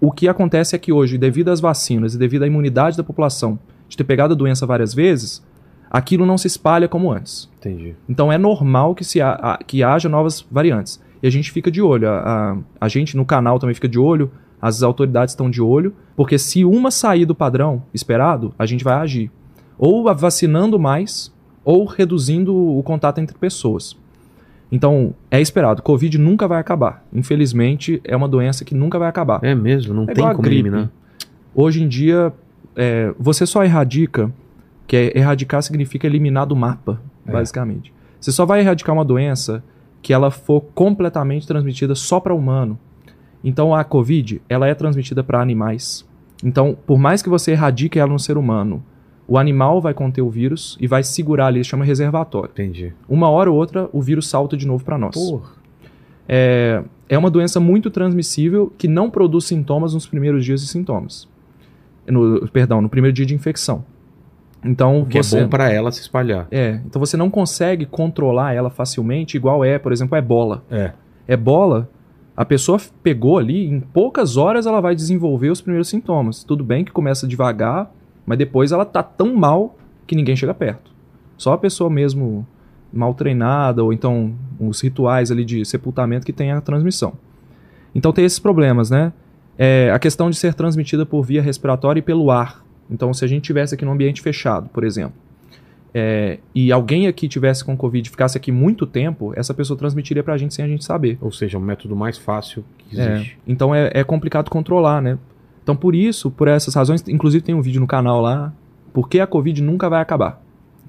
o que acontece é que hoje, devido às vacinas e devido à imunidade da população de ter pegado a doença várias vezes, aquilo não se espalha como antes. Entendi. Então é normal que, se ha- a- que haja novas variantes. E a gente fica de olho. A, a- a gente no canal também fica de olho, as autoridades estão de olho, porque se uma sair do padrão esperado, a gente vai agir. Ou vacinando mais, ou reduzindo o contato entre pessoas. Então, é esperado. Covid nunca vai acabar. Infelizmente, é uma doença que nunca vai acabar. É mesmo, não É tem como gripe. eliminar. Hoje em dia, é, você só erradica, que é, erradicar significa eliminar do mapa, É. basicamente. Você só vai erradicar uma doença que ela for completamente transmitida só para humano. Então a COVID, ela é transmitida para animais. Então, por mais que você erradique ela no ser humano, o animal vai conter o vírus e vai segurar ali, chama reservatório. Entendi. Uma hora ou outra, o vírus salta de novo para nós. Porra. É, é uma doença muito transmissível que não produz sintomas nos primeiros dias de sintomas. No, perdão, no primeiro dia de infecção. Então O que você é bom pra ela se espalhar. é, então você não consegue controlar ela facilmente, igual é, por exemplo, a ebola. É. Ebola, a pessoa pegou ali, em poucas horas ela vai desenvolver os primeiros sintomas. Tudo bem que começa devagar, mas depois ela tá tão mal que ninguém chega perto. Só a pessoa mesmo mal treinada, ou então os rituais ali de sepultamento que tem a transmissão. Então tem esses problemas, né? É, a questão de ser transmitida por via respiratória e pelo ar. Então, se a gente tivesse aqui num ambiente fechado, por exemplo, é, e alguém aqui tivesse com Covid e ficasse aqui muito tempo, essa pessoa transmitiria pra gente sem a gente saber. Ou seja, é o método mais fácil que É, existe. então é, é complicado controlar, né? Então por isso, por essas razões, inclusive tem um vídeo no canal lá, por que a Covid nunca vai acabar.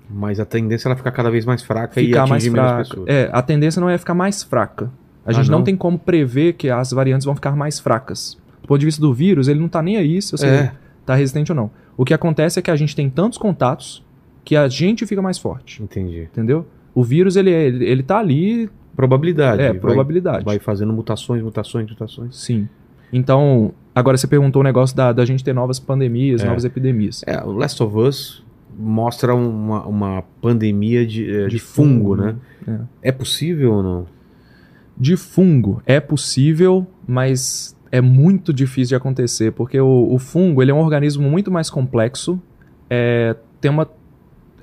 Mas a tendência é ela ficar cada vez mais fraca e ficar atingir mais menos fraca. pessoas. É, a tendência não é ficar mais fraca. A Ah, gente não? não? tem como prever que as variantes vão ficar mais fracas. Do ponto de vista do vírus, ele não tá nem aí se você É. tá resistente ou não. O que acontece é que a gente tem tantos contatos que a gente fica mais forte, Entendi. entendeu? O vírus, ele, é- ele, ele tá ali, Probabilidade. é, vai- probabilidade. Vai fazendo mutações, mutações, mutações. Sim. Então, agora você perguntou o negócio da, da gente ter novas pandemias, É. novas epidemias. É, o Last of Us mostra uma, uma pandemia de, eh, de, De fungo, fungo, né? É. possível ou não? De fungo é possível, mas é muito difícil de acontecer, porque o, o fungo ele é um organismo muito mais complexo. É, tem uma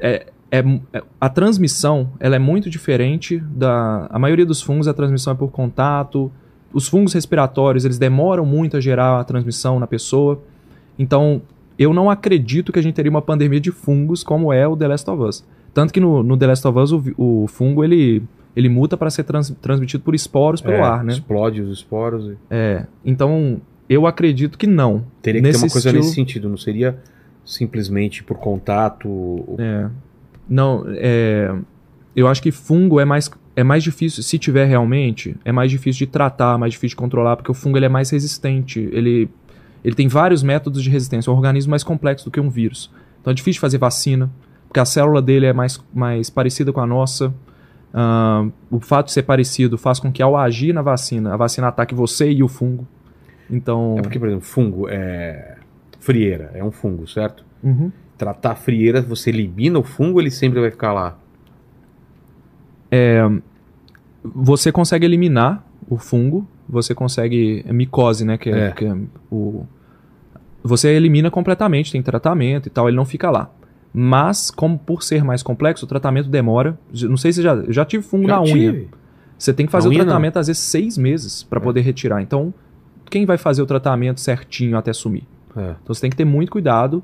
é, é- é- a transmissão ela é muito diferente da a maioria dos fungos a transmissão é por contato. Os fungos respiratórios eles demoram muito a gerar a transmissão na pessoa. Então eu não acredito que a gente teria uma pandemia de fungos como é o The Last of Us. Tanto que no, no The Last of Us o, o fungo ele ele muta para ser trans- transmitido por esporos pelo É, ar, né? Explode os esporos. e- É. Então, eu acredito que não. Teria que Nesse ter uma coisa estilo- nesse sentido, não seria simplesmente por contato. É. Não, é. Eu acho que fungo é mais, é mais difícil, se tiver realmente, é mais difícil de tratar, mais difícil de controlar, porque o fungo ele é mais resistente. Ele, ele tem vários métodos de resistência. É um organismo mais complexo do que um vírus. Então é difícil de fazer vacina, porque a célula dele é mais, mais parecida com a nossa. Ah, o fato de ser parecido faz com que ao agir na vacina, a vacina ataque você e o fungo. Então. É porque, por exemplo, fungo é. Frieira, é um fungo, certo? Uhum. Tratar frieira, você elimina o fungo, ele sempre vai ficar lá. Você consegue eliminar o fungo, você consegue é micose, né, que é, É. que é o você elimina completamente, tem tratamento e tal, ele não fica lá. Mas como por ser mais complexo, o tratamento demora. Não sei se já eu já tive fungo Já na unha. tive. Você tem que fazer o unha, tratamento às vezes seis meses para É. poder retirar. Então, quem vai fazer o tratamento certinho até sumir? É. Então você tem que ter muito cuidado.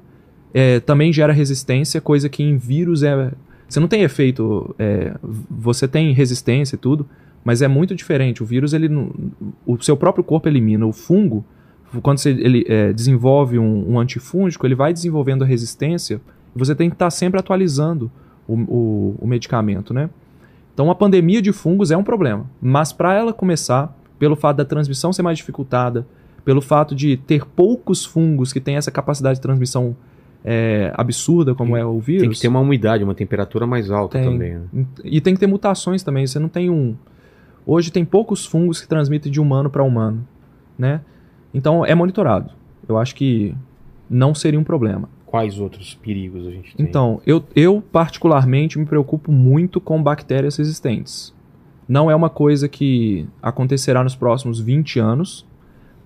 É, também gera resistência, coisa que em vírus é. Você não tem efeito. é, você tem resistência e tudo, mas é muito diferente. O vírus, ele. O seu próprio corpo elimina. O fungo, quando você ele, é, desenvolve um, um antifúngico, ele vai desenvolvendo a resistência você tem que estar sempre atualizando o, o- o medicamento, né? Então a pandemia de fungos é um problema. Mas para ela começar, pelo fato da transmissão ser mais dificultada, pelo fato de ter poucos fungos que têm essa capacidade de transmissão é, absurda, como Tem- é o vírus. Tem que ter uma umidade, uma temperatura mais alta Tem. também. né? E tem que ter mutações também. Você não tem um. Hoje tem poucos fungos que transmitem de humano para humano, né? Então é monitorado. Eu acho que não seria um problema. Quais outros perigos a gente tem? Então, eu, eu particularmente me preocupo muito com bactérias resistentes. Não é uma coisa que acontecerá nos próximos 20 anos,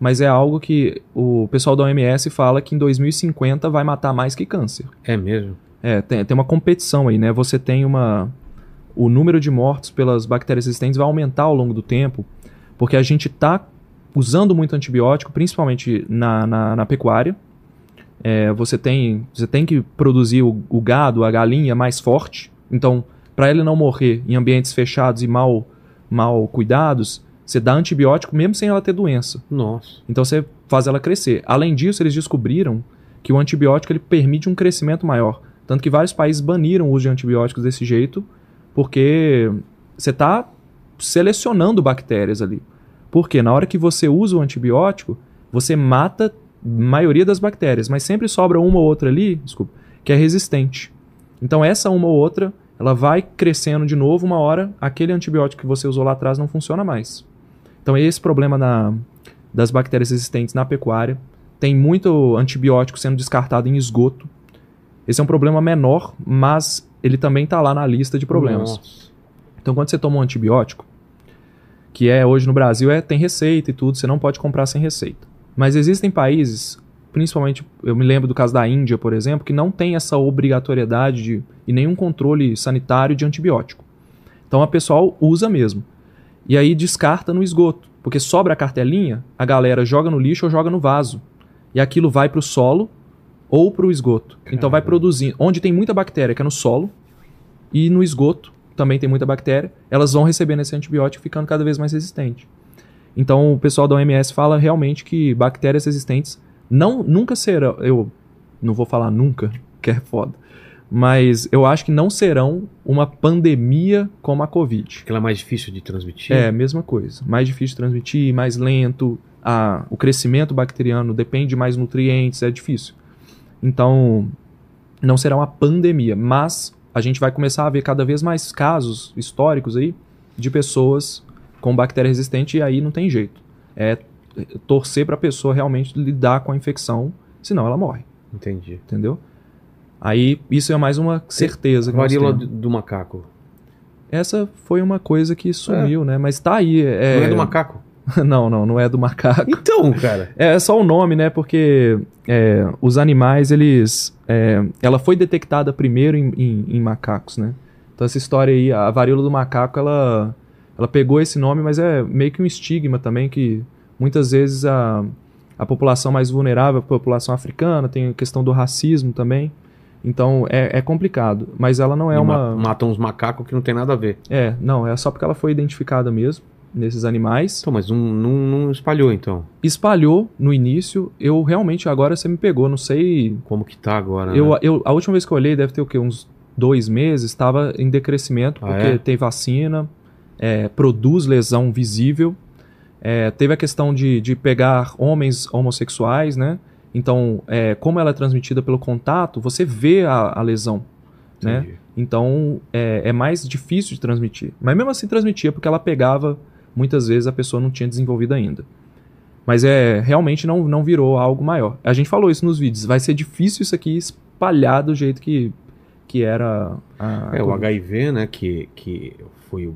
mas é algo que o pessoal da OMS fala que em 2050 vai matar mais que câncer. É mesmo? É, tem, tem uma competição aí, né? Você tem uma. O número de mortos pelas bactérias resistentes vai aumentar ao longo do tempo, porque a gente está usando muito antibiótico, principalmente na, na, na pecuária. É, você, tem, você tem que produzir o, o gado, a galinha mais forte. Então, para ele não morrer em ambientes fechados e mal, mal cuidados, você dá antibiótico mesmo sem ela ter doença. Nossa. Então você faz ela crescer. Além disso, eles descobriram que o antibiótico ele permite um crescimento maior. Tanto que vários países baniram o uso de antibióticos desse jeito, porque você está selecionando bactérias ali. Porque na hora que você usa o antibiótico, você mata a maioria das bactérias, mas sempre sobra uma ou outra ali, desculpa, que é resistente. Então essa uma ou outra, ela vai crescendo de novo, uma hora aquele antibiótico que você usou lá atrás não funciona mais. Então esse problema na, das bactérias resistentes na pecuária, tem muito antibiótico sendo descartado em esgoto. Esse é um problema menor, mas ele também está lá na lista de problemas. Nossa. Então, quando você toma um antibiótico, que é hoje no Brasil é tem receita e tudo, você não pode comprar sem receita. Mas existem países, principalmente eu me lembro do caso da Índia, por exemplo, que não tem essa obrigatoriedade de, e nenhum controle sanitário de antibiótico. Então a pessoal usa mesmo. E aí descarta no esgoto, porque sobra a cartelinha, a galera joga no lixo ou joga no vaso. E aquilo vai para o solo ou para o esgoto. Então vai Caramba. produzindo. Onde tem muita bactéria, que é no solo, e no esgoto também tem muita bactéria, elas vão recebendo esse antibiótico ficando cada vez mais resistente. Então o pessoal da OMS fala realmente que bactérias resistentes não nunca serão, eu não vou falar nunca, [LAUGHS] que é foda, mas eu acho que não serão uma pandemia como a Covid. Aquela é mais difícil de transmitir. É, mesma coisa. Mais difícil de transmitir, mais lento. A, o crescimento bacteriano depende de mais nutrientes, é difícil. Então, não será uma pandemia, mas a gente vai começar a ver cada vez mais casos históricos aí de pessoas com bactéria resistente e aí não tem jeito. É torcer para a pessoa realmente lidar com a infecção, senão ela morre, Entendi. entendeu? Aí isso é mais uma certeza Varíola do, do macaco. Essa foi uma coisa que sumiu, né? Mas tá aí. É... Não é do macaco? [LAUGHS] não, não, não é do macaco. Então, cara. [LAUGHS] É só o nome, né? Porque é, os animais, eles. é, ela foi detectada primeiro em, em- em macacos, né? Então essa história aí, a varíola do macaco, ela, ela pegou esse nome, mas é meio que um estigma também que muitas vezes a, a população mais vulnerável, a população africana, tem a questão do racismo também. Então é, é complicado. Mas ela não é E uma. ma- Matam uns macacos que não tem nada a ver. É, não, é só porque ela foi identificada mesmo nesses animais. Então, mas não, não, não espalhou, então. Espalhou no início. Eu realmente agora você me pegou, não sei Como que tá agora, Eu, né? eu, a última vez que eu olhei, deve ter o quê? Uns dois meses, estava em decrescimento, Ah, porque é? tem vacina, é, produz lesão visível. É, teve a questão de, de pegar homens homossexuais, né? Então, é, como ela é transmitida pelo contato, você vê a, a lesão, né? Então, é, é mais difícil de transmitir. Mas mesmo assim transmitia, porque ela pegava, muitas vezes a pessoa não tinha desenvolvido ainda. Mas é realmente não, não virou algo maior. A gente falou isso nos vídeos. Vai ser difícil isso aqui espalhar do jeito que, que era a. É, o. HIV, né, que, que foi um,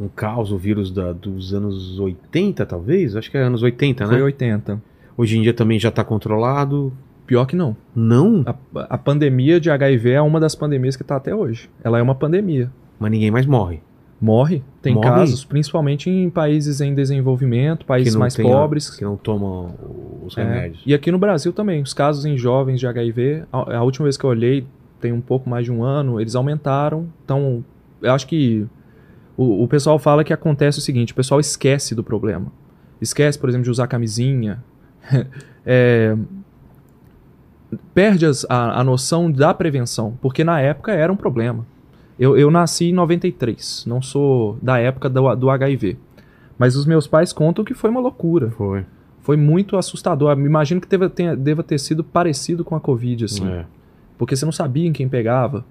um caos, o vírus da- dos anos 80, talvez? Acho que é anos 80, Foi né? 80. Hoje em dia também já tá controlado. Pior que não. Não, A, a pandemia de HIV é uma das pandemias que está até hoje. Ela é uma pandemia. mas ninguém mais morre. Morre. Tem Morre? casos, principalmente em países em desenvolvimento, países mais tem a- pobres. Que não tomam os É, remédios. E aqui no Brasil também, os casos em jovens de HIV, a, a última vez que eu olhei, tem um pouco mais de um ano, eles aumentaram. Então, eu acho que o, o pessoal fala que acontece o seguinte: o pessoal esquece do problema. Esquece, por exemplo, de usar camisinha. É, perde as- a, a noção da prevenção, porque na época era um problema. Eu, eu nasci em 93, não sou da época do, do HIV. Mas os meus pais contam que foi uma loucura. Foi. Foi muito assustador. Me imagino que deva, tenha- deva ter sido parecido com a Covid, assim. É. Porque você não sabia em quem pegava.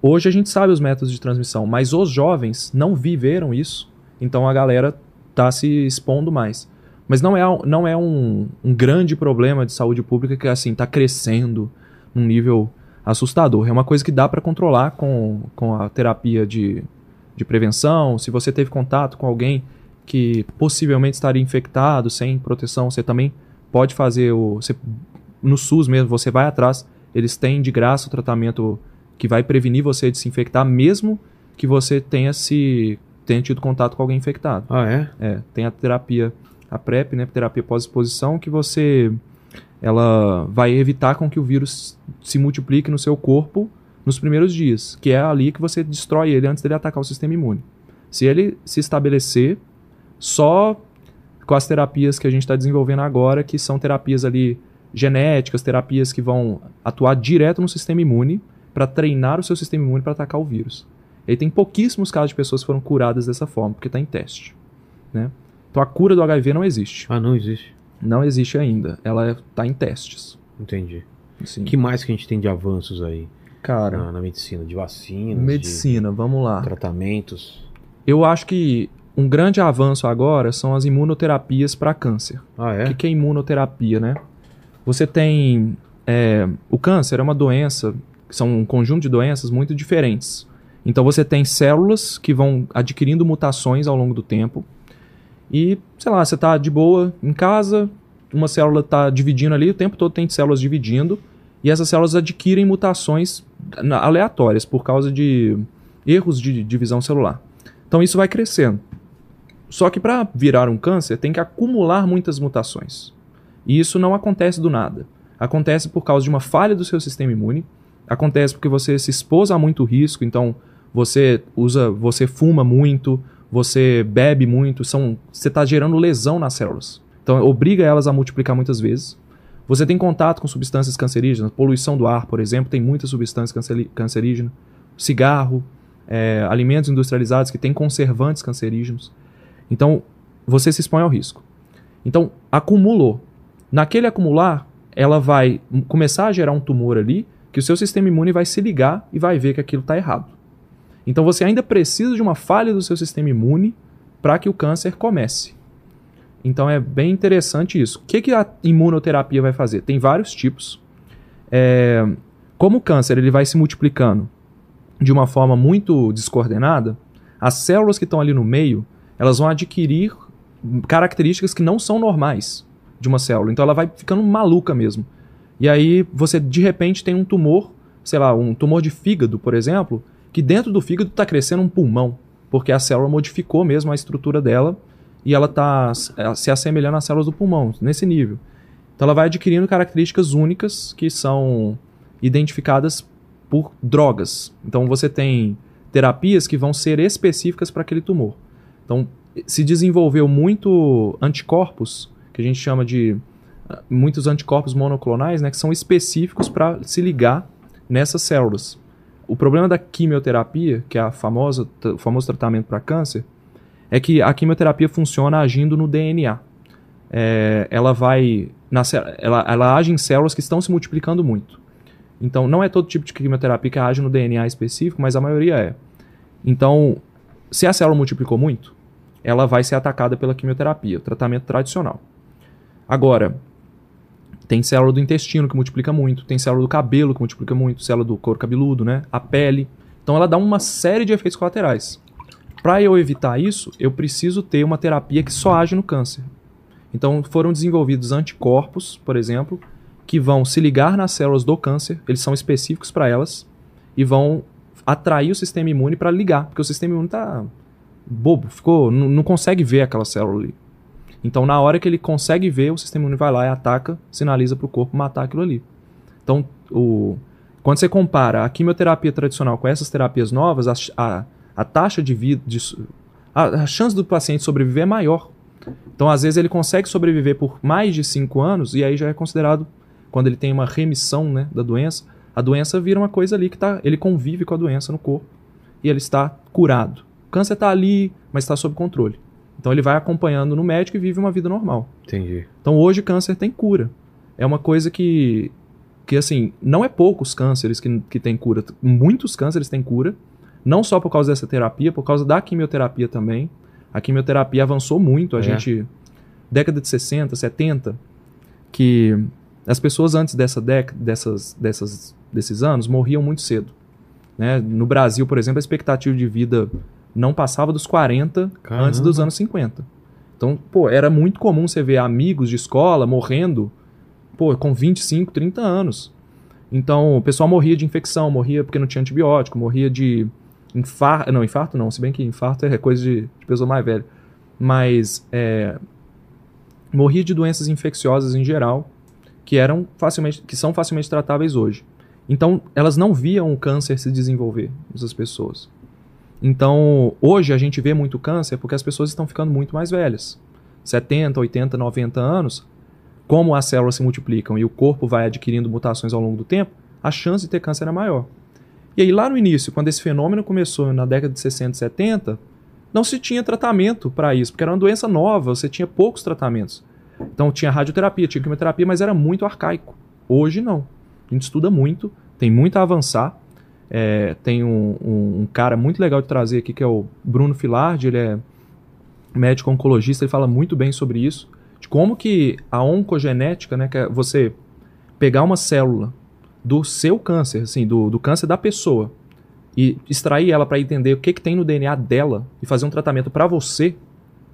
Hoje a gente sabe os métodos de transmissão, mas os jovens não viveram isso. Então a galera tá se expondo mais. Mas não é, um- não é um, um grande problema de saúde pública que assim tá crescendo num nível assustador. É uma coisa que dá para controlar com, com a terapia de, de prevenção. Se você teve contato com alguém que possivelmente estaria infectado sem proteção, você também pode fazer o. Você, no SUS mesmo, você vai atrás, eles têm de graça o tratamento que vai prevenir você de se infectar, mesmo que você tenha se tenha tido contato com alguém infectado. Ah, é? É, tem a terapia, a PrEP, né, terapia pós-exposição, que você ela vai evitar com que o vírus se multiplique no seu corpo nos primeiros dias, que é ali que você destrói ele antes dele atacar o sistema imune. Se ele se estabelecer só com as terapias que a gente está desenvolvendo agora, que são terapias ali genéticas, terapias que vão atuar direto no sistema imune para treinar o seu sistema imune para atacar o vírus. E tem pouquíssimos casos de pessoas que foram curadas dessa forma, porque está em teste. Né? Então a cura do HIV não existe. Ah, não existe. Não existe ainda. Ela está em testes. Entendi. O que mais que a gente tem de avanços aí Cara, na, na medicina? De vacinas, medicina, vamos lá. de tratamentos. Eu acho que um grande avanço agora são as imunoterapias para câncer. Ah, O é? que, que é imunoterapia, né? Você tem. é, o câncer é uma doença, são um conjunto de doenças muito diferentes. Então você tem células que vão adquirindo mutações ao longo do tempo. E, sei lá, você tá de boa em casa, uma célula tá dividindo ali, o tempo todo tem células dividindo, e essas células adquirem mutações aleatórias por causa de erros de divisão celular. Então isso vai crescendo. Só que para virar um câncer tem que acumular muitas mutações. E isso não acontece do nada. Acontece por causa de uma falha do seu sistema imune. Acontece porque você se expôs a muito risco, então você usa, você fuma muito, você bebe muito, são, você está gerando lesão nas células. Então obriga elas a multiplicar muitas vezes. Você tem contato com substâncias cancerígenas, poluição do ar, por exemplo, tem muita substância cancerígena. Cigarro, é, alimentos industrializados que têm conservantes cancerígenos. Então, você se expõe ao risco. Então, acumulou. Naquele acumular, ela vai começar a gerar um tumor ali, que o seu sistema imune vai se ligar e vai ver que aquilo está errado. Então, você ainda precisa de uma falha do seu sistema imune para que o câncer comece. Então, é bem interessante isso. O que, que a imunoterapia vai fazer? Tem vários tipos. É, como o câncer ele vai se multiplicando de uma forma muito descoordenada, as células que estão ali no meio, elas vão adquirir características que não são normais de uma célula. Então ela vai ficando maluca mesmo. E aí você de repente tem um tumor, sei lá, um tumor de fígado, por exemplo, que dentro do fígado está crescendo um pulmão, porque a célula modificou mesmo a estrutura dela e ela está se assemelhando às células do pulmão, nesse nível. Então ela vai adquirindo características únicas que são identificadas por drogas. Então você tem terapias que vão ser específicas para aquele tumor. Então se desenvolveu muito anticorpos, que a gente chama de ah, muitos anticorpos monoclonais, né, que são específicos para se ligar nessas células. O problema da quimioterapia, que é a famosa, o famoso tratamento para câncer, é que a quimioterapia funciona agindo no DNA. É, ela vai ela, ela age em células que estão se multiplicando muito. Então, não é todo tipo de quimioterapia que age no DNA específico, mas a maioria é. Então, se a célula multiplicou muito, ela vai ser atacada pela quimioterapia, o tratamento tradicional. Agora, tem célula do intestino que multiplica muito, tem célula do cabelo que multiplica muito, célula do couro cabeludo, né? A pele. Então ela dá uma série de efeitos colaterais. Para eu evitar isso, eu preciso ter uma terapia que só age no câncer. Então foram desenvolvidos anticorpos, por exemplo, que vão se ligar nas células do câncer, eles são específicos para elas e vão atrair o sistema imune para ligar, porque o sistema imune tá bobo, ficou, não consegue ver aquela célula ali. Então, na hora que ele consegue ver, o sistema imune vai lá e ataca, sinaliza para o corpo matar aquilo ali. Então, o, quando você compara a quimioterapia tradicional com essas terapias novas, a, a, a taxa de vida, de a, a chance do paciente sobreviver é maior. Então, às vezes, ele consegue sobreviver por mais de 5 anos e aí já é considerado, quando ele tem uma remissão né, da doença, a doença vira uma coisa ali que tá, ele convive com a doença no corpo e ele está curado. O câncer está ali, mas está sob controle. Então, ele vai acompanhando no médico e vive uma vida normal. Entendi. Então hoje câncer tem cura. É uma coisa que, que assim, não é poucos cânceres que, que tem cura. Muitos cânceres têm cura. Não só por causa dessa terapia, por causa da quimioterapia também. A quimioterapia avançou muito. A É. gente. Década de 60, 70, que as pessoas antes dessa década, dessas, dessas, desses anos morriam muito cedo. Né? No Brasil, por exemplo, a expectativa de vida não passava dos 40 Caramba. antes dos anos 50. Então, pô, era muito comum você ver amigos de escola morrendo, pô, com 25, 30 anos. Então, o pessoal morria de infecção, morria porque não tinha antibiótico, morria de infarto, não, infarto não, se bem que infarto é coisa de, de pessoa mais velha. Mas, é, morria de doenças infecciosas em geral, que eram facilmente, que são facilmente tratáveis hoje. Então, elas não viam o câncer se desenvolver nessas pessoas. Então, hoje a gente vê muito câncer porque as pessoas estão ficando muito mais velhas. 70, 80, 90 anos, como as células se multiplicam e o corpo vai adquirindo mutações ao longo do tempo, a chance de ter câncer é maior. E aí, lá no início, quando esse fenômeno começou na década de 60 e 70, não se tinha tratamento para isso, porque era uma doença nova, você tinha poucos tratamentos. Então, tinha radioterapia, tinha quimioterapia, mas era muito arcaico. Hoje, não. A gente estuda muito, tem muito a avançar. É, tem um, um- um cara muito legal de trazer aqui que é o Bruno Filardi, ele é médico oncologista, ele fala muito bem sobre isso, de como que a oncogenética, né, que é você pegar uma célula do seu câncer, assim, do, do câncer da pessoa, e extrair ela para entender o que, que tem no DNA dela e fazer um tratamento para você,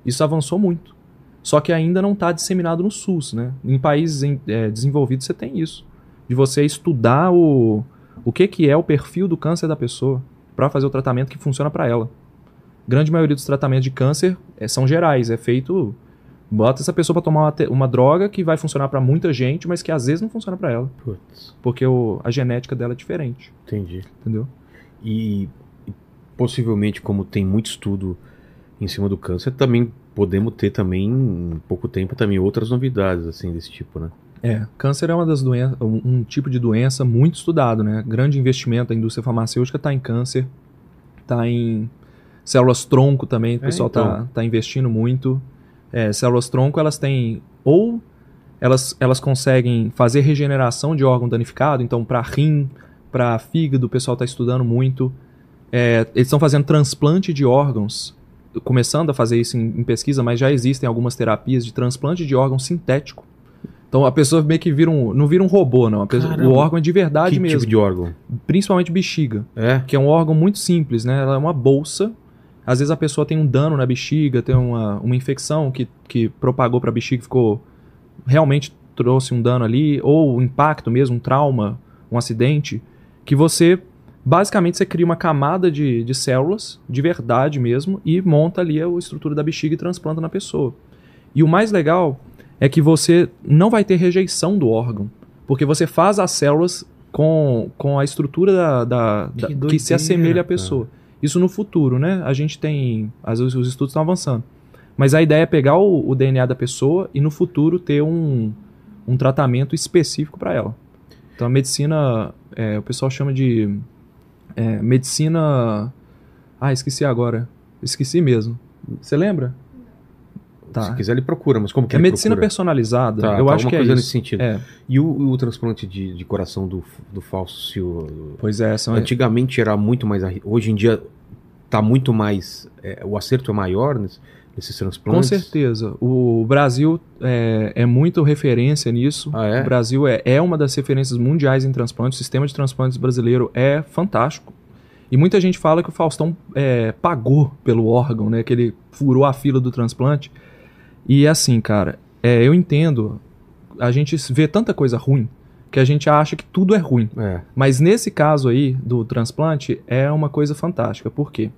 isso avançou muito. Só que ainda não está disseminado no SUS, né? Em países em- é, desenvolvidos você tem isso, de você estudar o, o que, que é o perfil do câncer da pessoa para fazer o tratamento que funciona para ela. Grande maioria dos tratamentos de câncer é, são gerais, é feito bota essa pessoa para tomar uma, uma droga que vai funcionar para muita gente, mas que às vezes não funciona para ela, Putz, porque o- a genética dela é diferente, entendi. entendeu? E e possivelmente, como tem muito estudo em cima do câncer, também podemos ter também, em pouco tempo, também outras novidades, assim, desse tipo, né? É, câncer é uma das doenças, um, tipo de doença muito estudado, né? Grande investimento da indústria farmacêutica está em câncer, está em células tronco também, o É, pessoal está então. tá investindo muito. É, células tronco, elas têm ou elas, elas conseguem fazer regeneração de órgão danificado, então para rim, para fígado, o pessoal está estudando muito. É, eles estão fazendo transplante de órgãos, começando a fazer isso em, em pesquisa, mas já existem algumas terapias de transplante de órgão sintético. Então a pessoa meio que vira um, não vira um robô, não. A pessoa- o órgão é de verdade que mesmo. tipo de órgão? Principalmente bexiga, É. que é um órgão muito simples, né? Ela é uma bolsa. Às vezes a pessoa tem um dano na bexiga, tem uma, uma infecção que, que propagou para a bexiga e ficou. realmente trouxe um dano ali, ou um impacto mesmo, um trauma, um acidente, que você. Basicamente você cria uma camada de, de células, de verdade mesmo, e monta ali a estrutura da bexiga e transplanta na pessoa. E o mais legal é que você não vai ter rejeição do órgão, porque você faz as células com, com a estrutura da, da- da- Que que, doideira, se assemelha cara. à pessoa. Isso no futuro, né? A gente tem. Às vezes os estudos estão avançando. Mas a ideia é pegar o, o DNA da pessoa e no futuro ter um, um tratamento específico para ela. Então a medicina, é, o pessoal chama de é, medicina. Ah, esqueci agora. Esqueci mesmo. Você lembra? Tá. Se quiser, ele procura, mas como que É ele medicina procura? personalizada. Tá, eu tá, acho que é coisa isso. nesse sentido. É, E o, o transplante de, de coração do, do falso. pois é, são Antigamente era muito mais. Hoje em dia tá muito mais. é, o acerto é maior nesse- nesses Com transplantes. certeza. O Brasil é, é muito referência nisso. Ah, é? O Brasil é, é uma das referências mundiais em transplante. O sistema de transplantes brasileiro é fantástico. E muita gente fala que o Faustão é, pagou pelo órgão, né? Que ele furou a fila do transplante. E assim, cara, é, eu entendo. A gente vê tanta coisa ruim que a gente acha que tudo é ruim. É. Mas nesse caso aí do transplante é uma coisa fantástica. Por quê?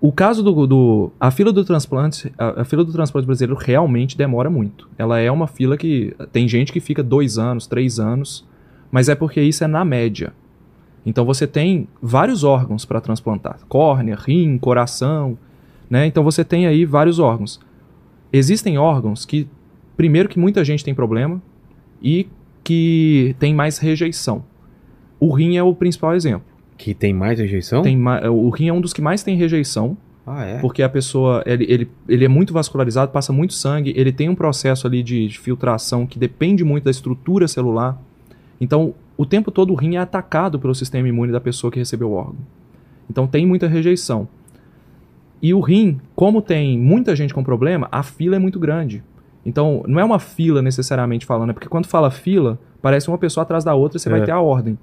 O caso do, do- a fila do transplante, a, a fila do transplante brasileiro realmente demora muito. Ela é uma fila que tem gente que fica dois anos, três anos, mas é porque isso é na média. Então você tem vários órgãos para transplantar: córnea, rim, coração, né? Então você tem aí vários órgãos. Existem órgãos que, primeiro, que muita gente tem problema e que tem mais rejeição. O rim é o principal exemplo. Que tem mais rejeição? Tem ma- o rim é um dos que mais tem rejeição, Ah, é. porque a pessoa ele, ele, ele é muito vascularizado, passa muito sangue, ele tem um processo ali de, de filtração que depende muito da estrutura celular. Então, o tempo todo o rim é atacado pelo sistema imune da pessoa que recebeu o órgão. Então, tem muita rejeição. E o rim, como tem muita gente com problema, a fila é muito grande. Então, não é uma fila necessariamente falando, é porque quando fala fila, parece uma pessoa atrás da outra e você É. vai ter a ordem.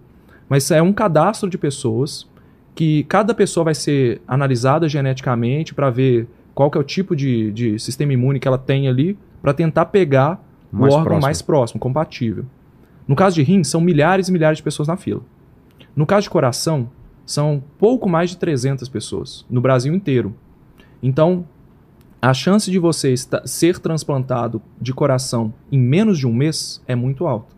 Mas é um cadastro de pessoas que cada pessoa vai ser analisada geneticamente para ver qual que é o tipo de, de sistema imune que ela tem ali, para tentar pegar Mais o órgão próximo. mais próximo, compatível. No caso de rim, são milhares e milhares de pessoas na fila. No caso de coração, são pouco mais de 300 pessoas, no Brasil inteiro. Então, a chance de você esta- ser transplantado de coração em menos de um mês é muito alta.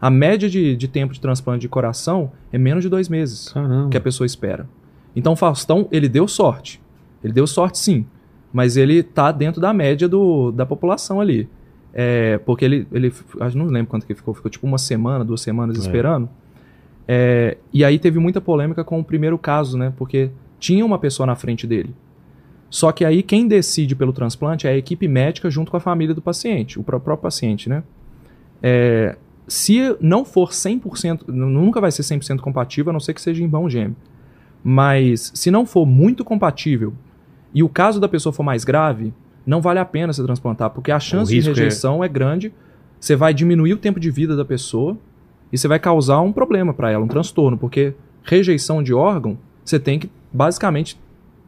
A média de, de tempo de transplante de coração é menos de dois meses Caramba. que a pessoa espera. Então, o Faustão, ele deu sorte. Ele deu sorte, sim. Mas ele tá dentro da média do, da população ali. É, porque ele, ele. Acho não lembro quanto que ficou. Ficou tipo uma semana, duas semanas É. esperando. É, e aí teve muita polêmica com o primeiro caso, né? Porque tinha uma pessoa na frente dele. Só que aí quem decide pelo transplante é a equipe médica junto com a família do paciente, o pró- próprio paciente, né? É, se não for 100%, nu- nunca vai ser 100% compatível, a não ser que seja irmão gêmeo. Mas se não for muito compatível e o caso da pessoa for mais grave, não vale a pena se transplantar, porque a chance de é- rejeição é... grande. Você vai diminuir o tempo de vida da pessoa e você vai causar um problema para ela, um transtorno, porque rejeição de órgão, você tem que basicamente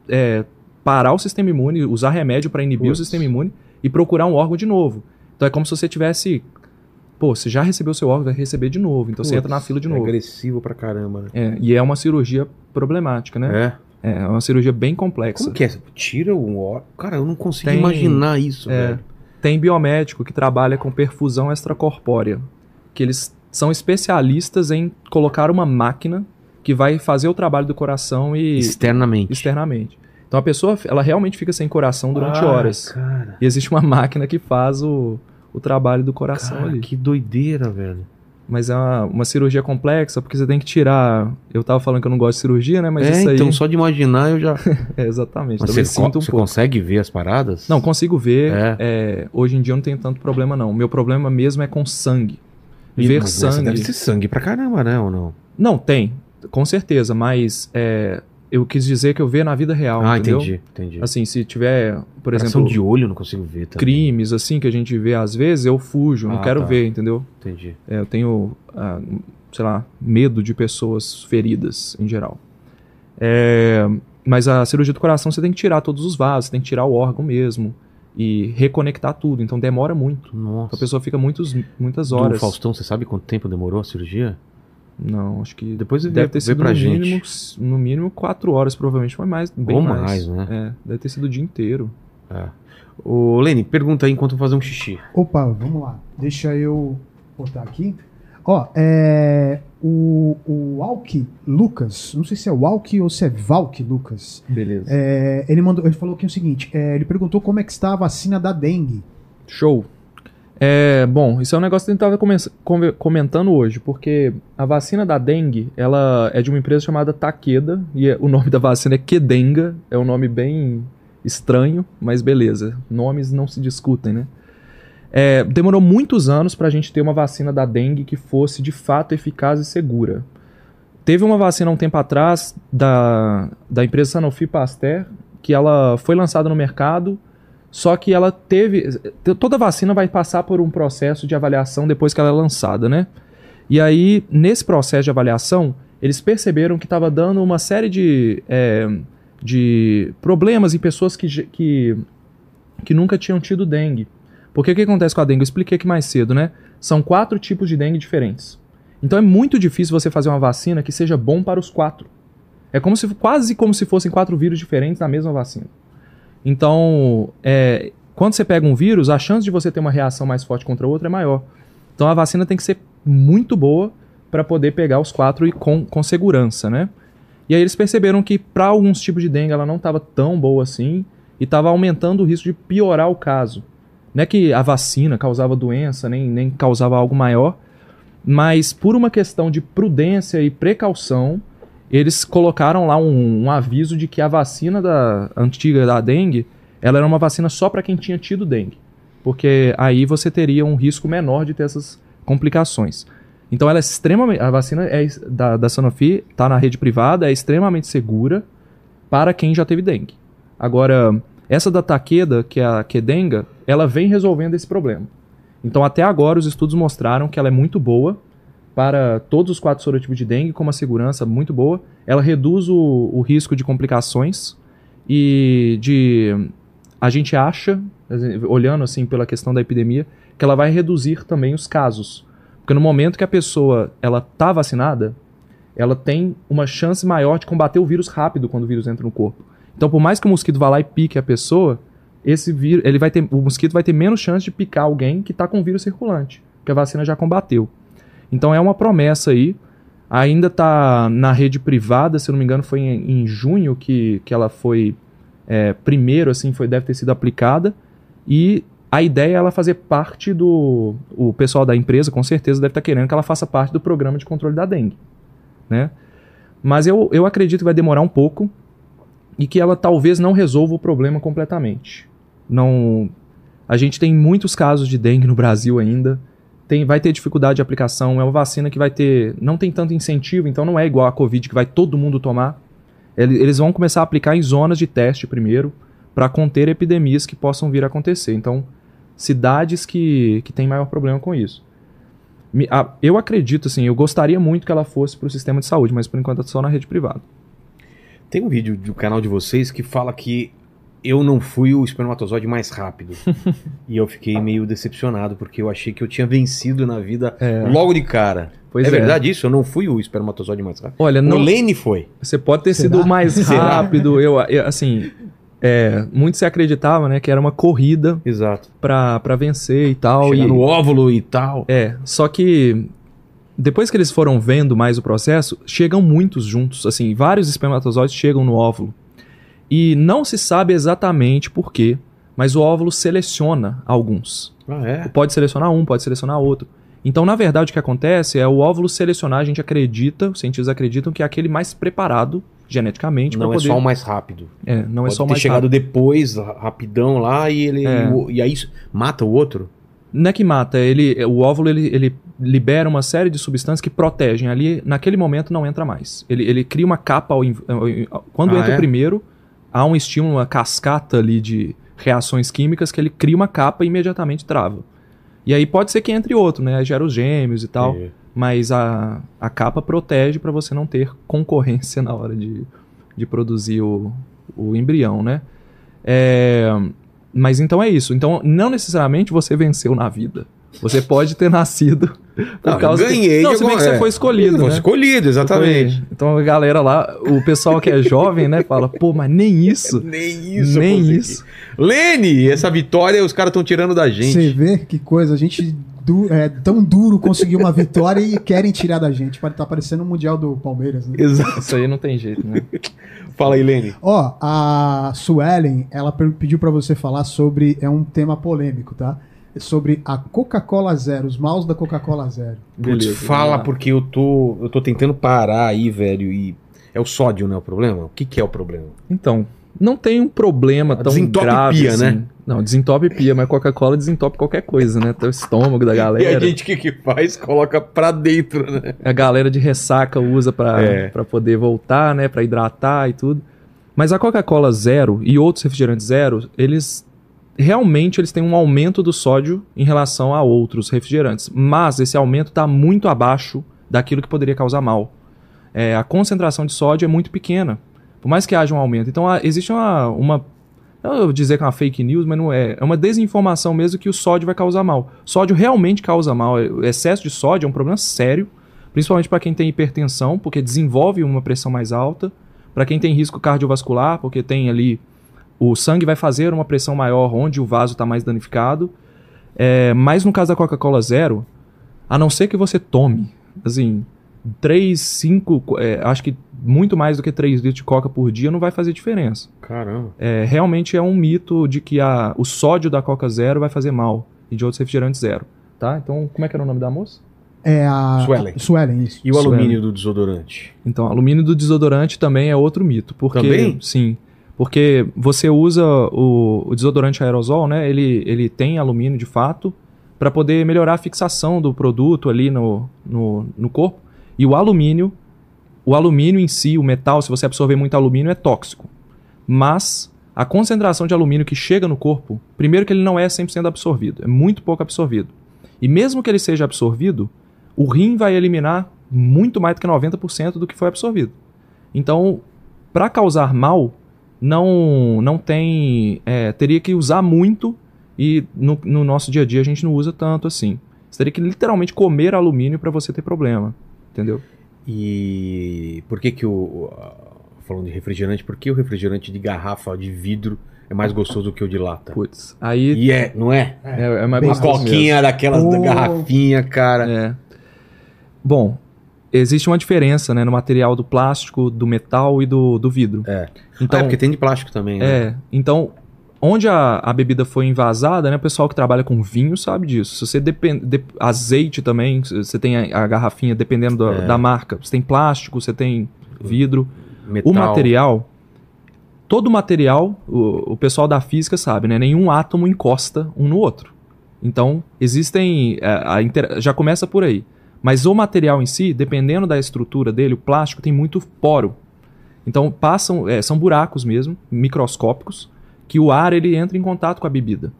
é, parar o sistema imune, usar remédio para inibir o sistema imune e procurar um órgão de novo. Então é como se você tivesse. Pô, você já recebeu seu órgão, vai receber de novo. Então você entra na fila de é novo. agressivo pra caramba, né? É, e é uma cirurgia problemática, né? É. É, é uma cirurgia bem complexa. Como que é? Tira o órgão. Cara, eu não consigo Tem- imaginar isso, É, velho. tem biomédico que trabalha com perfusão extracorpórea, que eles são especialistas em colocar uma máquina que vai fazer o trabalho do coração e Externamente. externamente. Então a pessoa, ela realmente fica sem coração durante Ah, horas. Cara. E existe uma [LAUGHS] máquina que faz o, o trabalho do coração Cara, ali. que doideira, velho. Mas é uma, uma cirurgia complexa, porque você tem que tirar. Eu tava falando que eu não gosto de cirurgia, né? Mas é, isso aí. então só de imaginar eu já. [LAUGHS] É, exatamente. Mas você, um você pouco. consegue ver as paradas? Não, consigo ver. É. é, hoje em dia eu não tenho tanto problema, não. O meu problema mesmo é com sangue. E- ver sangue. Deve ser sangue pra caramba, né? Ou não? Não, tem, com certeza, mas é, eu quis dizer que eu vejo na vida real, ah, entendeu? entendi, entendi. Assim, se tiver, por Coração exemplo, de olho não consigo ver também. crimes assim que a gente vê às vezes, eu fujo, não Ah, quero tá. ver, entendeu? Entendi. É, eu tenho, ah, sei lá, medo de pessoas feridas em geral. É, mas a cirurgia do coração você tem que tirar todos os vasos, você tem que tirar o órgão mesmo e reconectar tudo, então demora muito. Nossa. A pessoa fica muitos, muitas Do horas. Faustão, você sabe quanto tempo demorou a cirurgia? Não, acho que Depois deve vê, ter sido pra no gente. mínimo, no mínimo quatro horas, provavelmente, mas mais, bem Ou mais. mais, né? É, deve ter sido o dia inteiro. É. Ô, Lene, pergunta aí enquanto eu fazer um xixi. Opa, vamos lá. Deixa eu botar aqui. Ó, é, o, o Alck Lucas, não sei se é o Alck ou se é Valk Lucas, Beleza. é, ele, mandou, ele falou aqui o seguinte, é, ele perguntou como é que está a vacina da dengue. Show. É, bom, isso é um negócio que a gente estava come- come- comentando hoje, porque a vacina da dengue, ela é de uma empresa chamada Takeda, e é- o nome da vacina é Kedenga, é um nome bem estranho, mas beleza, nomes não se discutem, né? É, demorou muitos anos para a gente ter uma vacina da dengue que fosse de fato eficaz e segura. Teve uma vacina um tempo atrás da, da empresa Sanofi Pasteur, que ela foi lançada no mercado, só que ela teve. Toda vacina vai passar por um processo de avaliação depois que ela é lançada, né? E aí, nesse processo de avaliação, eles perceberam que estava dando uma série de, é, de problemas em pessoas que, que, que nunca tinham tido dengue. Porque o que acontece com a dengue? Eu expliquei aqui mais cedo, né? São quatro tipos de dengue diferentes. Então é muito difícil você fazer uma vacina que seja bom para os quatro. É como se, quase como se fossem quatro vírus diferentes na mesma vacina. Então, é, quando você pega um vírus, a chance de você ter uma reação mais forte contra o outro é maior. Então a vacina tem que ser muito boa para poder pegar os quatro e com, com segurança, né? E aí eles perceberam que para alguns tipos de dengue ela não estava tão boa assim e estava aumentando o risco de piorar o caso. Não é que a vacina causava doença, nem, nem causava algo maior, mas por uma questão de prudência e precaução, eles colocaram lá um, um aviso de que a vacina da antiga da dengue, ela era uma vacina só para quem tinha tido dengue, porque aí você teria um risco menor de ter essas complicações. Então ela é extremamente, a vacina é, da, da Sanofi está na rede privada, é extremamente segura para quem já teve dengue. Agora, essa da Takeda, que é a Kedenga, ela vem resolvendo esse problema. Então, até agora, os estudos mostraram que ela é muito boa para todos os quatro sorotipos de dengue, com uma segurança muito boa. Ela reduz o, o risco de complicações e de. A gente acha, olhando assim pela questão da epidemia, que ela vai reduzir também os casos. Porque no momento que a pessoa ela tá vacinada, ela tem uma chance maior de combater o vírus rápido quando o vírus entra no corpo. Então, por mais que o mosquito vá lá e pique a pessoa, esse vírus, ele vai ter, o mosquito vai ter menos chance de picar alguém que está com o vírus circulante, que a vacina já combateu. Então é uma promessa aí. Ainda está na rede privada, se não me engano, foi em, em junho que, que ela foi é, primeiro, assim, foi deve ter sido aplicada. E a ideia é ela fazer parte do. O pessoal da empresa, com certeza, deve estar querendo que ela faça parte do programa de controle da dengue. Né? Mas eu, eu acredito que vai demorar um pouco e que ela talvez não resolva o problema completamente. Não, a gente tem muitos casos de dengue no Brasil ainda. Tem, vai ter dificuldade de aplicação. É uma vacina que vai ter, não tem tanto incentivo, então não é igual a Covid que vai todo mundo tomar. Ele- Eles vão começar a aplicar em zonas de teste primeiro para conter epidemias que possam vir a acontecer. Então, cidades que, que têm maior problema com isso. Eu acredito, assim, eu gostaria muito que ela fosse para o sistema de saúde, mas por enquanto é só na rede privada. Tem um vídeo do canal de vocês que fala que eu não fui o espermatozoide mais rápido. [LAUGHS] e eu fiquei meio decepcionado, porque eu achei que eu tinha vencido na vida logo de cara. Pois é, é. verdade isso? Eu não fui o espermatozoide mais rápido. Olha, O não, Lene foi. Você pode ter Será? sido mais [LAUGHS] Será? rápido. Eu, eu, assim, é, muito se acreditava, né, que era uma corrida Exato. pra, pra vencer e tal. Chegar E, no óvulo e tal. é, só que depois que eles foram vendo mais o processo, chegam muitos juntos, assim, vários espermatozoides chegam no óvulo. E não se sabe exatamente por quê, mas o óvulo seleciona alguns. Ah, é? Pode selecionar um, pode selecionar outro. Então, na verdade, o que acontece é o óvulo selecionar, a gente acredita, os cientistas acreditam que é aquele mais preparado geneticamente para Não é poder. só o mais rápido. É, não é Pode só o mais chegado rápido. depois, ra- rapidão lá, e ele. É. e E, aí isso mata o outro? Não é que mata, ele, o óvulo ele, ele libera uma série de substâncias que protegem. Ali, naquele momento, não entra mais. Ele, ele cria uma capa. Ao- quando Ah, entra é? o primeiro, há um estímulo, uma cascata ali de reações químicas que ele cria uma capa e imediatamente trava. E aí pode ser que entre outro, né? Aí gera os gêmeos e tal. É. Mas a, a capa protege para você não ter concorrência [LAUGHS] na hora de, de produzir o, o embrião, né? É, mas então é isso. Então, não necessariamente você venceu na vida. Você pode ter nascido [LAUGHS] por Não, causa eu ganhei que... Não, se bem que você é. foi escolhido, Foi né? escolhido, exatamente. Foi. Então a galera lá, o pessoal que é [LAUGHS] jovem, né, fala, pô, mas nem isso. [LAUGHS] Nem isso. nem consegui. isso. Lene, essa vitória os caras estão tirando da Você gente. vê que coisa, a gente du- é tão duro conseguir uma vitória e querem tirar da gente. Pode estar parecendo o Mundial do Palmeiras, né? Exato. Isso aí não tem jeito, né? Fala aí, Lene. Ó, a Suelen, ela pediu pra você falar sobre. É um tema polêmico, tá? Sobre a Coca-Cola Zero, os maus da Coca-Cola Zero. Putz, fala porque eu tô, eu tô tentando parar aí, velho, e é o sódio, né, o problema? O que que é o problema? Então, não tem um problema tão desentope grave pia, assim. né? Não, desentope pia, mas Coca-Cola desentope qualquer coisa, né? Até o estômago da [LAUGHS] E galera. a gente o que que faz? Coloca pra dentro, né? A galera de ressaca usa pra É. pra poder voltar, né? Pra hidratar e tudo. Mas a Coca-Cola Zero e outros refrigerantes Zero, eles realmente eles têm um aumento do sódio em relação a outros refrigerantes. Mas esse aumento está muito abaixo daquilo que poderia causar mal. É, a concentração de sódio é muito pequena, por mais que haja um aumento. Então a- existe uma, uma eu vou dizer que é uma fake news, mas não é. É uma desinformação mesmo que o sódio vai causar mal. Sódio realmente causa mal. O excesso de sódio é um problema sério, principalmente para quem tem hipertensão, porque desenvolve uma pressão mais alta. Para quem tem risco cardiovascular, porque tem ali o sangue vai fazer uma pressão maior onde o vaso está mais danificado. É, mas no caso da Coca-Cola Zero, a não ser que você tome, assim, 3, 5, é, acho que muito mais do que 3 litros de coca por dia não vai fazer diferença. Caramba. É, realmente é um mito de que a, o sódio da Coca Zero vai fazer mal e de outros refrigerantes zero. Tá? Então, como é que era o nome da moça? É a. Suelen. Suelen, isso. E o Isso alumínio do desodorante? Então, alumínio do desodorante também é outro mito. Porque, Também? Sim. Porque você usa o, o desodorante aerosol, né? Ele, ele tem alumínio de fato para poder melhorar a fixação do produto ali no, no, no corpo. E o alumínio, o alumínio em si, o metal, se você absorver muito alumínio, é tóxico. Mas a concentração de alumínio que chega no corpo, primeiro que ele não é 100% absorvido, é muito pouco absorvido. E mesmo que ele seja absorvido, o rim vai eliminar muito mais do que 90% do que foi absorvido. Então, para causar mal, não não tem. é, teria que usar muito e no, no nosso dia a dia a gente não usa tanto assim. Você teria que literalmente comer alumínio para você ter problema. Entendeu? E por que que o... Falando de refrigerante, por que o refrigerante de garrafa de vidro é mais gostoso do que o de lata? Putz. Aí E é, não é? é, é mais Bem Uma gostoso mesmo. coquinha daquelas da Oh. garrafinha, cara. É. Bom, existe uma diferença né, no material do plástico, do metal e do, do vidro. É. Então, ah, é porque tem de plástico também, né? É, então, onde a, a bebida foi envasada, né? O pessoal que trabalha com vinho sabe disso. Se você depende. de- azeite também, você tem a, a garrafinha, dependendo da, É. da marca. Você tem plástico, você tem vidro. Metal. O material. Todo material, o, o pessoal da física sabe, né? Nenhum átomo encosta um no outro. Então, existem. é, a inter- já começa por aí. Mas o material em si, dependendo da estrutura dele, o plástico tem muito poro. Então, passam, é, são buracos mesmo, microscópicos, que o ar ele entra em contato com a bebida.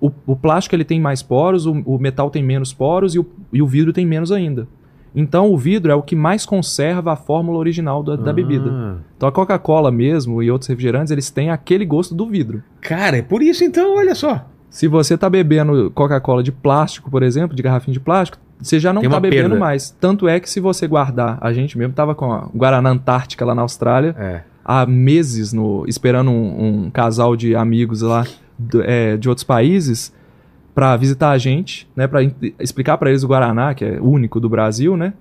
O, o plástico ele tem mais poros, o, o metal tem menos poros e o, e o vidro tem menos ainda. Então, o vidro é o que mais conserva a fórmula original da, da bebida. Ah. Então, a Coca-Cola mesmo e outros refrigerantes, eles têm aquele gosto do vidro. Cara, é por isso então, olha só. Se você tá bebendo Coca-Cola de plástico, por exemplo, de garrafinha de plástico, você já não tá uma bebendo perda. mais. Tanto é que se você guardar, a gente mesmo tava com a Guaraná Antártica lá na Austrália, É. há meses no, esperando um, um casal de amigos lá do- é, de outros países para visitar a gente, né, para explicar para eles o Guaraná, que é único do Brasil, né?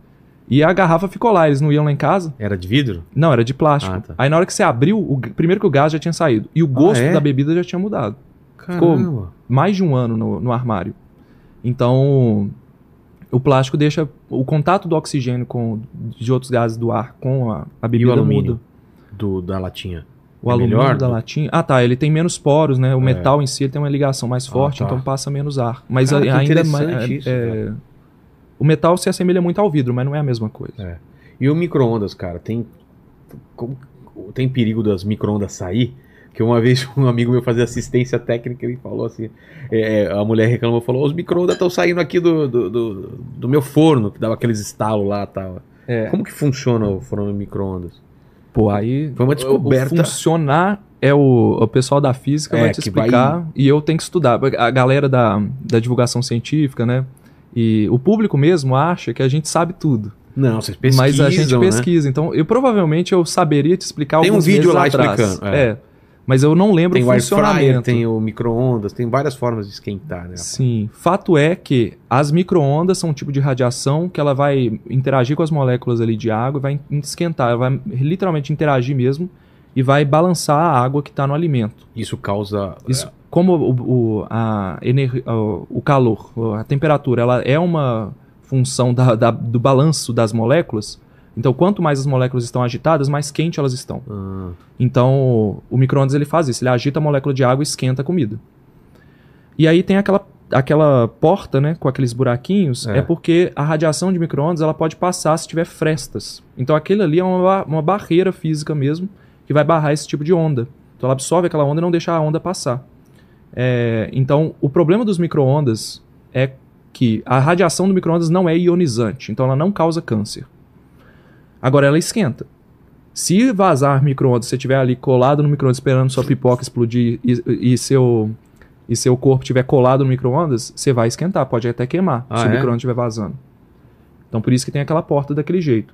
E a garrafa ficou lá, eles não iam lá em casa. Era de vidro? Não, era de plástico. Ah, tá. Aí na hora que você abriu, o, primeiro que o gás já tinha saído e o gosto é? da bebida já tinha mudado. Caramba. mais de um ano no, no armário. Então, o plástico deixa o contato do oxigênio com de outros gases do ar com a, a bebida alumínio? muda. Do, da latinha. O É alumínio melhor? da latinha. Ah, tá. Ele tem menos poros, né? O metal em si tem uma ligação mais forte, tá. então passa menos ar. Mas Cara, a- que ainda interessante mais. isso, é, o metal se assemelha muito ao vidro, mas não é a mesma coisa. É. E o micro-ondas, cara, tem. Tem perigo das micro-ondas sair? Que uma vez um amigo meu fazia assistência técnica ele falou assim: é, a mulher reclamou, falou: os micro-ondas estão saindo aqui do, do, do, do meu forno, que dava aqueles estalos lá e tal. É. Como que funciona o forno micro-ondas? Pô, aí. Foi uma descoberta. Funcionar é o, o pessoal da física É, vai te que vai- explicar e eu tenho que estudar. A galera da, da divulgação científica, né? E o público mesmo acha que a gente sabe tudo. Não, vocês pesquisam. mas a gente né? pesquisa. Então, eu provavelmente eu saberia te explicar Tem um vídeo lá atrás. explicando, é. É. Mas eu não lembro Tem o fryer, funcionamento. tem o micro-ondas, tem várias formas de esquentar, né? Sim. Fato é que as micro-ondas são um tipo de radiação que ela vai interagir com as moléculas ali de água e vai esquentar. Ela vai literalmente interagir mesmo e vai balançar a água que está no alimento. Isso causa. Isso, como o, o, a ener- o, o calor, a temperatura, ela é uma função da- da- do balanço das moléculas. Então, quanto mais as moléculas estão agitadas, mais quente elas estão. Ah, Então, o micro-ondas ele faz isso, ele agita a molécula de água e esquenta a comida. E aí tem aquela, aquela porta, né, com aqueles buraquinhos, É. é, porque a radiação de micro-ondas ela pode passar se tiver frestas. Então, aquele ali é uma, uma barreira física mesmo, que vai barrar esse tipo de onda. Então, ela absorve aquela onda e não deixa a onda passar. É, então, o problema dos micro-ondas é que a radiação do micro-ondas não é ionizante, então ela não causa câncer. Agora, ela esquenta. Se vazar micro-ondas, você estiver ali colado no micro-ondas esperando sua pipoca explodir e, e seu, e seu corpo estiver colado no micro-ondas, você vai esquentar, pode até queimar Ah, se é? o micro-ondas estiver vazando. Então por isso que tem aquela porta daquele jeito.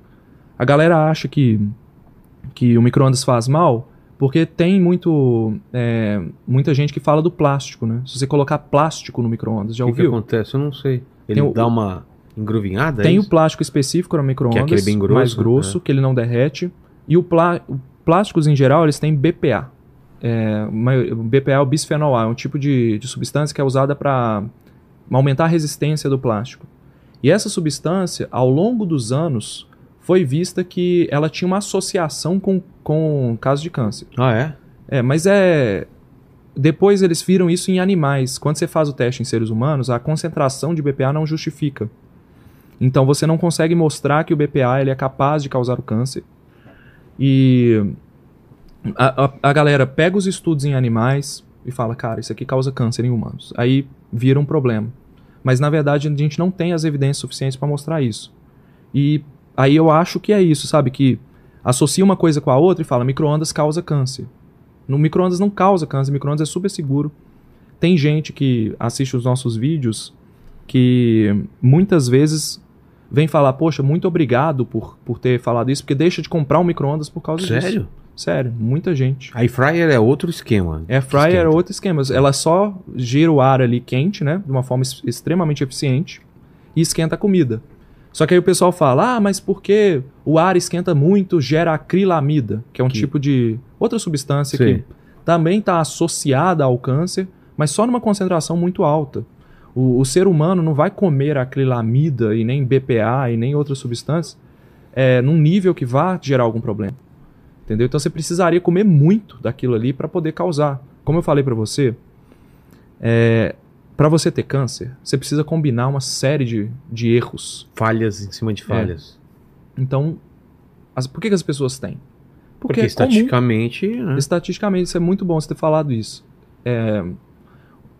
A galera acha que, que o micro-ondas faz mal porque tem muito, é, muita gente que fala do plástico, né? Se você colocar plástico no micro-ondas, já o que, ouviu? acontece? Eu não sei. Ele Tem o- dá uma engruvinhada? Tem é o plástico específico no Que é micro-ondas, bem grosso, mais grosso, que ele não derrete. E o, plá o plásticos em geral, eles têm BPA. É, BPA é o bisfenol A, é um tipo de, de substância que é usada para aumentar a resistência do plástico. E essa substância, ao longo dos anos, foi vista que ela tinha uma associação com, com casos de câncer. Ah, é? É, mas é. Depois eles viram isso em animais. Quando você faz o teste em seres humanos, a concentração de BPA não justifica. Então você não consegue mostrar que o BPA ele é capaz de causar o câncer. E a, a- a galera pega os estudos em animais e fala, cara, isso aqui causa câncer em humanos. Aí vira um problema. Mas na verdade a gente não tem as evidências suficientes para mostrar isso. E aí eu acho que é isso, sabe? Que associa uma coisa com a outra e fala, micro-ondas causa câncer. No micro-ondas não causa câncer, micro-ondas é super seguro. Tem gente que assiste os nossos vídeos que muitas vezes vem falar, poxa, muito obrigado por, por ter falado isso, porque deixa de comprar um micro-ondas por causa disso. Sério? Sério, muita gente. A fryer é outro esquema. Air fryer é outro esquema. Ela só gira o ar ali quente, né? De uma forma extremamente eficiente e esquenta a comida. Só que aí o pessoal fala, ah, mas por que o ar esquenta muito, gera acrilamida, que é um Que- tipo de outra substância Sei. que também está associada ao câncer, mas só numa concentração muito alta. O, o ser humano não vai comer acrilamida e nem BPA e nem outras substâncias é, num nível que vá gerar algum problema. Entendeu? Então você precisaria comer muito daquilo ali para poder causar. Como eu falei para você, para você ter câncer, você precisa combinar uma série de, de erros. Falhas em cima de É. falhas. Então, as- por que, que as pessoas têm? Porque, é comum. estatisticamente. Né? Estatisticamente, isso é muito bom você ter falado isso. É,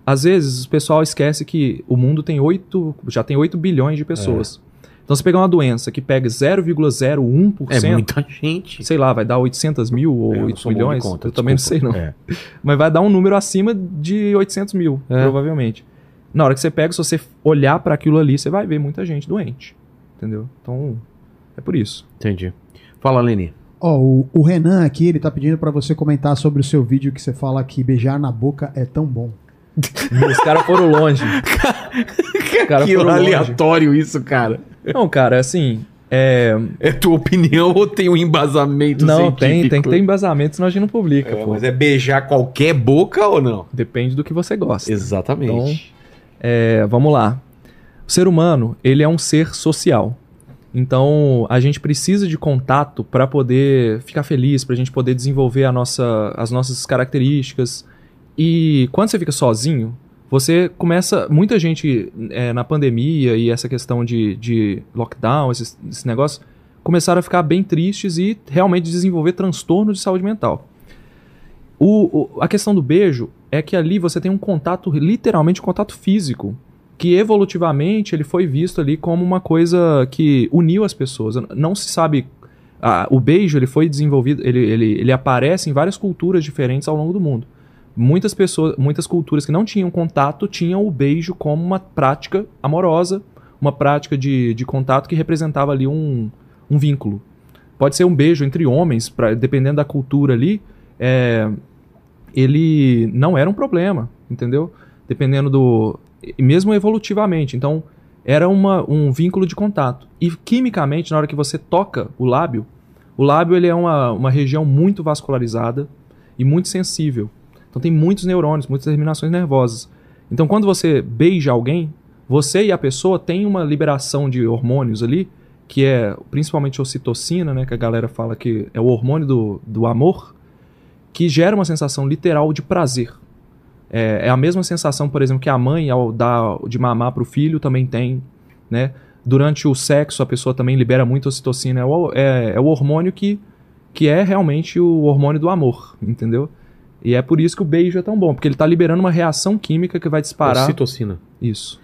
às vezes o pessoal esquece que o mundo tem 8, já tem 8 bilhões de pessoas. Então, se pegar uma doença que pega 0,01%, É muita gente. sei lá, vai dar 800 mil ou É, eu não 8 sou bom de milhões, conta, eu também não sei desculpa. não. É. [LAUGHS] Mas vai dar um número acima de 800 mil, É. provavelmente. Na hora que você pega, se você olhar para aquilo ali, você vai ver muita gente doente. Entendeu? Então, é por isso. Entendi. Fala, Leni. Ó, o, o Renan aqui, ele tá pedindo pra você comentar sobre o seu vídeo que você fala que beijar na boca é tão bom. Os caras foram longe. Cara, que foram longe. aleatório isso, cara. Não, cara, assim, É, É tua opinião ou tem um embasamento não, científico? tem, tem que ter embasamento, senão a gente não publica. É, pô. mas é beijar qualquer boca ou não? Depende do que você gosta. Exatamente. É, vamos lá. O ser humano, ele é um ser social. Então, a gente precisa de contato para poder ficar feliz, para a gente poder desenvolver a nossa, as nossas características. E quando você fica sozinho, você começa. Muita gente é, na pandemia e essa questão de, de lockdown, esse, esse negócio, começaram a ficar bem tristes e realmente desenvolver transtornos de saúde mental. O, o- a questão do beijo é que ali você tem um contato, literalmente um contato físico, que evolutivamente ele foi visto ali como uma coisa que uniu as pessoas. Não se sabe. ah, o beijo ele foi desenvolvido, ele, ele, ele aparece em várias culturas diferentes ao longo do mundo. Muitas pessoas, muitas culturas que não tinham contato tinham o beijo como uma prática amorosa, uma prática de, de contato que representava ali um, um vínculo. Pode ser um beijo entre homens, pra, dependendo da cultura ali, é, ele não era um problema, entendeu? Dependendo do. Mesmo evolutivamente. Então, era uma, um vínculo de contato. E quimicamente, na hora que você toca o lábio, o lábio ele é uma, uma região muito vascularizada e muito sensível. Então, tem muitos neurônios, muitas terminações nervosas. Então, quando você beija alguém, você e a pessoa têm uma liberação de hormônios ali, que é principalmente ocitocina, né? Que a galera fala que é o hormônio do, do amor que gera uma sensação literal de prazer. É, é a mesma sensação, por exemplo, que a mãe, ao dar de mamar para o filho, também tem. Né? Durante o sexo, a pessoa também libera muito ocitocina. É o, é, é o hormônio que, que é realmente o hormônio do amor, entendeu? E é por isso que o beijo é tão bom, porque ele está liberando uma reação química que vai disparar. Ocitocina. Isso.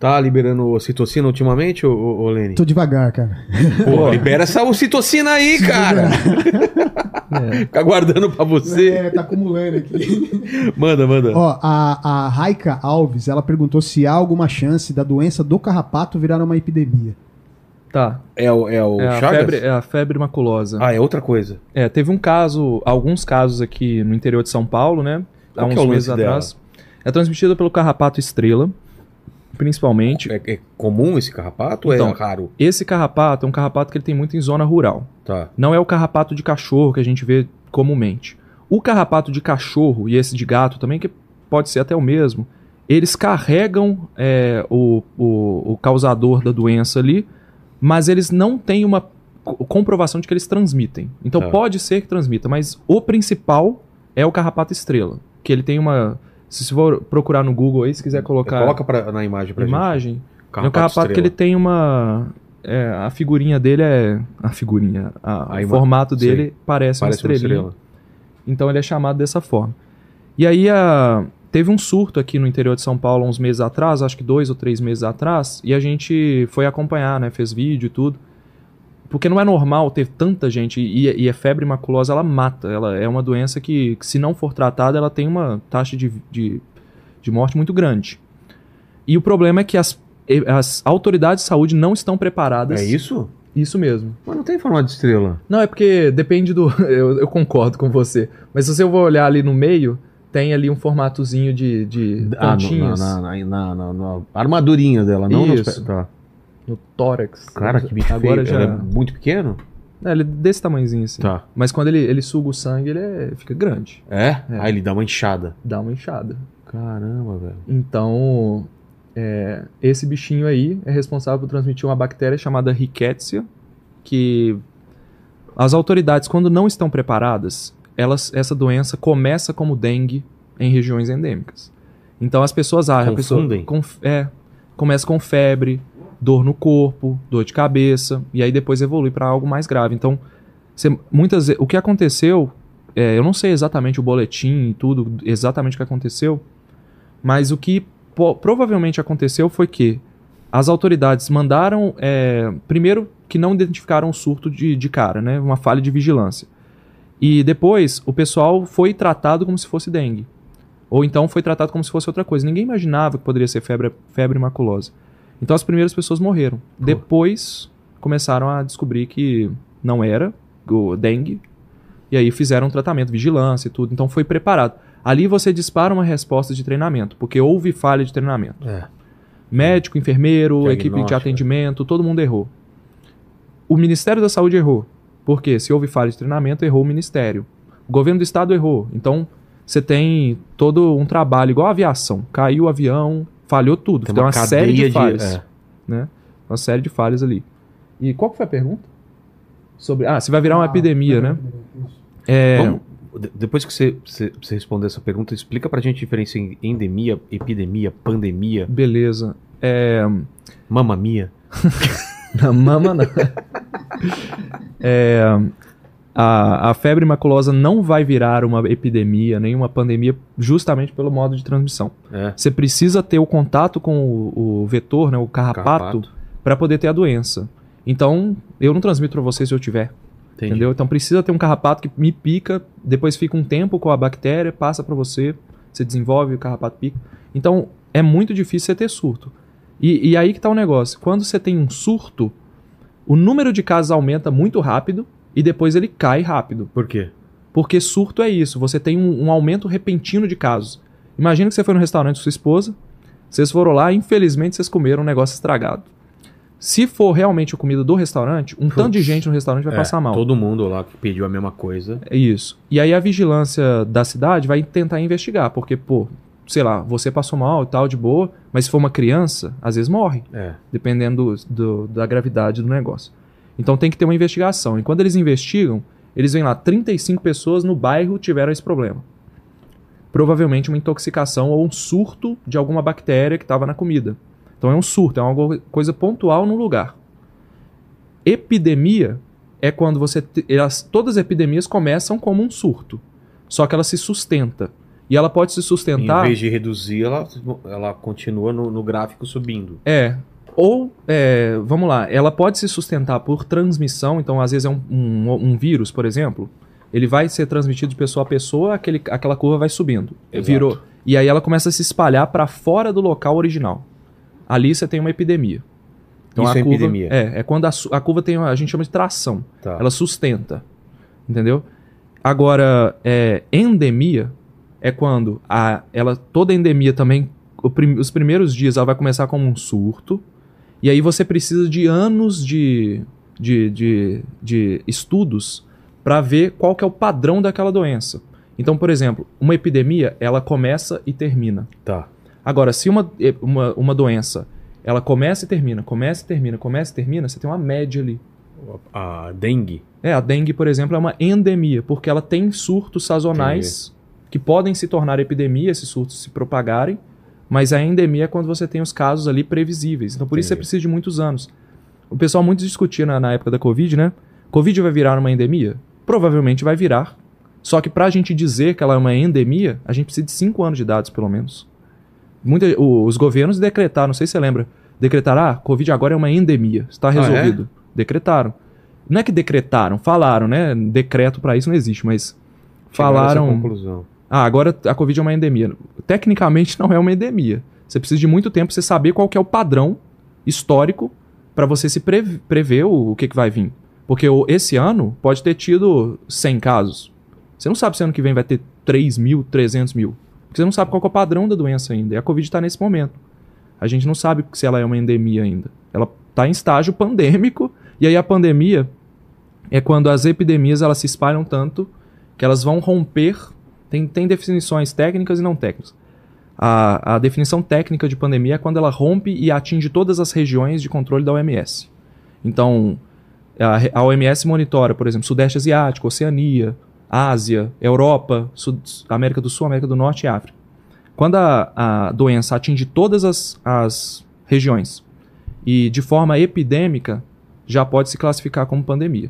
Tá liberando ocitocina ultimamente, ô, ô, ô Lene? Tô devagar, cara. Pô, libera essa ocitocina aí, cara. [LAUGHS] É. Fica guardando pra você. É, tá acumulando aqui. [LAUGHS] Manda, manda. Ó, a, a Raika Alves, ela perguntou se há alguma chance da doença do carrapato virar uma epidemia. Tá. É o, é o É a, Chagas? febre, é a febre maculosa. Ah, é outra coisa. É, teve um caso, alguns casos aqui no interior de São Paulo, né? Qual há que uns é meses atrás. É transmitida pelo carrapato estrela, principalmente. É, é comum esse carrapato ou Então, é raro? Esse carrapato é um carrapato que ele tem muito em zona rural. Tá. Não é o carrapato de cachorro que a gente vê comumente. O carrapato de cachorro e esse de gato também, que pode ser até o mesmo, eles carregam é, o, o, o causador da doença ali, mas eles não têm uma co- comprovação de que eles transmitem. Então Tá. pode ser que transmita, mas o principal é o carrapato estrela, que ele tem uma... Se você for procurar no Google aí, se quiser colocar Coloca pra, na imagem pra gente. imagem, é um carrapato que ele estrela. tem uma. é, a figurinha dele é. A figurinha. a- A o formato dele parece, Parece uma uma estrelinha. estrela. Então ele é chamado dessa forma. E aí a, teve um surto aqui no interior de São Paulo uns meses atrás, acho que dois ou três meses atrás, e a gente foi acompanhar, né? Fez vídeo e tudo. Porque não é normal ter tanta gente, e, e a febre maculosa ela mata. Ela é uma doença que, que se não for tratada, ela tem uma taxa de, de, de morte muito grande. E o problema é que as, as autoridades de saúde não estão preparadas. É isso? Isso mesmo. Mas não tem formato de estrela. Não, é porque depende do. [LAUGHS] Eu, eu concordo com você. Mas se você for olhar ali no meio, tem ali um formatozinho de, de Ah, pontinhos na, na, na, na- na armadurinha dela, não nos Isso. pés. Tá. no tórax. Cara, que bicho Agora feio. já. É muito pequeno? É, ele é desse tamanhozinho assim. Tá. Mas quando ele, ele suga o sangue, ele é- fica grande. É? É. Aí ele dá uma inchada. Dá uma inchada. Caramba, velho. Então, é, esse bichinho aí é responsável por transmitir uma bactéria chamada Rickettsia, que as autoridades, quando não estão preparadas, elas, essa doença começa como dengue em regiões endêmicas. Então as pessoas acham, pessoa Confundem? com, é, começa com febre, dor no corpo, dor de cabeça, e aí depois evolui para algo mais grave. Então, você- muitas o que aconteceu, é, eu não sei exatamente o boletim e tudo, exatamente o que aconteceu, mas o que provavelmente aconteceu foi que as autoridades mandaram, é, primeiro, que não identificaram o surto de, de cara, né? Uma falha de vigilância. E depois, o pessoal foi tratado como se fosse dengue. Ou então foi tratado como se fosse outra coisa. Ninguém imaginava que poderia ser febre, febre maculosa. Então as primeiras pessoas morreram. Depois começaram a descobrir que não era o dengue. E aí fizeram um tratamento, vigilância e tudo. Então foi preparado. Ali você dispara uma resposta de treinamento, porque houve falha de treinamento. É. Médico, enfermeiro, equipe de atendimento, todo mundo errou. o Ministério da Saúde errou. Porque se houve falha de treinamento, errou o Ministério. O governo do Estado errou. Então, você tem todo um trabalho, igual a aviação. Caiu o avião, falhou tudo. Tem, uma, série de falhas. é. Né? Uma série de falhas ali. E qual que foi a pergunta? Sobre, ah, se vai virar uma Ah, epidemia, né? É, Vamos, de- depois que você, você, você responder essa pergunta, explica pra gente a diferença em endemia, epidemia, pandemia, beleza. É, mamamia. [LAUGHS] Não, mama não. [LAUGHS] É, a, a febre maculosa não vai virar uma epidemia, nem uma pandemia, justamente pelo modo de transmissão. É. Você precisa ter o contato com o, o vetor, né, o carrapato, para poder ter a doença. Então, eu não transmito para você se eu tiver, Entendi. entendeu? Então precisa ter um carrapato que me pica, depois fica um tempo com a bactéria, passa para você, você desenvolve, o carrapato pica. Então, é muito difícil você ter surto. E, e aí que tá o negócio. Quando você tem um surto, o número de casos aumenta muito rápido e depois ele cai rápido. Por quê? Porque surto é isso, você tem um, um aumento repentino de casos. Imagina que você foi no restaurante com sua esposa, vocês foram lá e infelizmente vocês comeram um negócio estragado. Se for realmente a comida do restaurante, um tanto de gente no restaurante vai É, passar mal. Todo mundo lá que pediu a mesma coisa. É isso. E aí a vigilância da cidade vai tentar investigar, porque, pô, sei lá, você passou mal e tal, de boa, mas se for uma criança, às vezes morre É. dependendo do- do- da gravidade do negócio. Então tem que ter uma investigação. E quando eles investigam, eles veem lá 35 pessoas no bairro tiveram esse problema. Provavelmente uma intoxicação ou um surto de alguma bactéria que estava na comida. Então é um surto, é uma coisa pontual no lugar. Epidemia é quando você elas, todas as epidemias começam como um surto, só que ela se sustenta. E ela pode se Em sustentar vez de reduzir, ela, ela continua no, no gráfico subindo. É. Ou, é, vamos lá, ela pode se sustentar por transmissão, então às vezes é um, um- um vírus, por exemplo, ele vai ser transmitido de pessoa a pessoa, aquele, aquela curva vai subindo. Exato. Virou. E aí ela começa a se espalhar para fora do local original. Ali você tem uma epidemia. Então Isso a é curva, epidemia. É, é quando a, a curva tem, a gente chama de tração. Tá. Ela sustenta. Entendeu? Agora, é, endemia é quando a, ela, toda endemia também, prim- os primeiros dias ela vai começar como um surto, e aí você precisa de anos de, de, de, de estudos para ver qual que é o padrão daquela doença. Então, por exemplo, uma epidemia, ela começa e termina. Tá. Agora, se uma, uma, uma doença, ela começa e termina, começa e termina, começa e termina, você tem uma média ali. A dengue. É, a dengue, por exemplo, é uma endemia, porque ela tem surtos sazonais que podem se tornar epidemia, esses surtos se propagarem, mas a endemia é quando você tem os casos ali previsíveis. Então, por isso você Entendi. precisa de muitos anos. O pessoal muito discutia na, na época da Covid, né? Covid vai virar uma endemia? Provavelmente vai virar. Só que pra gente dizer que ela é uma endemia, a gente precisa de 5 anos de dados, pelo menos. Muita, os governos decretaram, não sei se você lembra, decretaram, ah, Covid agora é uma endemia, está é? resolvido. Decretaram. Não é que decretaram, falaram, né? Decreto pra isso não existe, mas Chegaram a essa falaram. Ah, agora a Covid é uma endemia. Tecnicamente não é uma endemia. Você precisa de muito tempo pra você saber qual que é o padrão histórico pra você se pre- prever o, o que, que vai vir. Porque esse ano pode ter tido 100 casos. Você não sabe se ano que vem vai ter 3 mil, 300 mil. Porque você não sabe qual é o padrão da doença ainda. E a Covid está nesse momento. A gente não sabe se ela é uma endemia ainda. Ela está em estágio pandêmico. E aí a pandemia é quando as epidemias elas se espalham tanto que elas vão romper. Tem, tem definições técnicas e não técnicas. A, a definição técnica de pandemia é quando ela rompe e atinge todas as regiões de controle da OMS. Então, a, a OMS monitora, por exemplo, Sudeste Asiático, Oceania, Ásia, Europa, Sud- América do Sul, América do Norte e África. Quando a, a doença atinge todas as, as regiões e de forma epidêmica, já pode se classificar como pandemia.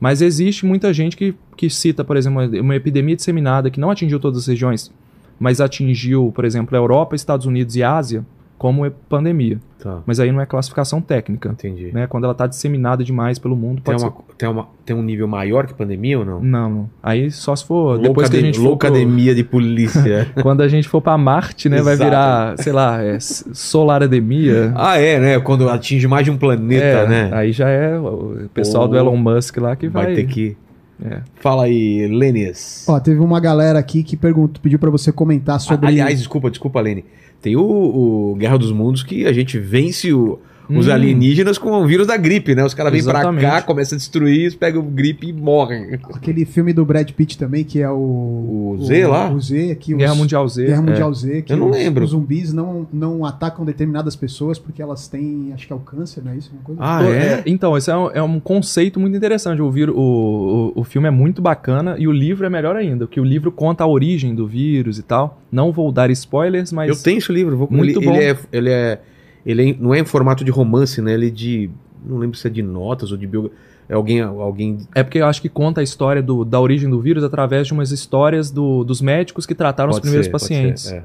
Mas existe muita gente que, que cita, por exemplo, uma- epidemia disseminada que não atingiu todas as regiões, mas atingiu, por exemplo, a Europa, Estados Unidos e Ásia como e- pandemia. Tá. Mas aí não é classificação técnica. Entendi. Né? Quando ela está disseminada demais pelo mundo, Tem, pode uma, tem, uma, tem um nível maior que pandemia ou não? Não, não. Aí só se for... depois que a gente for pro- Loucademia de polícia. [LAUGHS] Quando a gente for pra Marte, né? Vai Exato. virar, sei lá, é, solarademia. ah, é, né? Quando atinge mais de um planeta, É, né? Aí já é o pessoal do Elon Musk lá que vai... Vai ter que. É. Fala aí, Lênis. Ó, teve uma galera aqui que perguntou, pediu pra você comentar sobre. Aliás, desculpa, desculpa, Lene. Tem o, o Guerra dos Mundos que a gente vence o, os Hum. alienígenas com o vírus da gripe, né? Os caras vêm pra cá, começam a destruir, pegam gripe e morrem. Aquele filme do Brad Pitt também, que é o. O Z lá? O Z, que Guerra os- Mundial Z. Guerra é. Mundial Z, que Eu não os, lembro. os zumbis não, não atacam determinadas pessoas porque elas têm, acho que é o câncer, não é isso? Ah, assim. Pô, é? Então, esse é um, é um conceito muito interessante. O, vir- o, o, o filme é muito bacana e o livro é melhor ainda, porque o livro conta a origem do vírus e tal. Não vou dar spoilers, mas. Eu tenho esse livro, vou Muito ele, bom. Ele é, ele é. Ele é- não é em formato de romance, né? Ele é de. Não lembro se é de notas ou de biografia. É alguém. alguém É porque eu acho que conta a história do- da origem do vírus através de umas histórias do- dos médicos que trataram os pode primeiros ser, pode pacientes. ser, é.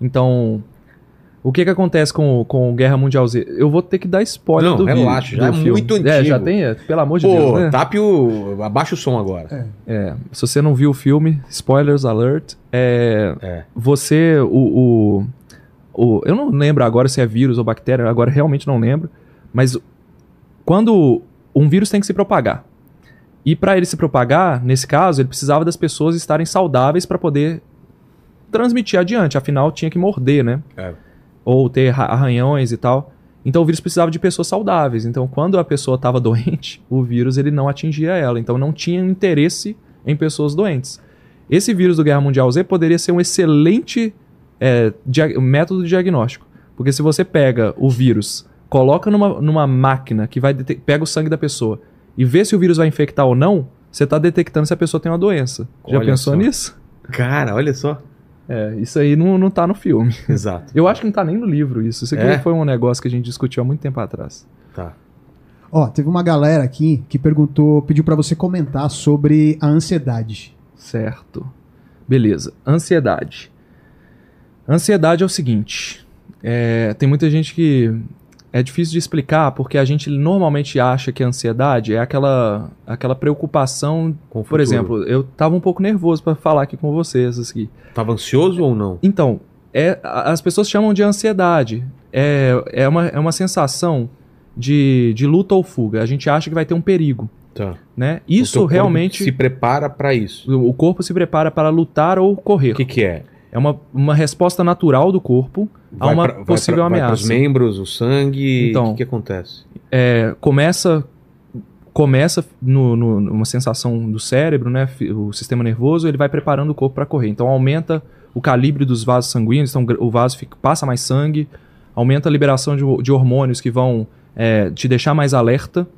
Então, o que que acontece com, com Guerra Mundial Z? Eu vou ter que dar spoiler Não, do vídeo. relaxa, já é filme. muito É, já antigo. tem, é, pelo amor de Pô, Deus, né? tape o. Abaixa o som agora. É, se você não viu o filme, spoilers alert, é, É. você, o, o, o- Eu não lembro agora se é vírus ou bactéria, agora realmente não lembro, mas quando um vírus tem que se propagar. E para ele se propagar, nesse caso, ele precisava das pessoas estarem saudáveis para poder transmitir adiante, afinal tinha que morder, né? É. Ou ter ra- arranhões e tal. Então o vírus precisava de pessoas saudáveis. Então quando a pessoa estava doente, [LAUGHS] o vírus ele não atingia ela. Então não tinha interesse em pessoas doentes. Esse vírus do Guerra Mundial Z poderia ser um excelente é, dia- método de diagnóstico. Porque se você pega o vírus, coloca numa, numa máquina que vai pega o sangue da pessoa e vê se o vírus vai infectar ou não, você está detectando se a pessoa tem uma doença. Já Olha pensou só. nisso? Cara, olha só. É, isso aí não, não tá no filme. Exato. Eu acho que não tá nem no livro isso. Isso aqui É? foi um negócio que a gente discutiu há muito tempo atrás. Tá. Ó, teve uma galera aqui que perguntou, pediu pra você comentar sobre a ansiedade. Certo. Beleza. Ansiedade. Ansiedade é o seguinte. é, tem muita gente que é difícil de explicar porque a gente normalmente acha que a ansiedade é aquela, aquela preocupação. Com o Por exemplo, eu tava um pouco nervoso para falar aqui com vocês. Aqui. Tava ansioso ou não? Então, é, as pessoas chamam de ansiedade. É, é, uma, é uma sensação de, de luta ou fuga. A gente acha que vai ter um perigo. Tá. Né? O Isso corpo realmente. se prepara pra isso. O corpo se prepara para lutar ou correr. O que que é? É uma, uma resposta natural do corpo a Vai uma pra- vai possível pra- vai ameaça. pros membros, o sangue. Então. o que, que acontece? É, começa começa no, no- numa sensação do cérebro, né? O sistema nervoso ele vai preparando o corpo para correr. Então aumenta o calibre dos vasos sanguíneos, então o vaso fica- passa mais sangue, aumenta a liberação de, de hormônios que vão é, te deixar mais alerta,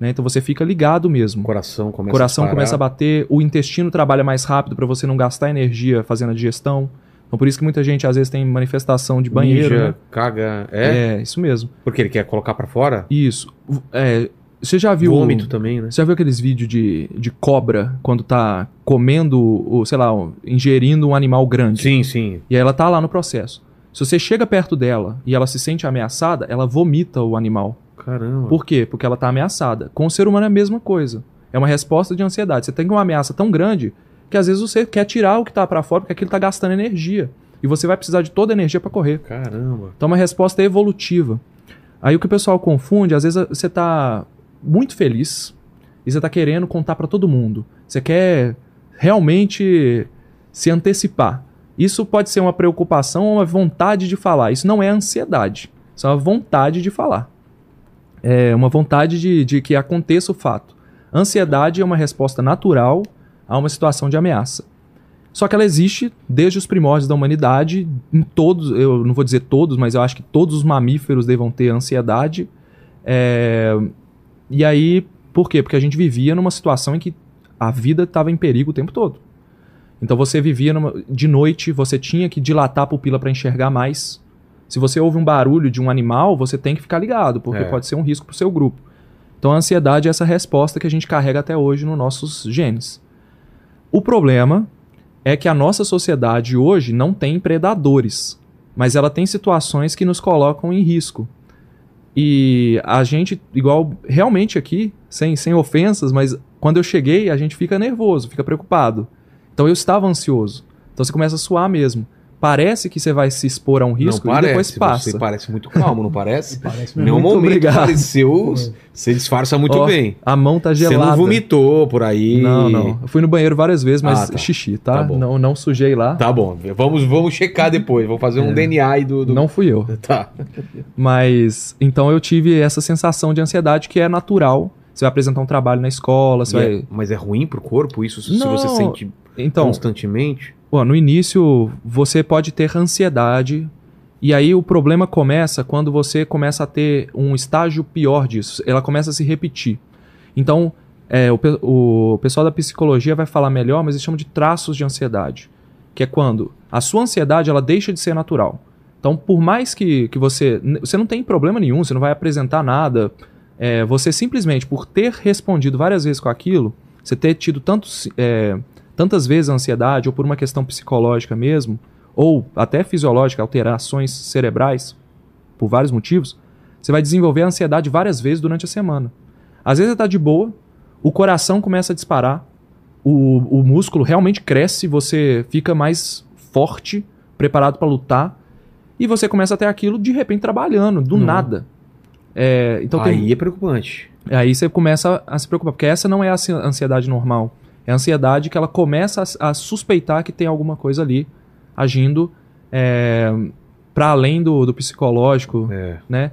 né? Então você fica ligado O mesmo. coração começa O coração a parar. começa a bater, o intestino trabalha mais rápido para você não gastar energia fazendo a digestão. Então por isso que muita gente às vezes tem manifestação de banheiro, Mija, né? caga. É? É, isso mesmo. Porque ele quer colocar pra fora? Isso. É, você já viu. Vômito também, né? Você já viu aqueles vídeos de, de cobra quando tá comendo, ou, sei lá, ingerindo um animal grande? Sim, sim. E aí ela tá lá no processo. Se você chega perto dela e ela se sente ameaçada, ela vomita o animal. Caramba. Por quê? Porque ela tá ameaçada. Com o ser humano é a mesma coisa. É uma resposta de ansiedade. Você tem uma ameaça tão grande que às vezes você quer tirar o que tá pra fora porque aquilo tá gastando energia. E você vai precisar de toda a energia para correr. Caramba. Então é uma resposta evolutiva. Aí o que o pessoal confunde, às vezes você tá muito feliz e você tá querendo contar para todo mundo. Você quer realmente se antecipar. Isso pode ser uma preocupação ou uma vontade de falar. Isso não é ansiedade. Isso é uma vontade de falar. É uma vontade de, de que aconteça o fato. Ansiedade é uma resposta natural a uma situação de ameaça. Só que ela existe desde os primórdios da humanidade, em todos, eu não vou dizer todos, mas eu acho que todos os mamíferos devam ter ansiedade. É, E aí, por quê? Porque a gente vivia numa situação em que a vida estava em perigo o tempo todo. Então você vivia numa- de noite, você tinha que dilatar a pupila para enxergar mais. Se você ouve um barulho de um animal, você tem que ficar ligado, porque É. pode ser um risco para o seu grupo. Então a ansiedade é essa resposta que a gente carrega até hoje nos nossos genes. O problema é que a nossa sociedade hoje não tem predadores, mas ela tem situações que nos colocam em risco. E a gente, igual realmente aqui, sem, sem ofensas, mas quando eu cheguei, a gente fica nervoso, fica preocupado. Então eu estava ansioso. Então você começa a suar mesmo. Parece que você vai se expor a um risco não e parece, depois passa. Você parece muito calmo, não parece? [LAUGHS] Parece mesmo. nenhum Muito momento obrigado. pareceu. [LAUGHS] Você disfarça muito Ó, bem. A mão tá Você gelada. não vomitou por aí. Não, não. Eu fui no banheiro várias vezes, mas Ah, tá. xixi, tá? Tá bom. não, não sujei lá. Tá bom, vamos, vamos checar [LAUGHS] depois. Vamos fazer um É. DNA aí do. do... Não fui eu. Tá. Mas então eu tive essa sensação de ansiedade que é natural. Você vai apresentar um trabalho na escola, você E é- vai. Mas é ruim pro corpo isso? Se Não. você sente Então, constantemente? Bom, no início você pode ter ansiedade, e aí o problema começa quando você começa a ter um estágio pior disso. Ela começa a se repetir. Então, é, o, o pessoal da psicologia vai falar melhor, mas eles chamam de traços de ansiedade. Que é quando a sua ansiedade ela deixa de ser natural. Então, por mais que, que você. Você não tem problema nenhum, você não vai apresentar nada. é, você simplesmente, por ter respondido várias vezes com aquilo, você ter tido tantos. é, tantas vezes a ansiedade, ou por uma questão psicológica mesmo, ou até fisiológica, alterações cerebrais, por vários motivos, você vai desenvolver a ansiedade várias vezes durante a semana. Às vezes você está de boa, o coração começa a disparar, o, o músculo realmente cresce, você fica mais forte, preparado para lutar, e você começa a ter aquilo de repente trabalhando, do Não. nada. É, então tem- Aí é preocupante. Aí você começa a se preocupar, porque essa não é a ansi- ansiedade normal. É a ansiedade que ela começa a, a suspeitar que tem alguma coisa ali agindo para além do, do psicológico, É. né?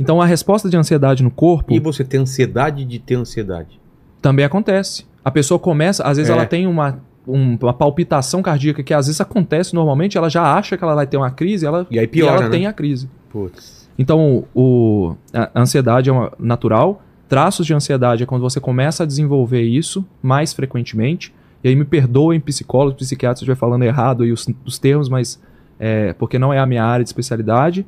Então a resposta de ansiedade no corpo E você tem ansiedade de ter ansiedade. também acontece. A pessoa começa, às vezes É. ela tem uma, um- uma palpitação cardíaca que às vezes acontece normalmente, ela já acha que ela vai ter uma crise, ela, E aí e piora, ela né? tem a crise. Putz. Então, o, a a ansiedade é uma, natural. Traços de ansiedade é quando você começa a desenvolver isso mais frequentemente. E aí me perdoem, psicólogos, psiquiatras, estiver falando errado aí os, os termos, mas é, porque não é a minha área de especialidade.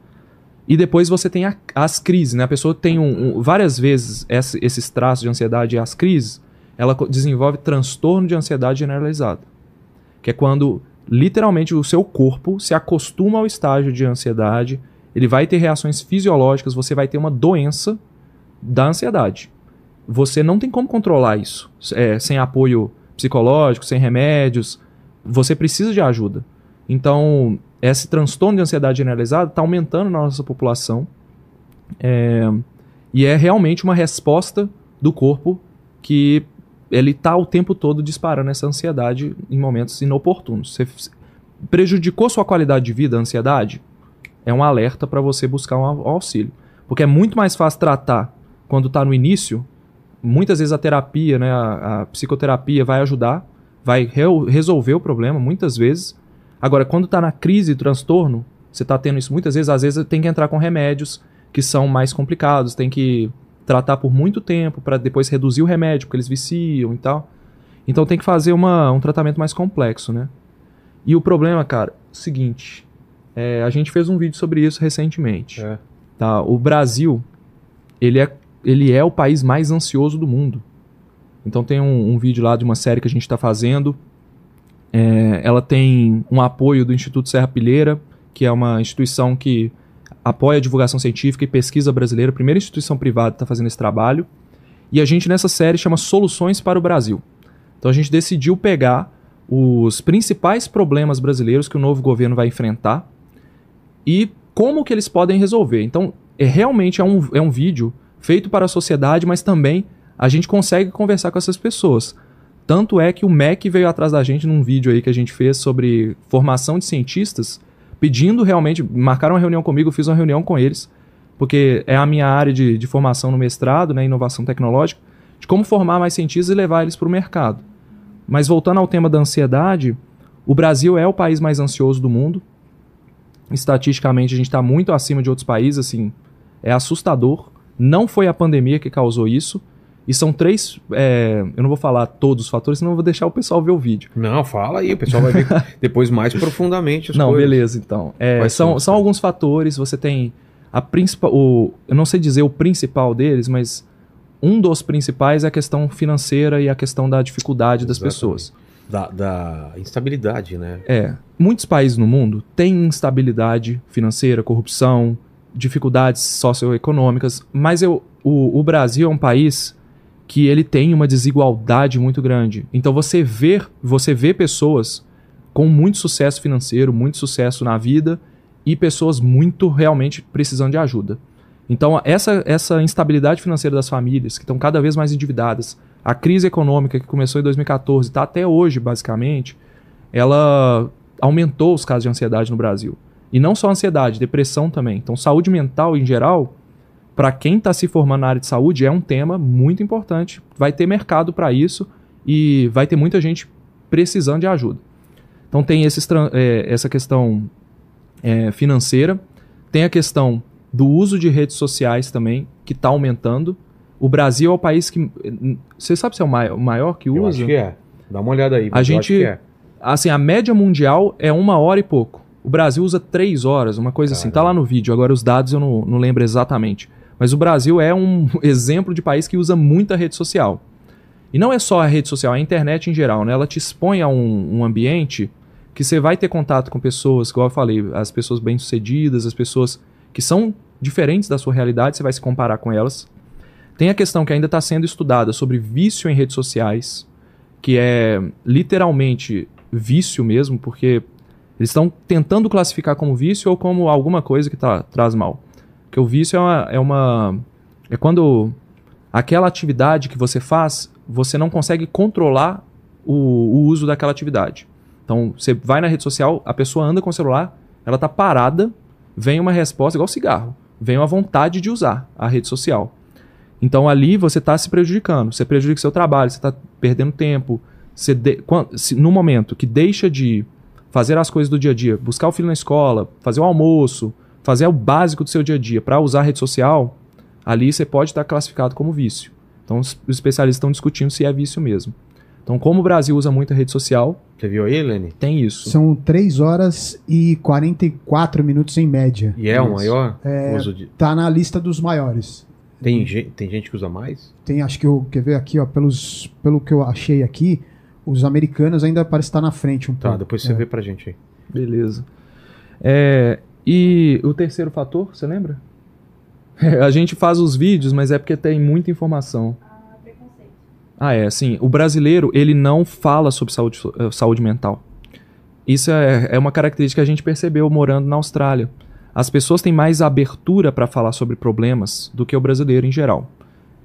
E depois você tem a- as crises, né? A pessoa tem um, um- várias vezes esse- esses traços de ansiedade e as crises, ela desenvolve transtorno de ansiedade generalizada. Que é quando literalmente o seu corpo se acostuma ao estágio de ansiedade, ele vai ter reações fisiológicas, você vai ter uma doença da ansiedade. Você não tem como controlar isso é, sem apoio psicológico, sem remédios. Você precisa de ajuda. Então, esse transtorno de ansiedade generalizada está aumentando na nossa população. É, e é realmente uma resposta do corpo que ele está o tempo todo disparando essa ansiedade em momentos inoportunos. Você prejudicou sua qualidade de vida, a ansiedade? É um alerta para você buscar um au- auxílio. Porque é muito mais fácil tratar quando está no início. Muitas vezes a terapia, né, a, a psicoterapia vai ajudar, vai re- resolver o problema, muitas vezes. Agora, quando está na crise, transtorno, você está tendo isso muitas vezes, às vezes tem que entrar com remédios que são mais complicados, tem que tratar por muito tempo para depois reduzir o remédio, porque eles viciam e tal. Então tem que fazer uma, um tratamento mais complexo, né? E o problema, cara, é o seguinte, é, a gente fez um vídeo sobre isso recentemente. É. Tá? O Brasil, ele é, ele é o país mais ansioso do mundo. Então tem um, um vídeo lá de uma série que a gente está fazendo. É, ela tem um apoio do Instituto Serra Pilheira, que é uma instituição que apoia a divulgação científica e pesquisa brasileira, a primeira instituição privada que está fazendo esse trabalho. E a gente nessa série chama Soluções para o Brasil. Então a gente decidiu pegar os principais problemas brasileiros que o novo governo vai enfrentar e como que eles podem resolver. Então, é realmente é um, é um vídeo feito para a sociedade, mas também a gente consegue conversar com essas pessoas. Tanto é que o MEC veio atrás da gente num vídeo aí que a gente fez sobre formação de cientistas, pedindo realmente, marcaram uma reunião comigo, fiz uma reunião com eles, porque é a minha área de, de formação no mestrado, né, inovação tecnológica, de como formar mais cientistas e levar eles para o mercado. Mas voltando ao tema da ansiedade, o Brasil é o país mais ansioso do mundo. Estatisticamente, a gente está muito acima de outros países, assim, é assustador. Não foi a pandemia que causou isso. E são três. é, eu não vou falar todos os fatores, senão eu vou deixar o pessoal ver o vídeo. Não, fala aí, o pessoal vai ver [LAUGHS] depois mais profundamente as não, coisas. beleza, então. É, são, são? alguns fatores. Você tem a principal. O, eu não sei dizer o principal deles, mas um dos principais é a questão financeira e a questão da dificuldade das Exatamente. pessoas. Da, da instabilidade, né? É, muitos países no mundo têm instabilidade financeira, corrupção, dificuldades socioeconômicas, mas eu, o, o Brasil é um país que ele tem uma desigualdade muito grande. Então você vê, você vê pessoas com muito sucesso financeiro, muito sucesso na vida e pessoas muito realmente precisando de ajuda. Então, essa, essa instabilidade financeira das famílias, que estão cada vez mais endividadas, a crise econômica que começou em 2014 está até hoje, basicamente, ela aumentou os casos de ansiedade no Brasil. E não só ansiedade, depressão também. Então, saúde mental em geral, para quem está se formando na área de saúde, é um tema muito importante. Vai ter mercado para isso e vai ter muita gente precisando de ajuda. Então, tem esses, é, essa questão é, financeira, tem a questão do uso de redes sociais também, que está aumentando. O Brasil é o país que. Você sabe se é o maior, o maior que usa? Eu acho que é. Dá uma olhada aí. A gente. É. Assim, a média mundial é uma hora e pouco. O Brasil usa três horas, uma coisa Caramba. assim. Tá lá no vídeo, agora os dados eu não, não lembro exatamente. Mas o Brasil é um [LAUGHS] exemplo de país que usa muita rede social. E não é só a rede social, é a internet em geral, né? Ela te expõe a um, um ambiente que você vai ter contato com pessoas, igual eu falei, as pessoas bem-sucedidas, as pessoas que são diferentes da sua realidade, você vai se comparar com elas. Tem a questão que ainda está sendo estudada sobre vício em redes sociais, que é literalmente vício mesmo, porque eles estão tentando classificar como vício ou como alguma coisa que tá, traz mal. Porque o vício é uma, é uma. É quando aquela atividade que você faz, você não consegue controlar o, o uso daquela atividade. Então, você vai na rede social, a pessoa anda com o celular, ela está parada, vem uma resposta igual cigarro vem a vontade de usar a rede social. Então ali você está se prejudicando, você prejudica seu trabalho, você está perdendo tempo. Você de, no momento que deixa de fazer as coisas do dia a dia, buscar o filho na escola, fazer o almoço, fazer o básico do seu dia a dia para usar a rede social, ali você pode estar classificado como vício. Então os, especialistas estão discutindo se é vício mesmo. Então, como o Brasil usa muita rede social. Você viu aí, Lene? Tem isso. São 3 horas e 44 minutos em média. E é o maior é, uso de. Tá na lista dos maiores. Tem, gente, tem gente que usa mais? Tem, acho que eu. Quer ver aqui, ó, pelos, pelo que eu achei aqui, os americanos ainda parece estar na frente um tá, pouco. Tá, depois você é. vê pra gente aí. Beleza. É, e o terceiro fator, você lembra? [LAUGHS] a gente faz os vídeos, mas é porque tem muita informação. Ah, é, assim, o brasileiro, ele não fala sobre saúde, eh, saúde mental. Isso é, é uma característica que a gente percebeu morando na Austrália. As pessoas têm mais abertura para falar sobre problemas do que o brasileiro em geral.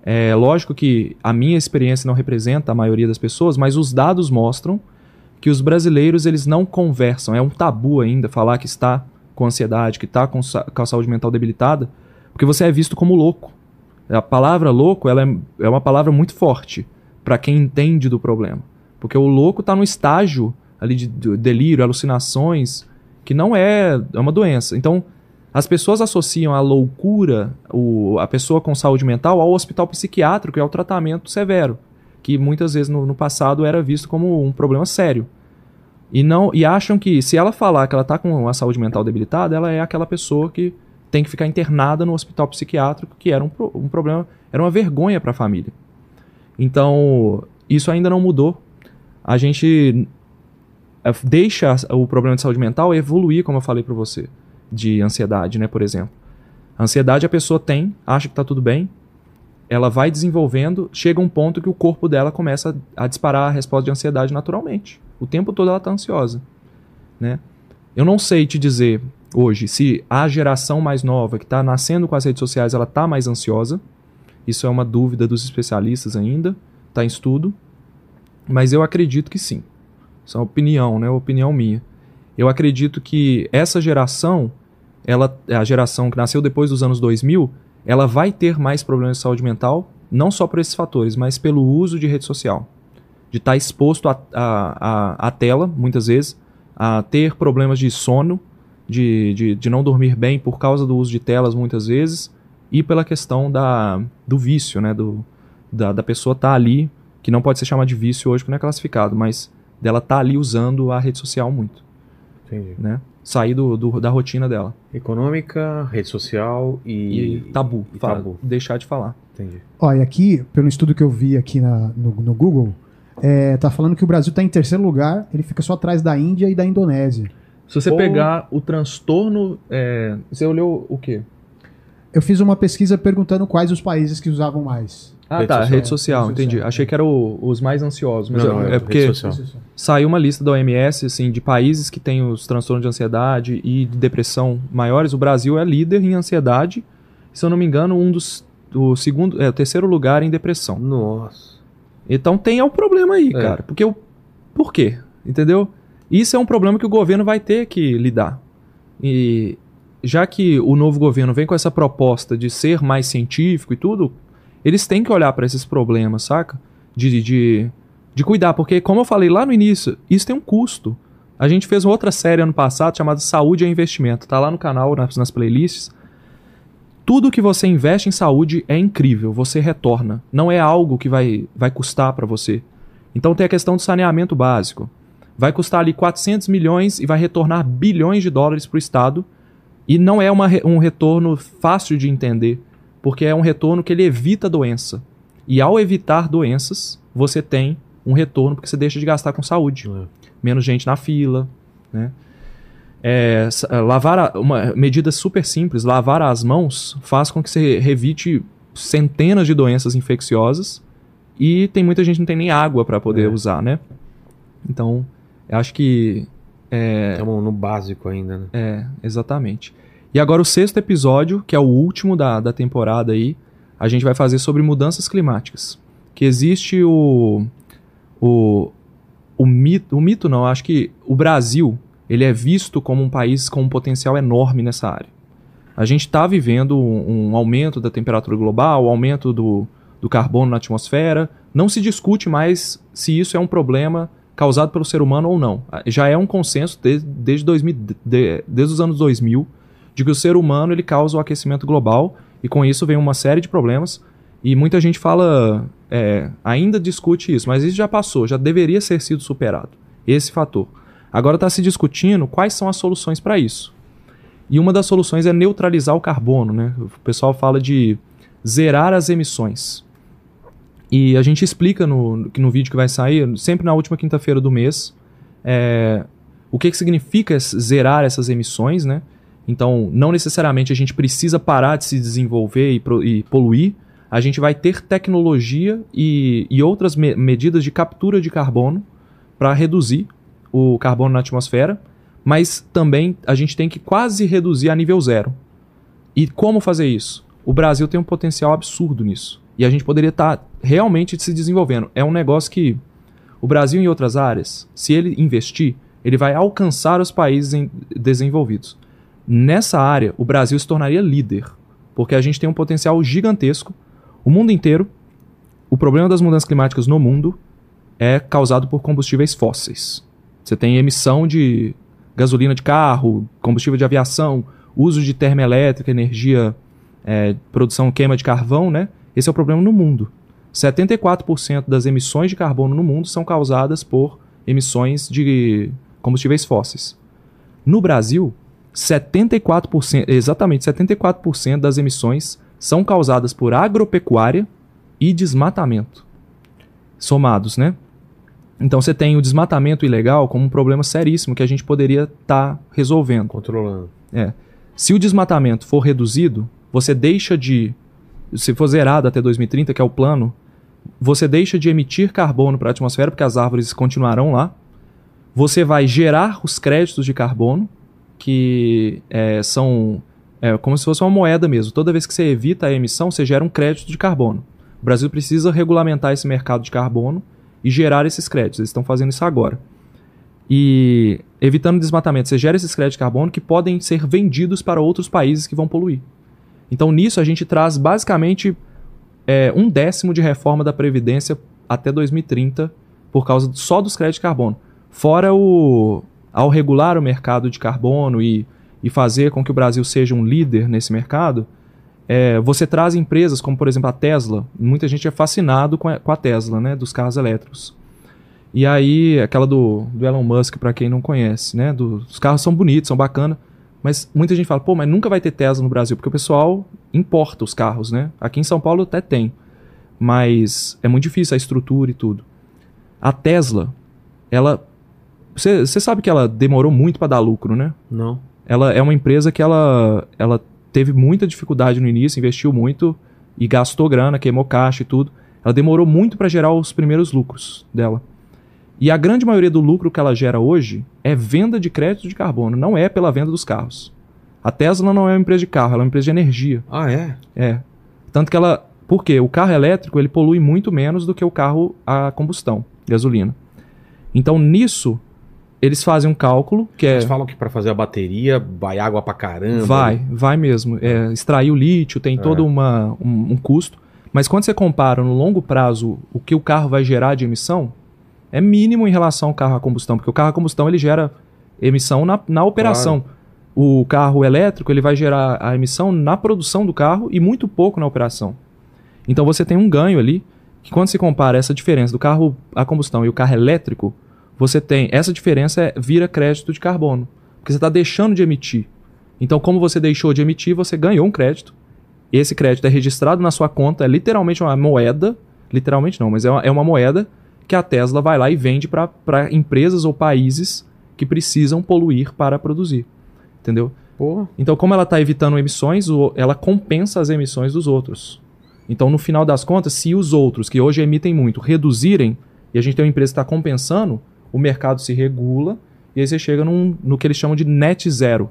É lógico que a minha experiência não representa a maioria das pessoas, mas os dados mostram que os brasileiros eles não conversam. É um tabu ainda falar que está com ansiedade, que está com, com a saúde mental debilitada, porque você é visto como louco. A palavra louco ela é, é uma palavra muito forte para quem entende do problema. Porque o louco está no estágio ali de delírio, alucinações, que não é, é uma doença. Então, as pessoas associam a loucura, o, a pessoa com saúde mental, ao hospital psiquiátrico, que é o tratamento severo, que muitas vezes no, no passado era visto como um problema sério. E não e acham que se ela falar que ela está com a saúde mental debilitada, ela é aquela pessoa que tem que ficar internada no hospital psiquiátrico, que era um, um problema, era uma vergonha para a família. Então, isso ainda não mudou. A gente é, deixa o problema de saúde mental evoluir, como eu falei para você, de ansiedade, né, por exemplo. A ansiedade a pessoa tem, acha que está tudo bem, ela vai desenvolvendo, chega um ponto que o corpo dela começa a disparar a resposta de ansiedade naturalmente. O tempo todo ela está ansiosa, né? Eu não sei te dizer hoje se a geração mais nova que está nascendo com as redes sociais ela está mais ansiosa isso é uma dúvida dos especialistas ainda, está em estudo, mas eu acredito que sim. Isso é uma opinião, né? Opinião minha. Eu acredito que essa geração, ela, a geração que nasceu depois dos anos 2000, ela vai ter mais problemas de saúde mental, não só por esses fatores, mas pelo uso de rede social. De estar tá exposto à tela, muitas vezes, a ter problemas de sono, de, de, de não dormir bem por causa do uso de telas, muitas vezes, e pela questão da, do vício, né? Do, da, da pessoa estar tá ali, que não pode ser chamado de vício hoje porque não é classificado, mas dela estar tá ali usando a rede social muito. Entendi. Né? Sair do, do, da rotina dela. Econômica, rede social e. e tabu. E fala, tabu. Deixar de falar. Entendi. Olha, aqui, pelo estudo que eu vi aqui na, no, no Google, é, tá falando que o Brasil está em terceiro lugar, ele fica só atrás da Índia e da Indonésia. Se você pegar o transtorno. É, você olhou o quê? Eu fiz uma pesquisa perguntando quais os países que usavam mais. Ah, Rede tá, social. rede social, Rede entendi. social, Achei que era o- os mais ansiosos. Mas Não, não, é, é é porque saiu uma lista da OMS, assim, de países que têm os transtornos de ansiedade e de depressão maiores. O Brasil é líder em ansiedade. Se eu não me engano, um dos. O segundo. É, o terceiro lugar em depressão. Nossa. Então tem um problema aí, É. cara. Porque o. Por quê? Entendeu? Isso é um problema que o governo vai ter que lidar. E já que o novo governo vem com essa proposta de ser mais científico e tudo, eles têm que olhar para esses problemas, saca? De, de, de cuidar, porque, como eu falei lá no início, isso tem um custo. A gente fez outra série ano passado chamada Saúde é Investimento. Tá lá no canal, nas, nas playlists. Tudo que você investe em saúde é incrível, você retorna. Não é algo que vai, vai custar para você. Então tem a questão do saneamento básico. Vai custar ali 400 milhões e vai retornar bilhões de dólares para o Estado. E não é uma um retorno fácil de entender, porque é um retorno que ele evita doença. E ao evitar doenças, você tem um retorno porque você deixa de gastar com saúde. É. Menos gente na fila, né? É, é, lavar a- uma medida super simples, lavar as mãos faz com que você revite centenas de doenças infecciosas e tem muita gente que não tem nem água para poder É. usar, né? Então, eu acho que Estamos no básico ainda, né? é, exatamente. E agora o sexto episódio, que é o último da, da temporada aí, a gente vai fazer sobre mudanças climáticas. Que existe o. O, o mito. O mito não, acho que o Brasil ele é visto como um país com um potencial enorme nessa área. A gente está vivendo um, um aumento da temperatura global, um aumento do, do carbono na atmosfera. Não se discute mais se isso é um problema causado pelo ser humano ou não. Já é um consenso desde, desde, 2000, de- desde os anos 2000 de que o ser humano ele causa o aquecimento global e com isso vem uma série de problemas e muita gente fala é, ainda discute isso, mas isso já passou, já deveria ser sido superado esse fator. Agora está se discutindo quais são as soluções para isso. E uma das soluções é neutralizar o carbono, né? O pessoal fala de zerar as emissões. E a gente explica no, no vídeo que vai sair, sempre na última quinta-feira do mês, é, o que, que significa zerar essas emissões, né? Então, não necessariamente a gente precisa parar de se desenvolver e, e poluir, a gente vai ter tecnologia e, e outras me- medidas de captura de carbono para reduzir o carbono na atmosfera, mas também a gente tem que quase reduzir a nível zero. E como fazer isso? O Brasil tem um potencial absurdo nisso. E a gente poderia estar realmente se desenvolvendo. É um negócio que o Brasil em outras áreas, se ele investir, ele vai alcançar os países desenvolvidos. Nessa área, o Brasil se tornaria líder, porque a gente tem um potencial gigantesco. O mundo inteiro, o problema das mudanças climáticas no mundo é causado por combustíveis fósseis. Você tem emissão de gasolina de carro, combustível de aviação, uso de termoelétrica, energia, é, produção queima de carvão, né? Esse é o problema no mundo. 74% das emissões de carbono no mundo são causadas por emissões de combustíveis fósseis. No Brasil, 74%, exatamente 74% das emissões são causadas por agropecuária e desmatamento. Somados, né? Então você tem o desmatamento ilegal como um problema seríssimo que a gente poderia estar resolvendo. Controlando. Se o desmatamento for reduzido, você deixa de. Se for zerado até 2030, que é o plano, você deixa de emitir carbono para a atmosfera, porque as árvores continuarão lá. Você vai gerar os créditos de carbono, que é, são é, como se fosse uma moeda mesmo. Toda vez que você evita a emissão, você gera um crédito de carbono. O Brasil precisa regulamentar esse mercado de carbono e gerar esses créditos. Eles estão fazendo isso agora. E evitando desmatamento, você gera esses créditos de carbono que podem ser vendidos para outros países que vão poluir. Então, nisso, a gente traz basicamente é, um décimo de reforma da Previdência até 2030 por causa só dos créditos de carbono. Fora o. Ao regular o mercado de carbono e, e fazer com que o Brasil seja um líder nesse mercado, é, você traz empresas como, por exemplo, a Tesla. Muita gente é fascinado com a, com a Tesla, né? Dos carros elétricos. E aí, aquela do, do Elon Musk, para quem não conhece, né? Do- os carros são bonitos, são bacanas, mas muita gente fala, pô, mas nunca vai ter Tesla no Brasil, porque o pessoal importa os carros, né? Aqui em São Paulo até tem, mas é muito difícil a estrutura e tudo. A Tesla, ela. Você sabe que ela demorou muito para dar lucro, né? Não. Ela é uma empresa que ela, ela teve muita dificuldade no início, investiu muito e gastou grana, queimou caixa e tudo. Ela demorou muito para gerar os primeiros lucros dela. E a grande maioria do lucro que ela gera hoje é venda de crédito de carbono, não é pela venda dos carros. A Tesla não é uma empresa de carro, ela é uma empresa de energia. Ah, é? É. Tanto que ela. Por quê? O carro elétrico ele polui muito menos do que o carro a combustão, gasolina. Então nisso, eles fazem um cálculo que é. Eles falam que pra fazer a bateria vai água pra caramba. Vai, vai mesmo. É, extrair o lítio tem todo uma, um, um custo. Mas quando você compara no longo prazo o que o carro vai gerar de emissão, é mínimo em relação ao carro a combustão, porque o carro a combustão ele gera emissão na, na operação. O carro elétrico ele vai gerar a emissão na produção do carro e muito pouco na operação. Então você tem um ganho ali, que quando se compara essa diferença do carro a combustão e o carro elétrico, você tem essa diferença é, vira crédito de carbono, porque você está deixando de emitir. Então, como você deixou de emitir, você ganhou um crédito. Esse crédito é registrado na sua conta, é literalmente uma moeda, literalmente não, mas é uma, é uma moeda que a Tesla vai lá e vende para empresas ou países que precisam poluir para produzir. Entendeu? Porra. Então, como ela está evitando emissões, ela compensa as emissões dos outros. Então, no final das contas, se os outros, que hoje emitem muito, reduzirem, e a gente tem uma empresa que está compensando, o mercado se regula, e aí você chega num- no que eles chamam de net zero,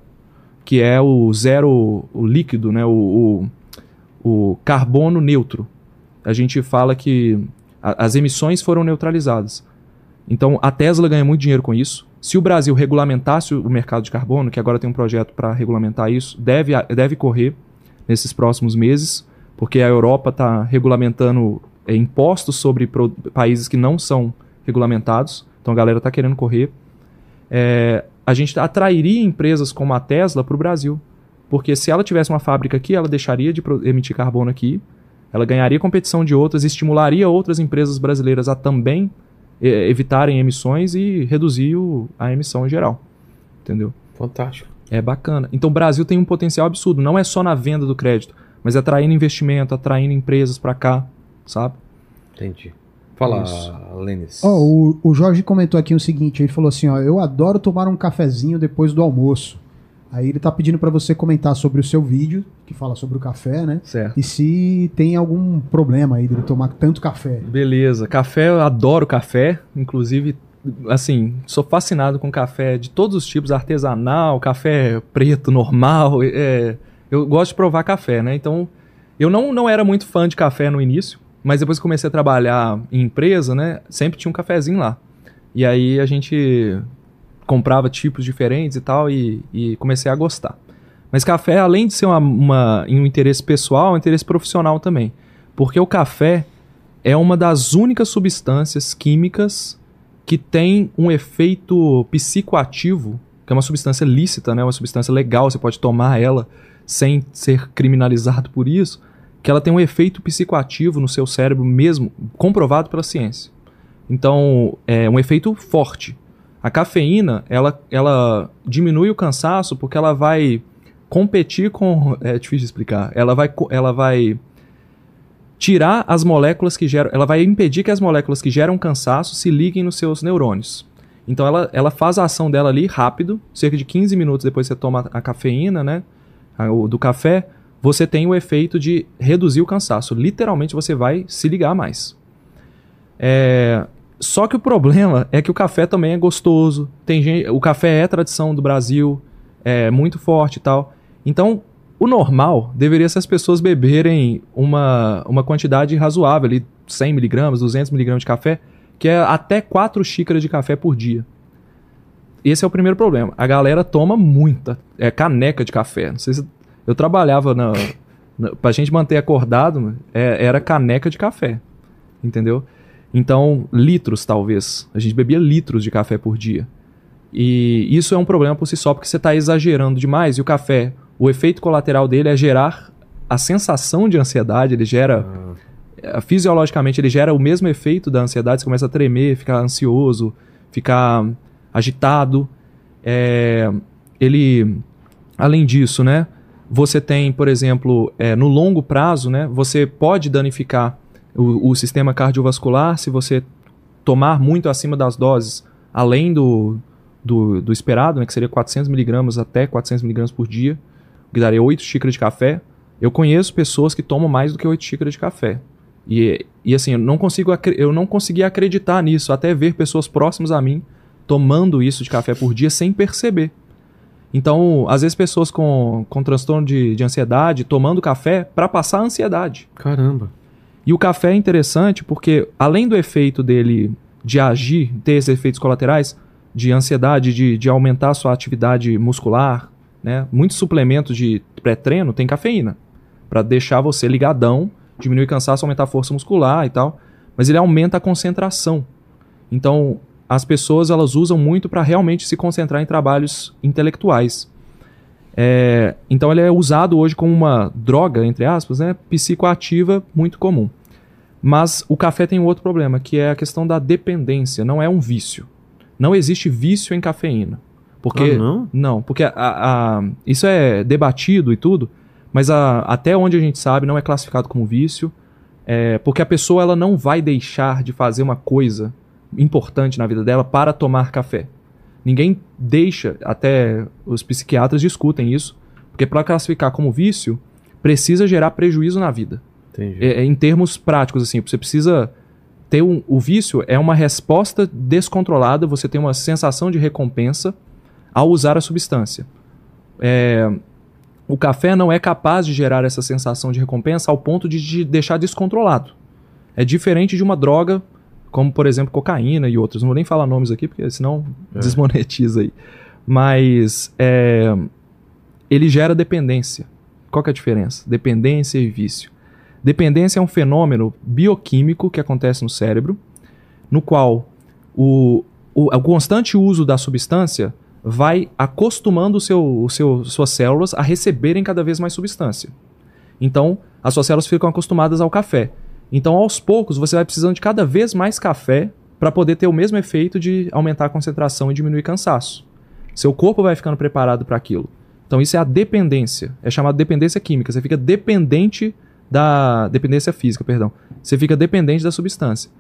que é o zero o líquido, né? o, o, o carbono neutro. A gente fala que a- as emissões foram neutralizadas. Então, a Tesla ganha muito dinheiro com isso. Se o Brasil regulamentasse o mercado de carbono, que agora tem um projeto para regulamentar isso, deve, deve correr nesses próximos meses, porque a Europa está regulamentando é, impostos sobre países que não são regulamentados. Então, a galera está querendo correr. É, a gente atrairia empresas como a Tesla para o Brasil. Porque se ela tivesse uma fábrica aqui, ela deixaria de emitir carbono aqui, ela ganharia competição de outras, estimularia outras empresas brasileiras a também eh, evitarem emissões e reduzir o- a emissão em geral. Entendeu? Fantástico. É bacana. Então o Brasil tem um potencial absurdo. Não é só na venda do crédito, mas atraindo investimento, atraindo empresas para cá, sabe? Entendi. Fala. Lênis. Ó, o, o Jorge comentou aqui o seguinte, ele falou assim, ó, eu adoro tomar um cafezinho depois do almoço. Aí ele tá pedindo pra você comentar sobre o seu vídeo, que fala sobre o café, né? Certo. E se tem algum problema aí dele tomar tanto café. Beleza. Café, eu adoro café. Inclusive, assim, sou fascinado com café de todos os tipos, artesanal, café preto, normal. é, eu gosto de provar café, né? Então, eu não, não era muito fã de café no início, mas depois que comecei a trabalhar em empresa, né? Sempre tinha um cafezinho lá. E aí a gente comprava tipos diferentes e tal, e, e comecei a gostar. Mas café, além de ser uma, uma- um interesse pessoal, é um interesse profissional também. Porque o café é uma das únicas substâncias químicas que tem um efeito psicoativo, que é uma substância lícita, né? uma substância legal, você pode tomar ela sem ser criminalizado por isso, que ela tem um efeito psicoativo no seu cérebro mesmo, comprovado pela ciência. Então, é um efeito forte. A cafeína, ela, ela diminui o cansaço porque ela vai competir com... É difícil de explicar. Ela vai, ela vai tirar as moléculas que geram. Ela vai impedir que as moléculas que geram cansaço se liguem nos seus neurônios. Então ela, ela faz a ação dela ali rápido, cerca de 15 minutos depois que você toma a cafeína, né? a- o- do café, você tem o efeito de reduzir o cansaço. Literalmente você vai se ligar mais. É, só que o problema é que o café também é gostoso. Tem gente, o café é tradição do Brasil, é muito forte e tal. Então, o normal deveria ser as pessoas beberem uma, uma quantidade razoável, ali, 100 miligramas, 200 miligramas de café, que é até 4 xícaras de café por dia. Esse é o primeiro problema. A galera toma muita, é caneca de café. Não sei se eu trabalhava na, na pra gente manter acordado, é- era caneca de café. Entendeu? Então, litros talvez. A gente bebia litros de café por dia. E isso é um problema por si só, porque você está exagerando demais. E o café, o efeito colateral dele é gerar a sensação de ansiedade, ele gera. eh, Fisiologicamente, ele gera o mesmo efeito da ansiedade, você começa a tremer, ficar ansioso, ficar agitado. É, ele, além disso, né? Você tem, por exemplo, eh, no longo prazo, né? Você pode danificar o, o sistema cardiovascular se você tomar muito acima das doses, além do, do, do esperado, né, que seria 400 miligramas até 400 miligramas por dia, que daria 8 xícaras de café. Eu conheço pessoas que tomam mais do que 8 xícaras de café. E, e assim, eu não, consigo, eu não consegui acreditar nisso, até ver pessoas próximas a mim tomando isso de café por dia sem perceber. Então, às vezes, pessoas com, com transtorno de, de ansiedade tomando café para passar a ansiedade. Caramba. E o café é interessante porque, além do efeito dele de agir, ter esses efeitos colaterais, de ansiedade, de, de aumentar a sua atividade muscular, né? Muitos suplementos de pré-treino têm cafeína. para deixar você ligadão, diminuir cansaço, aumentar a força muscular e tal. Mas ele aumenta a concentração. Então, as pessoas elas usam muito para realmente se concentrar em trabalhos intelectuais. É, então ele é usado hoje como uma droga, entre aspas, né, psicoativa muito comum. Mas o café tem um outro problema, que é a questão da dependência, não é um vício. Não existe vício em cafeína. Porque, Ah, não? Não, porque a- a- isso é debatido e tudo, mas a- até onde a gente sabe não é classificado como vício, é, porque a pessoa ela não vai deixar de fazer uma coisa importante na vida dela para tomar café. Ninguém deixa, até os psiquiatras discutem isso, porque para classificar como vício, precisa gerar prejuízo na vida. É, é, em termos práticos, assim, você precisa ter um, o vício é uma resposta descontrolada, você tem uma sensação de recompensa ao usar a substância. É, o café não é capaz de gerar essa sensação de recompensa ao ponto de te deixar descontrolado. É diferente de uma droga, como por exemplo cocaína e outras. Não vou nem falar nomes aqui, porque senão É. desmonetiza aí. Mas é, ele gera dependência. Qual que é a diferença? Dependência e vício. Dependência é um fenômeno bioquímico que acontece no cérebro, no qual o, o, o constante uso da substância vai acostumando o seu, o seu, suas células a receberem cada vez mais substância. Então, as suas células ficam acostumadas ao café. Então, aos poucos, você vai precisando de cada vez mais café para poder ter o mesmo efeito de aumentar a concentração e diminuir cansaço. Seu corpo vai ficando preparado para aquilo. Então, isso é a dependência. É chamado dependência química. Você fica dependente da. Dependência física, perdão. Você fica dependente da substância.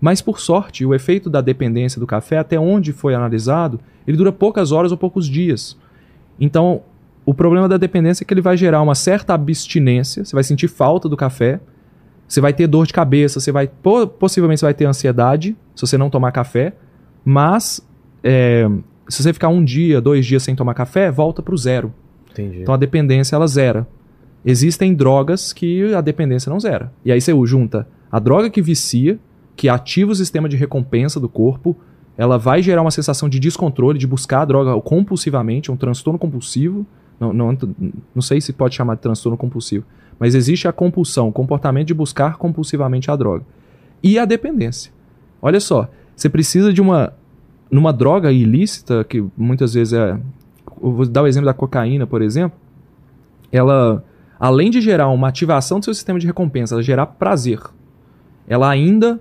Mas, por sorte, o efeito da dependência do café, até onde foi analisado, ele dura poucas horas ou poucos dias. Então, o problema da dependência é que ele vai gerar uma certa abstinência, você vai sentir falta do café, você vai ter dor de cabeça, você vai po- possivelmente você vai ter ansiedade se você não tomar café, mas é, se você ficar um dia, dois dias sem tomar café, volta para o zero. Entendi. Então a dependência ela zera. Existem drogas que a dependência não zera. E aí você junta a droga que vicia, que ativa o sistema de recompensa do corpo, ela vai gerar uma sensação de descontrole, de buscar a droga compulsivamente, um transtorno compulsivo. Não, não, não sei se pode chamar de transtorno compulsivo, mas existe a compulsão, o comportamento de buscar compulsivamente a droga. E a dependência. Olha só, você precisa de uma. Numa droga ilícita, que muitas vezes é. Vou dar o exemplo da cocaína, por exemplo. Ela, além de gerar uma ativação do seu sistema de recompensa, ela gerar prazer. Ela ainda.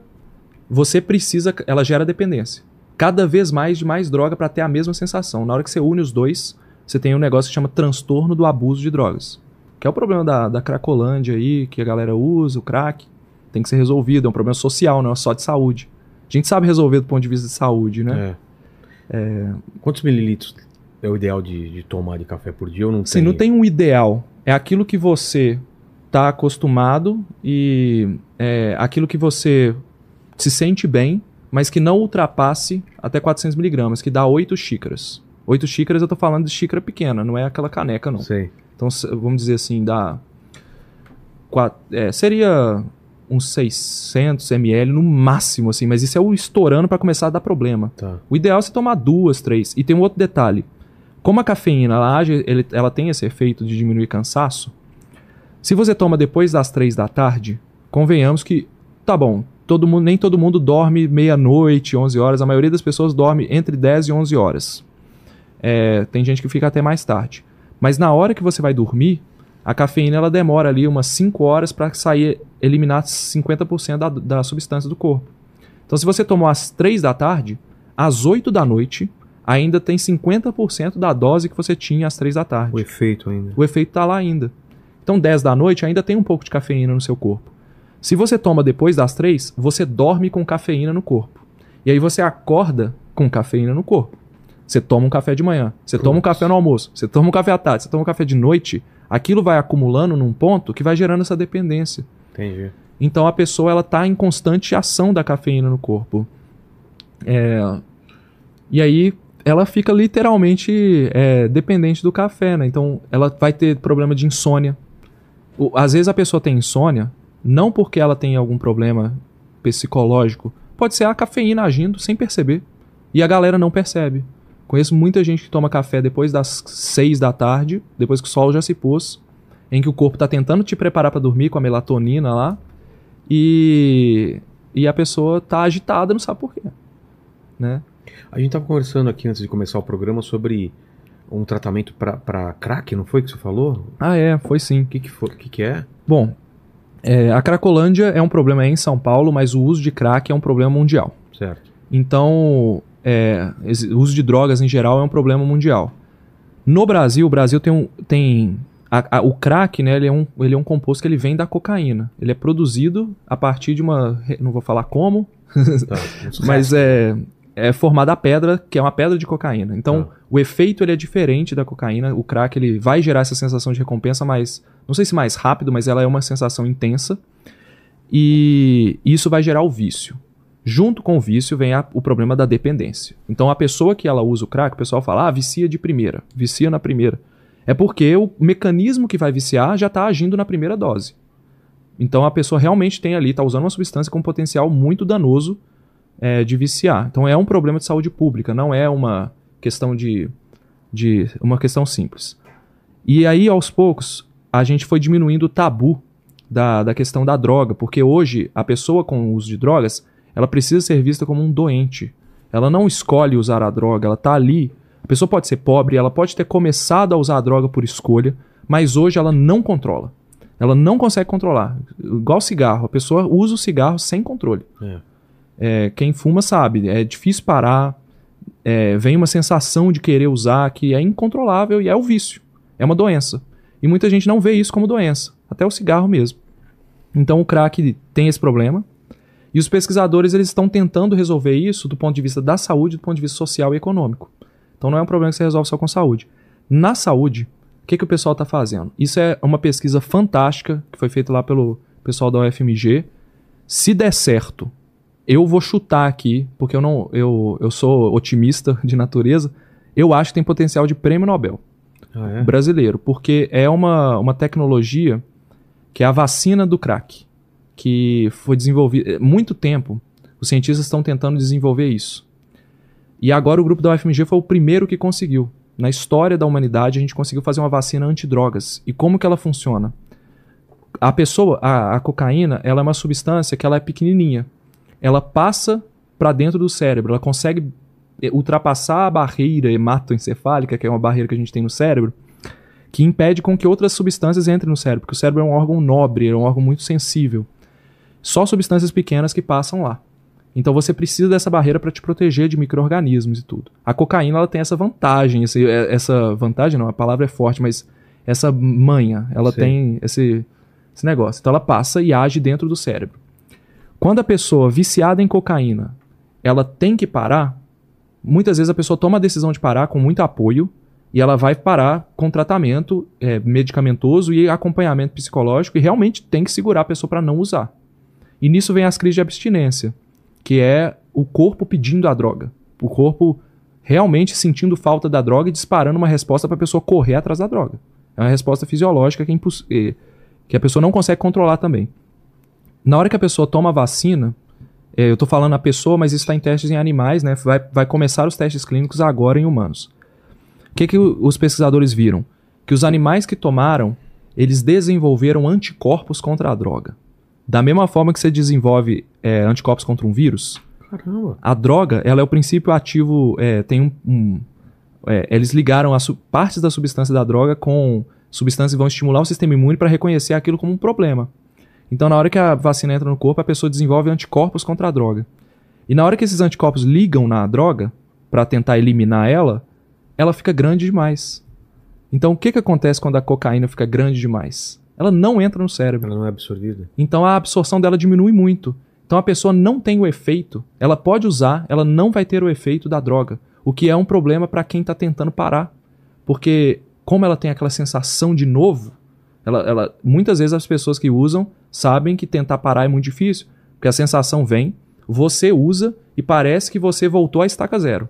Você precisa. Ela gera dependência. Cada vez mais de mais droga para ter a mesma sensação. Na hora que você une os dois, você tem um negócio que chama transtorno do abuso de drogas. Que é o problema da, da cracolândia aí, que a galera usa, o crack. Tem que ser resolvido. É um problema social, não é só de saúde. A gente sabe resolver do ponto de vista de saúde, né? É. Quantos mililitros é o ideal de, de tomar de café por dia ou não Sim, tem? não tem um ideal. É aquilo que você tá acostumado e é aquilo que você se sente bem, mas que não ultrapasse até 400 miligramas, que dá 8 xícaras. 8 xícaras eu tô falando de xícara pequena, não é aquela caneca, não. Sei. Então, vamos dizer assim, dá. é, seria uns 600 ml no máximo, assim, mas isso é o estourando para começar a dar problema. Tá. O ideal é você tomar duas, três. E tem um outro detalhe. Como a cafeína ela, age, ele- ela tem esse efeito de diminuir cansaço, se você toma depois das três da tarde, convenhamos que, tá bom, todo mundo, nem todo mundo dorme meia-noite, 11 horas. A maioria das pessoas dorme entre 10 e 11 horas. É, tem gente que fica até mais tarde. Mas na hora que você vai dormir, a cafeína ela demora ali umas 5 horas para sair, eliminar 50% da, da substância do corpo. Então, se você tomou às 3 da tarde, às 8 da noite, ainda tem 50% da dose que você tinha às 3 da tarde. O efeito ainda. O efeito está lá ainda. Então, 10 da noite ainda tem um pouco de cafeína no seu corpo. Se você toma depois das 3, você dorme com cafeína no corpo. E aí você acorda com cafeína no corpo. Você toma um café de manhã, você toma um café no almoço, você toma um café à tarde, você toma um café de noite, aquilo vai acumulando num ponto que vai gerando essa dependência. Entendi. Então a pessoa ela tá em constante ação da cafeína no corpo. É, E aí ela fica literalmente é, dependente do café, né? Então ela vai ter problema de insônia. O- Às vezes a pessoa tem insônia, não porque ela tem algum problema psicológico, pode ser a cafeína agindo sem perceber. E a galera não percebe. Conheço muita gente que toma café depois das seis da tarde, depois que o sol já se pôs, em que o corpo tá tentando te preparar para dormir com a melatonina lá, e, e a pessoa tá agitada, não sabe por quê. Né? A gente tava conversando aqui antes de começar o programa sobre um tratamento pra crack, não foi que você falou? Ah, é, foi sim. O que que, foi, que, que é? Bom, é, a Cracolândia é um problema em São Paulo, mas o uso de crack é um problema mundial. Certo. Então, é, o uso de drogas em geral é um problema mundial. No Brasil, o Brasil tem um. Tem, a- a- o crack, né, ele é, um, ele é um composto que ele vem da cocaína. Ele é produzido a partir de uma. Não vou falar como, [LAUGHS] Tá. mas é, é formada a pedra, que é uma pedra de cocaína. Então, Tá. o efeito ele é diferente da cocaína. O crack ele vai gerar essa sensação de recompensa, mas não sei se mais rápido, mas ela é uma sensação intensa. E isso vai gerar o vício. Junto com o vício vem a- o problema da dependência. Então, a pessoa que ela usa o crack, o pessoal fala, ah, vicia de primeira, vicia na primeira. É porque o mecanismo que vai viciar já está agindo na primeira dose. Então, a pessoa realmente tem ali, está usando uma substância com potencial muito danoso é, de viciar. Então é um problema de saúde pública, não é uma questão de, de uma questão simples. E aí aos poucos a gente foi diminuindo o tabu da, da questão da droga, porque hoje a pessoa com o uso de drogas ela precisa ser vista como um doente. Ela não escolhe usar a droga, ela está ali. A pessoa pode ser pobre, ela pode ter começado a usar a droga por escolha, mas hoje ela não controla. Ela não consegue controlar. Igual cigarro, a pessoa usa o cigarro sem controle. É. É, quem fuma sabe, é difícil parar, é, vem uma sensação de querer usar que é incontrolável e é o vício, é uma doença. E muita gente não vê isso como doença, até o cigarro mesmo. Então o crack tem esse problema. E os pesquisadores eles estão tentando resolver isso do ponto de vista da saúde, do ponto de vista social e econômico. Então não é um problema que você resolve só com saúde. Na saúde, o que, que o pessoal está fazendo? Isso é uma pesquisa fantástica que foi feita lá pelo pessoal da UFMG. Se der certo, eu vou chutar aqui, porque eu não eu, eu sou otimista [LAUGHS] de natureza, eu acho que tem potencial de prêmio Nobel Ah, é? brasileiro, porque é uma, uma tecnologia que é a vacina do crack, que foi desenvolvida muito tempo. Os cientistas estão tentando desenvolver isso. E agora o grupo da UFMG foi o primeiro que conseguiu. Na história da humanidade, a gente conseguiu fazer uma vacina antidrogas. E como que ela funciona? A pessoa, a, a cocaína, ela é uma substância que ela é pequenininha. Ela passa para dentro do cérebro, ela consegue eh, ultrapassar a barreira hematoencefálica, que é uma barreira que a gente tem no cérebro, que impede com que outras substâncias entrem no cérebro, porque o cérebro é um órgão nobre, é um órgão muito sensível. Só substâncias pequenas que passam lá. Então você precisa dessa barreira para te proteger de micro-organismos e tudo. A cocaína ela tem essa vantagem, esse- é- essa vantagem não, a palavra é forte, mas essa manha, ela Sim. tem esse, esse negócio. Então ela passa e age dentro do cérebro. Quando a pessoa viciada em cocaína, ela tem que parar, muitas vezes a pessoa toma a decisão de parar com muito apoio e ela vai parar com tratamento é, medicamentoso e acompanhamento psicológico e realmente tem que segurar a pessoa para não usar. E nisso vem as crises de abstinência, que é o corpo pedindo a droga. O corpo realmente sentindo falta da droga e disparando uma resposta para a pessoa correr atrás da droga. É uma resposta fisiológica que, é imposs- eh, que a pessoa não consegue controlar também. Na hora que a pessoa toma a vacina, eh, eu estou falando a pessoa, mas isso está em testes em animais, né? Vai, vai começar os testes clínicos agora em humanos. O que, que os pesquisadores viram? Que os animais que tomaram, eles desenvolveram anticorpos contra a droga. Da mesma forma que você desenvolve eh, anticorpos contra um vírus, Caramba. a droga, ela é o princípio ativo, é, tem um... um- é, eles ligaram as partes da substância da droga com substâncias que vão estimular o sistema imune para reconhecer aquilo como um problema. Então, na hora que a vacina entra no corpo, a pessoa desenvolve anticorpos contra a droga. E na hora que esses anticorpos ligam na droga, para tentar eliminar ela, ela fica grande demais. Então, o que, que acontece quando a cocaína fica grande demais? Ela não entra no cérebro. Ela não é absorvida. Então a absorção dela diminui muito. Então a pessoa não tem o efeito, ela pode usar, ela não vai ter o efeito da droga. o que é um problema para quem está tentando parar. Porque, como ela tem aquela sensação de novo, ela, ela, muitas vezes as pessoas que usam sabem que tentar parar é muito difícil, porque a sensação vem, você usa e parece que você voltou à estaca zero.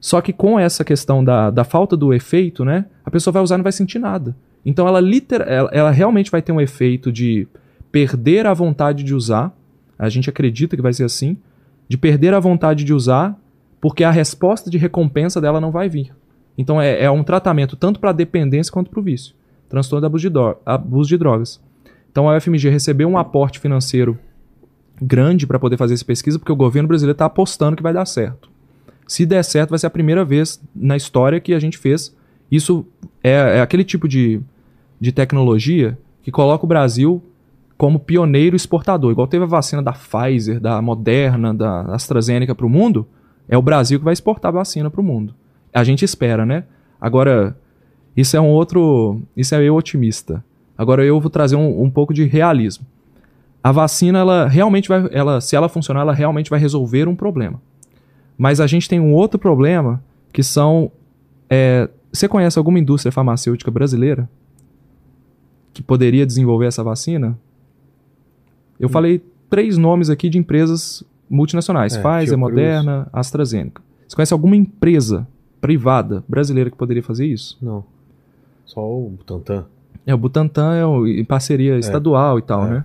Só que com essa questão da, da falta do efeito, né? A pessoa vai usar e não vai sentir nada. Então ela, liter, ela, ela realmente vai ter um efeito de perder a vontade de usar. A gente acredita que vai ser assim. De perder a vontade de usar, porque a resposta de recompensa dela não vai vir. Então é, é um tratamento tanto para dependência quanto para o vício. Transtorno de abuso de, abuso de drogas. Então a UFMG recebeu um aporte financeiro grande para poder fazer essa pesquisa, porque o governo brasileiro está apostando que vai dar certo. Se der certo, vai ser a primeira vez na história que a gente fez. Isso é, é aquele tipo de, de tecnologia que coloca o Brasil como pioneiro exportador. Igual teve a vacina da Pfizer, da Moderna, da AstraZeneca para o mundo, é o Brasil que vai exportar vacina para o mundo. A gente espera, né? Agora, isso é um outro. Isso é eu otimista. Agora eu vou trazer um, um pouco de realismo. A vacina, ela realmente vai. Ela, se ela funcionar, ela realmente vai resolver um problema. Mas a gente tem um outro problema que são. É, você conhece alguma indústria farmacêutica brasileira que poderia desenvolver essa vacina? Eu hum. falei três nomes aqui de empresas multinacionais: é, Pfizer, Moderna, AstraZeneca. Você conhece alguma empresa privada brasileira que poderia fazer isso? Não. Só o Butantan. É, o Butantan é em parceria é. estadual e tal, é. né?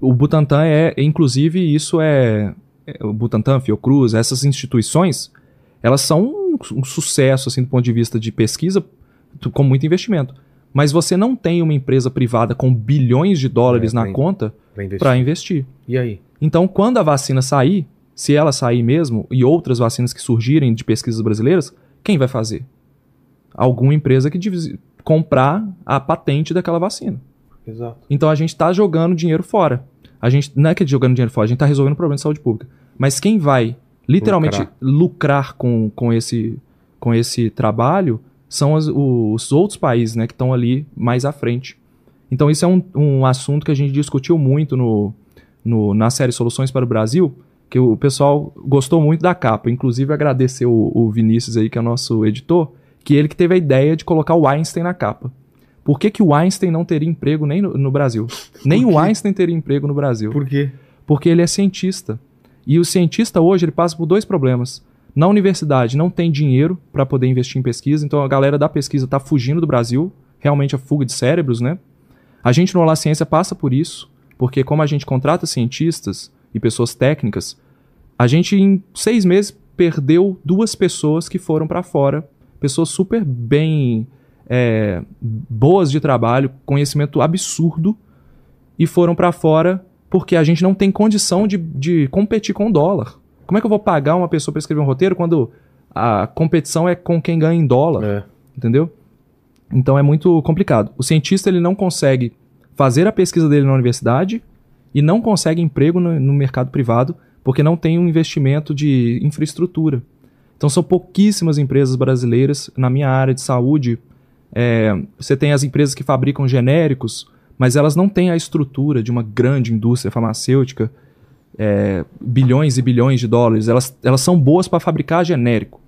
O Butantan é, inclusive, isso é, é, o Butantan, Fiocruz, essas instituições, elas são um, um, sucesso assim do ponto de vista de pesquisa, com muito investimento. Mas você não tem uma empresa privada com bilhões de dólares é, na conta para investir. investir. E aí? Então, quando a vacina sair, se ela sair mesmo, e outras vacinas que surgirem de pesquisas brasileiras, quem vai fazer? Alguma empresa que comprar a patente daquela vacina. Exato. Então a gente está jogando dinheiro fora. A gente não é que é jogando dinheiro fora, a gente está resolvendo um problema de saúde pública. Mas quem vai literalmente lucrar, lucrar com, com, esse, com esse trabalho são as, os outros países né, que estão ali mais à frente. Então, isso é um, um assunto que a gente discutiu muito no, no, na série Soluções para o Brasil, que o pessoal gostou muito da capa. Inclusive, agradecer o, o Vinícius aí, que é o nosso editor, que ele que teve a ideia de colocar o Einstein na capa. Por que, que o Einstein não teria emprego nem no, no Brasil? [LAUGHS] Nem o Einstein teria emprego no Brasil. Por quê? Porque ele é cientista. E o cientista hoje ele passa por dois problemas. Na universidade não tem dinheiro para poder investir em pesquisa, então a galera da pesquisa está fugindo do Brasil, realmente a fuga de cérebros, né? A gente no Olá Ciência passa por isso, porque como a gente contrata cientistas e pessoas técnicas, a gente em seis meses perdeu duas pessoas que foram para fora, pessoas super bem é, boas de trabalho, conhecimento absurdo, e foram para fora porque a gente não tem condição de, de competir com o dólar. Como é que eu vou pagar uma pessoa para escrever um roteiro quando a competição é com quem ganha em dólar? É. Entendeu? Então é muito complicado. O cientista ele não consegue fazer a pesquisa dele na universidade e não consegue emprego no, no mercado privado porque não tem um investimento de infraestrutura. Então são pouquíssimas empresas brasileiras na minha área de saúde é, você tem as empresas que fabricam genéricos, mas elas não têm a estrutura de uma grande indústria farmacêutica, é, bilhões e bilhões de dólares. Elas, elas são boas para fabricar genérico,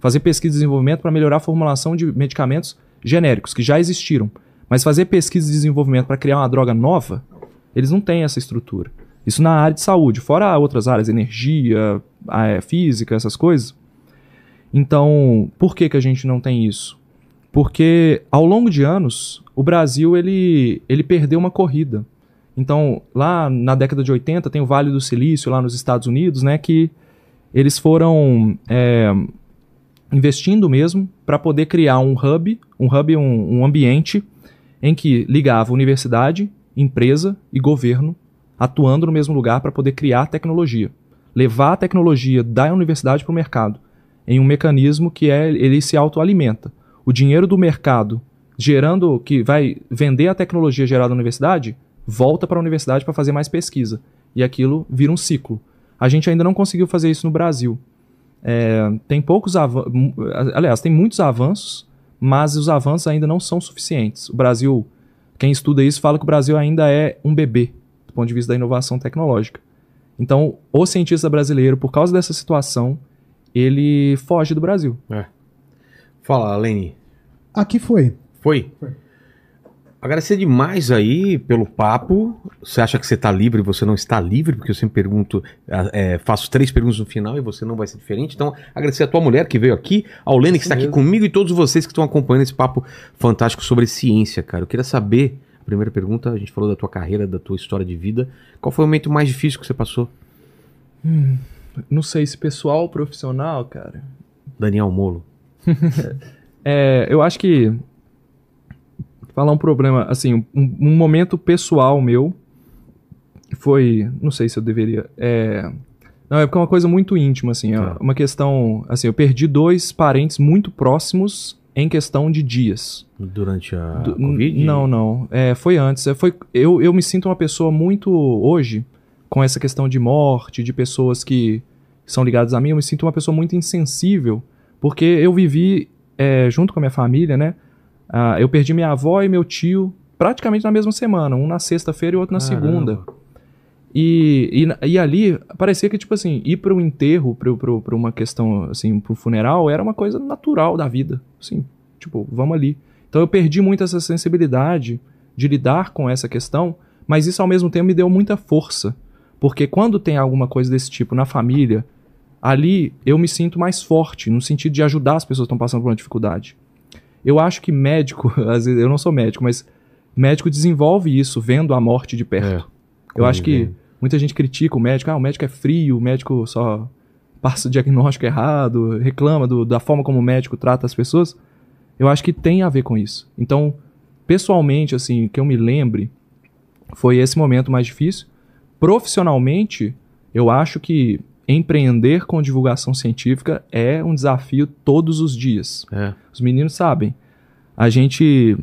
fazer pesquisa e desenvolvimento para melhorar a formulação de medicamentos genéricos que já existiram. Mas fazer pesquisa e desenvolvimento para criar uma droga nova, eles não têm essa estrutura. Isso na área de saúde, fora outras áreas, energia, é, física, essas coisas. Então, por que, que a gente não tem isso? Porque ao longo de anos, o Brasil ele, ele perdeu uma corrida. Então, lá na década de 80, tem o Vale do Silício, lá nos Estados Unidos, né, que eles foram é, investindo mesmo para poder criar um hub, um hub, um, um ambiente em que ligava universidade, empresa e governo atuando no mesmo lugar para poder criar tecnologia. Levar a tecnologia da universidade para o mercado em um mecanismo que é ele se autoalimenta o dinheiro do mercado gerando que vai vender a tecnologia gerada na universidade volta para a universidade para fazer mais pesquisa e aquilo vira um ciclo. A gente ainda não conseguiu fazer isso no Brasil. É, tem poucos avanços, aliás, tem muitos avanços, mas os avanços ainda não são suficientes. O Brasil, quem estuda isso fala que o Brasil ainda é um bebê do ponto de vista da inovação tecnológica. Então, o cientista brasileiro, por causa dessa situação, ele foge do Brasil. Fala, Lene. Aqui foi. Foi? Foi. Agradecer demais aí pelo papo. Você acha que você está livre e você não está livre? Porque eu sempre pergunto, ah, é, faço três perguntas no final e você não vai ser diferente. Então, agradecer a tua mulher que veio aqui, ao Lene que está aqui comigo e todos vocês que estão acompanhando esse papo fantástico sobre ciência, cara. Eu queria saber, a primeira pergunta, a gente falou da tua carreira, da tua história de vida. Qual foi o momento mais difícil que você passou? Não sei se pessoal ou profissional, cara. Daniel Molo. [LAUGHS] É, eu acho que falar um problema, assim, um, um momento pessoal meu foi, não sei se eu deveria, é, não é porque é uma coisa muito íntima, assim, é Tá. uma questão, assim, eu perdi dois parentes muito próximos em questão de dias. Durante a Covid? Não, não. É, foi antes. É, foi, eu, eu me sinto uma pessoa muito hoje com essa questão de morte, de pessoas que são ligadas a mim. Eu me sinto uma pessoa muito insensível porque eu vivi é, junto com a minha família, né? Ah, eu perdi minha avó e meu tio praticamente na mesma semana, um na sexta-feira e outro na Caramba. segunda. E, e, e ali parecia que, tipo assim, ir para o enterro, para uma questão, assim, para o funeral, era uma coisa natural da vida. Assim, tipo, vamos ali. Então eu perdi muito essa sensibilidade de lidar com essa questão, mas isso ao mesmo tempo me deu muita força. Porque quando tem alguma coisa desse tipo na família, ali eu me sinto mais forte, no sentido de ajudar as pessoas que estão passando por uma dificuldade. Eu acho que médico, [LAUGHS] às vezes, eu não sou médico, mas médico desenvolve isso vendo a morte de perto. Eu acho que muita gente critica o médico, ah, o médico é frio, o médico só passa o [LAUGHS] diagnóstico errado, reclama do- da forma como o médico trata as pessoas. Eu acho que tem a ver com isso. Então, pessoalmente, assim, que eu me lembre, foi esse momento mais difícil. Profissionalmente, eu acho que empreender com divulgação científica é um desafio todos os dias. É. Os meninos sabem. A gente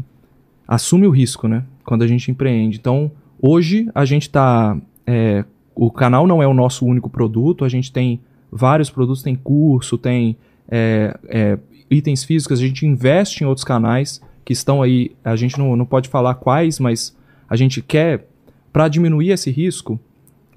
assume o risco, né? Quando a gente empreende. Então, hoje a gente está. o canal não é o nosso único produto, a gente tem vários produtos, tem curso, tem é, é, itens físicos, a gente investe em outros canais que estão aí. A gente não, não pode falar quais, mas a gente quer, para diminuir esse risco,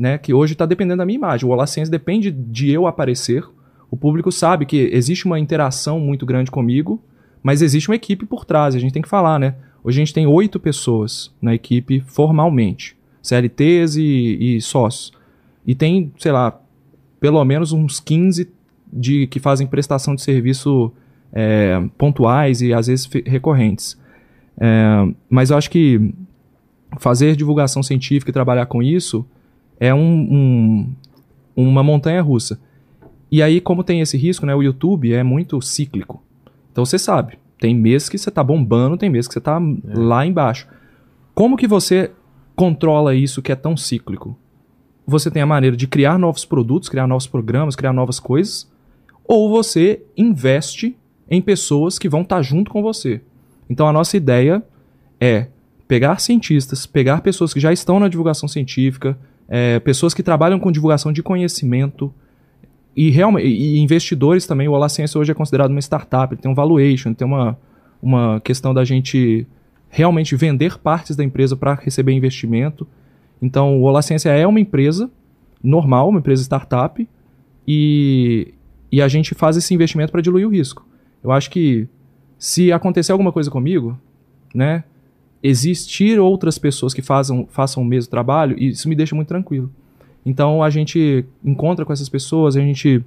né? Que hoje está dependendo da minha imagem. O Ciência depende de eu aparecer. O público sabe que existe uma interação muito grande comigo, mas existe uma equipe por trás. A gente tem que falar, né? Hoje a gente tem oito pessoas na equipe formalmente, CLTs e, e sócios. E tem, sei lá, pelo menos uns 15 de, que fazem prestação de serviço é, pontuais e às vezes recorrentes. É, mas eu acho que fazer divulgação científica e trabalhar com isso é um, um- uma montanha russa. E aí, como tem esse risco, né? O YouTube é muito cíclico. Então você sabe, tem meses que você tá bombando, tem meses que você tá lá embaixo. Como que você controla isso que é tão cíclico? Você tem a maneira de criar novos produtos, criar novos programas, criar novas coisas, ou você investe em pessoas que vão estar junto com você. Então a nossa ideia é pegar cientistas, pegar pessoas que já estão na divulgação científica, é, pessoas que trabalham com divulgação de conhecimento e, realmente, e investidores também. O Olá Ciência hoje é considerado uma startup, tem um valuation, tem uma, uma questão da gente realmente vender partes da empresa para receber investimento. Então, o Olá Ciência é uma empresa normal, uma empresa startup, e, e a gente faz esse investimento para diluir o risco. Eu acho que se acontecer alguma coisa comigo, né, existir outras pessoas que façam, façam o mesmo trabalho, isso me deixa muito tranquilo. Então a gente encontra com essas pessoas, a gente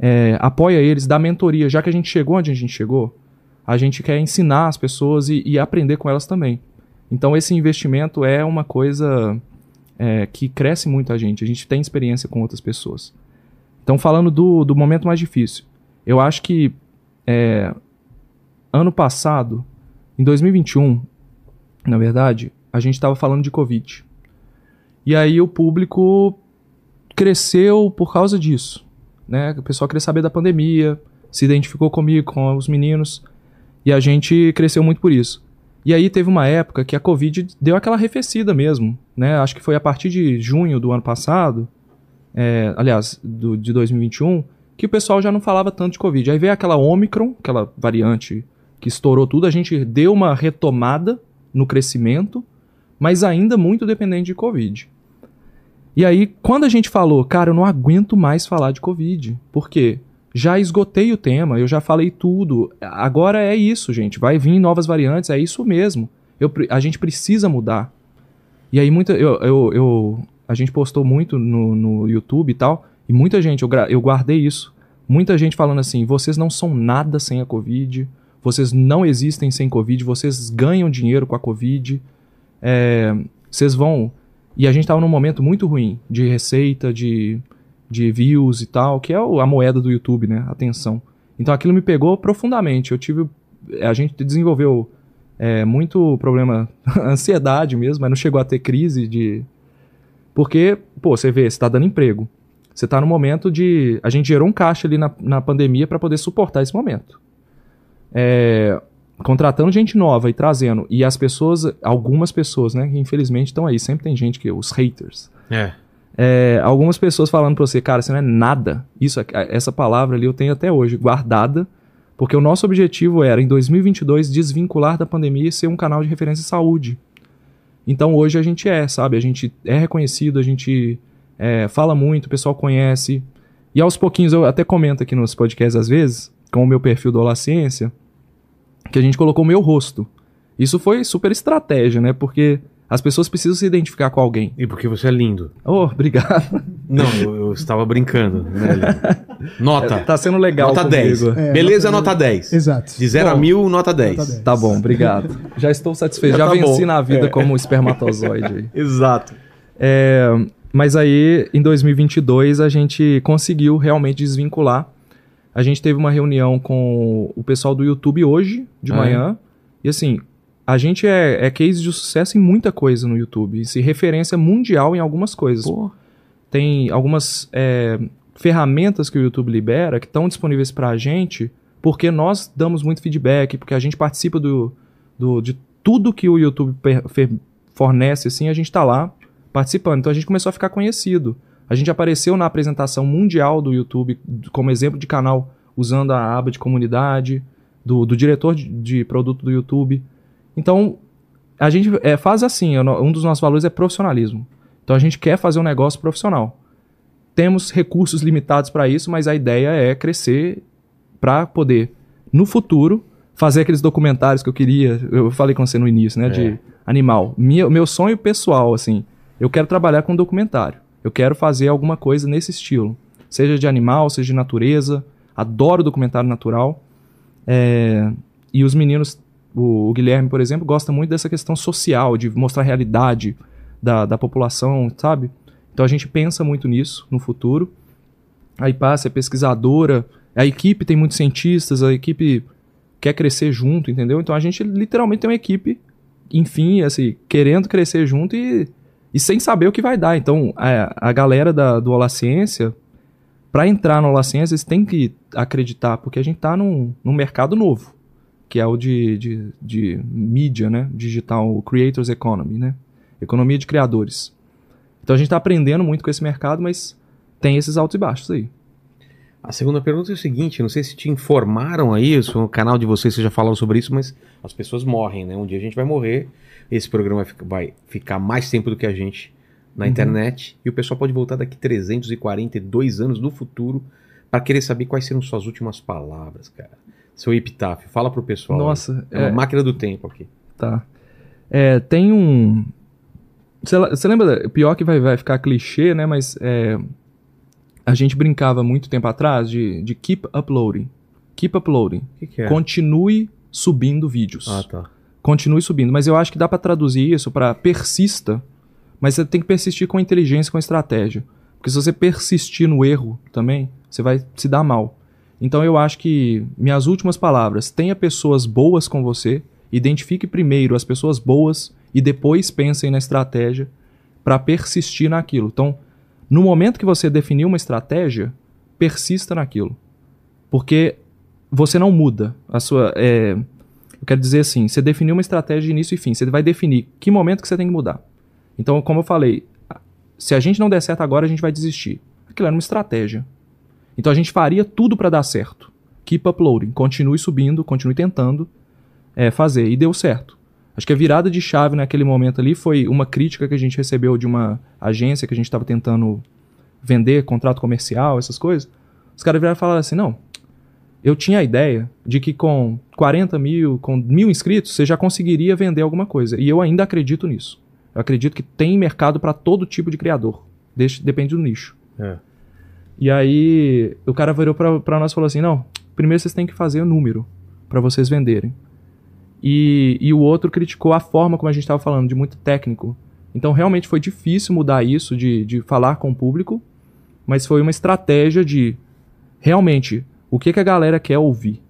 é, apoia eles, dá mentoria. Já que a gente chegou onde a gente chegou, a gente quer ensinar as pessoas e, e aprender com elas também. Então esse investimento é uma coisa é, que cresce muito a gente. A gente tem experiência com outras pessoas. Então falando do, do momento mais difícil, eu acho que é, ano passado, em 2021, na verdade, a gente estava falando de Covid. E aí o público cresceu por causa disso. Né? O pessoal queria saber da pandemia, se identificou comigo, com os meninos, e a gente cresceu muito por isso. E aí teve uma época que a Covid deu aquela arrefecida mesmo. Né? Acho que foi a partir de junho do ano passado, é, aliás, do, de 2021, que o pessoal já não falava tanto de Covid. Aí veio aquela Omicron, aquela variante que estourou tudo, a gente deu uma retomada no crescimento, mas ainda muito dependente de Covid. E aí, quando a gente falou, cara, eu não aguento mais falar de Covid, porque já esgotei o tema, eu já falei tudo. Agora é isso, gente. Vai vir novas variantes, é isso mesmo. Eu, a gente precisa mudar. E aí, muita, eu, eu, eu- a gente postou muito no, no YouTube e tal, e muita gente, eu, eu guardei isso. Muita gente falando assim: vocês não são nada sem a Covid, vocês não existem sem Covid, vocês ganham dinheiro com a Covid, é, vocês vão. E a gente tava num momento muito ruim de receita, de, de views e tal, que é a moeda do YouTube, né? Atenção. Então aquilo me pegou profundamente. Eu tive. A gente desenvolveu é, muito problema, [LAUGHS] ansiedade mesmo, mas não chegou a ter crise de. Porque, pô, você vê, você tá dando emprego. Você tá no momento de. A gente gerou um caixa ali na, na pandemia para poder suportar esse momento. É, contratando gente nova e trazendo. E as pessoas, algumas pessoas, né, que infelizmente estão aí, sempre tem gente que, os haters. É. É, algumas pessoas falando pra você, cara, você não é nada. Isso, essa palavra ali eu tenho até hoje guardada, porque o nosso objetivo era, em 2022, desvincular da pandemia e ser um canal de referência em saúde. Então hoje a gente é, sabe? A gente é reconhecido, a gente é, fala muito, o pessoal conhece. E aos pouquinhos, eu até comento aqui nos podcasts às vezes, com o meu perfil do Olá Ciência, que a gente colocou o meu rosto. Isso foi super estratégia, né? Porque as pessoas precisam se identificar com alguém. E porque você é lindo. Oh, obrigado. [LAUGHS] Não, eu, eu estava brincando. Né? Nota. Tá sendo legal nota comigo. 10. É, Beleza, nota nota 10. Exato. De 0 a Bom, 1000, nota 10. nota 10. Tá bom, obrigado. [LAUGHS] Já estou satisfeito. Já Já, tá venci bom. na vida É. como espermatozoide. aí. [LAUGHS] Exato. É, mas aí, em 2022, a gente conseguiu realmente desvincular. A gente teve uma reunião com o pessoal do YouTube hoje, de Ah, é? manhã. E assim, a gente é, é case de sucesso em muita coisa no YouTube. E se referência mundial em algumas coisas. Pô. tem algumas é, ferramentas que o YouTube libera que estão disponíveis para a gente, porque nós damos muito feedback, porque a gente participa do, do- de tudo que o YouTube fornece, assim, a gente está lá participando. Então a gente começou a ficar conhecido. A gente apareceu na apresentação mundial do YouTube como exemplo de canal, usando a aba de comunidade, do, do diretor de, de produto do YouTube. Então, a gente é, faz assim, um dos nossos valores é profissionalismo. Então a gente quer fazer um negócio profissional. Temos recursos limitados para isso, mas a ideia é crescer para poder, no futuro, fazer aqueles documentários que eu queria. Eu falei com você no início, né? É. De animal. Minha- meu sonho pessoal, assim, eu quero trabalhar com documentário. Eu quero fazer alguma coisa nesse estilo. Seja de animal, seja de natureza. Adoro documentário natural. É, e os meninos, o, o Guilherme, por exemplo, gosta muito dessa questão social, de mostrar a realidade da, da população, sabe? Então a gente pensa muito nisso no futuro. A IPAS é pesquisadora, a equipe tem muitos cientistas, a equipe quer crescer junto, entendeu? Então a gente literalmente tem uma equipe, enfim, assim, querendo crescer junto e, e sem saber o que vai dar. Então a, a galera da, do Olá Ciência, para entrar no Olá Ciência, eles têm que acreditar, porque a gente está num, num mercado novo, que é o de, de, de mídia, né? Digital, o Creators Economy, né? Economia de criadores. Então a gente está aprendendo muito com esse mercado, mas tem esses altos e baixos aí. A segunda pergunta é o seguinte: não sei se te informaram aí, no canal de vocês vocês já falaram sobre isso, mas as pessoas morrem, né? Um dia a gente vai morrer, esse programa vai ficar, mais tempo do que a gente na Uhum. internet, e o pessoal pode voltar daqui 342 anos no futuro para querer saber quais serão suas últimas palavras, cara. Seu epitáfio, fala pro pessoal. Nossa, é uma é, máquina do tempo aqui. tá. É, tem um. Você le- você lembra? Pior que vai, vai ficar clichê, né? Mas é, a gente brincava muito tempo atrás de, de keep uploading. Keep uploading. O que, que é? Continue subindo vídeos. Ah, tá. Continue subindo. Mas eu acho que dá pra traduzir isso pra persista, mas você tem que persistir com inteligência, com estratégia. Porque se você persistir no erro também, você vai se dar mal. Então eu acho que minhas últimas palavras, tenha pessoas boas com você, identifique primeiro as pessoas boas e depois pensem na estratégia pra persistir naquilo. Então, no momento que você definir uma estratégia, persista naquilo. Porque você não muda a sua é, eu quero dizer assim, você definiu uma estratégia de início e fim, você vai definir que momento que você tem que mudar. Então, como eu falei, se a gente não der certo agora, a gente vai desistir. Aquilo era uma estratégia. Então a gente faria tudo para dar certo. Keep uploading, continue subindo, continue tentando é, fazer. E deu certo. Acho que a virada de chave naquele momento ali foi uma crítica que a gente recebeu de uma agência que a gente estava tentando vender, contrato comercial, essas coisas. Os caras viraram e falaram assim: não, eu tinha a ideia de que com 40 mil, com mil inscritos, você já conseguiria vender alguma coisa. E eu ainda acredito nisso. Eu acredito que tem mercado para todo tipo de criador. Deixa- depende do nicho. É. E aí o cara virou pra nós e falou assim: não, primeiro vocês têm que fazer o número para vocês venderem. E, e o outro criticou a forma como a gente estava falando, de muito técnico. Então realmente foi difícil mudar isso, de, de falar com o público, mas foi uma estratégia de realmente o que, que a galera quer ouvir.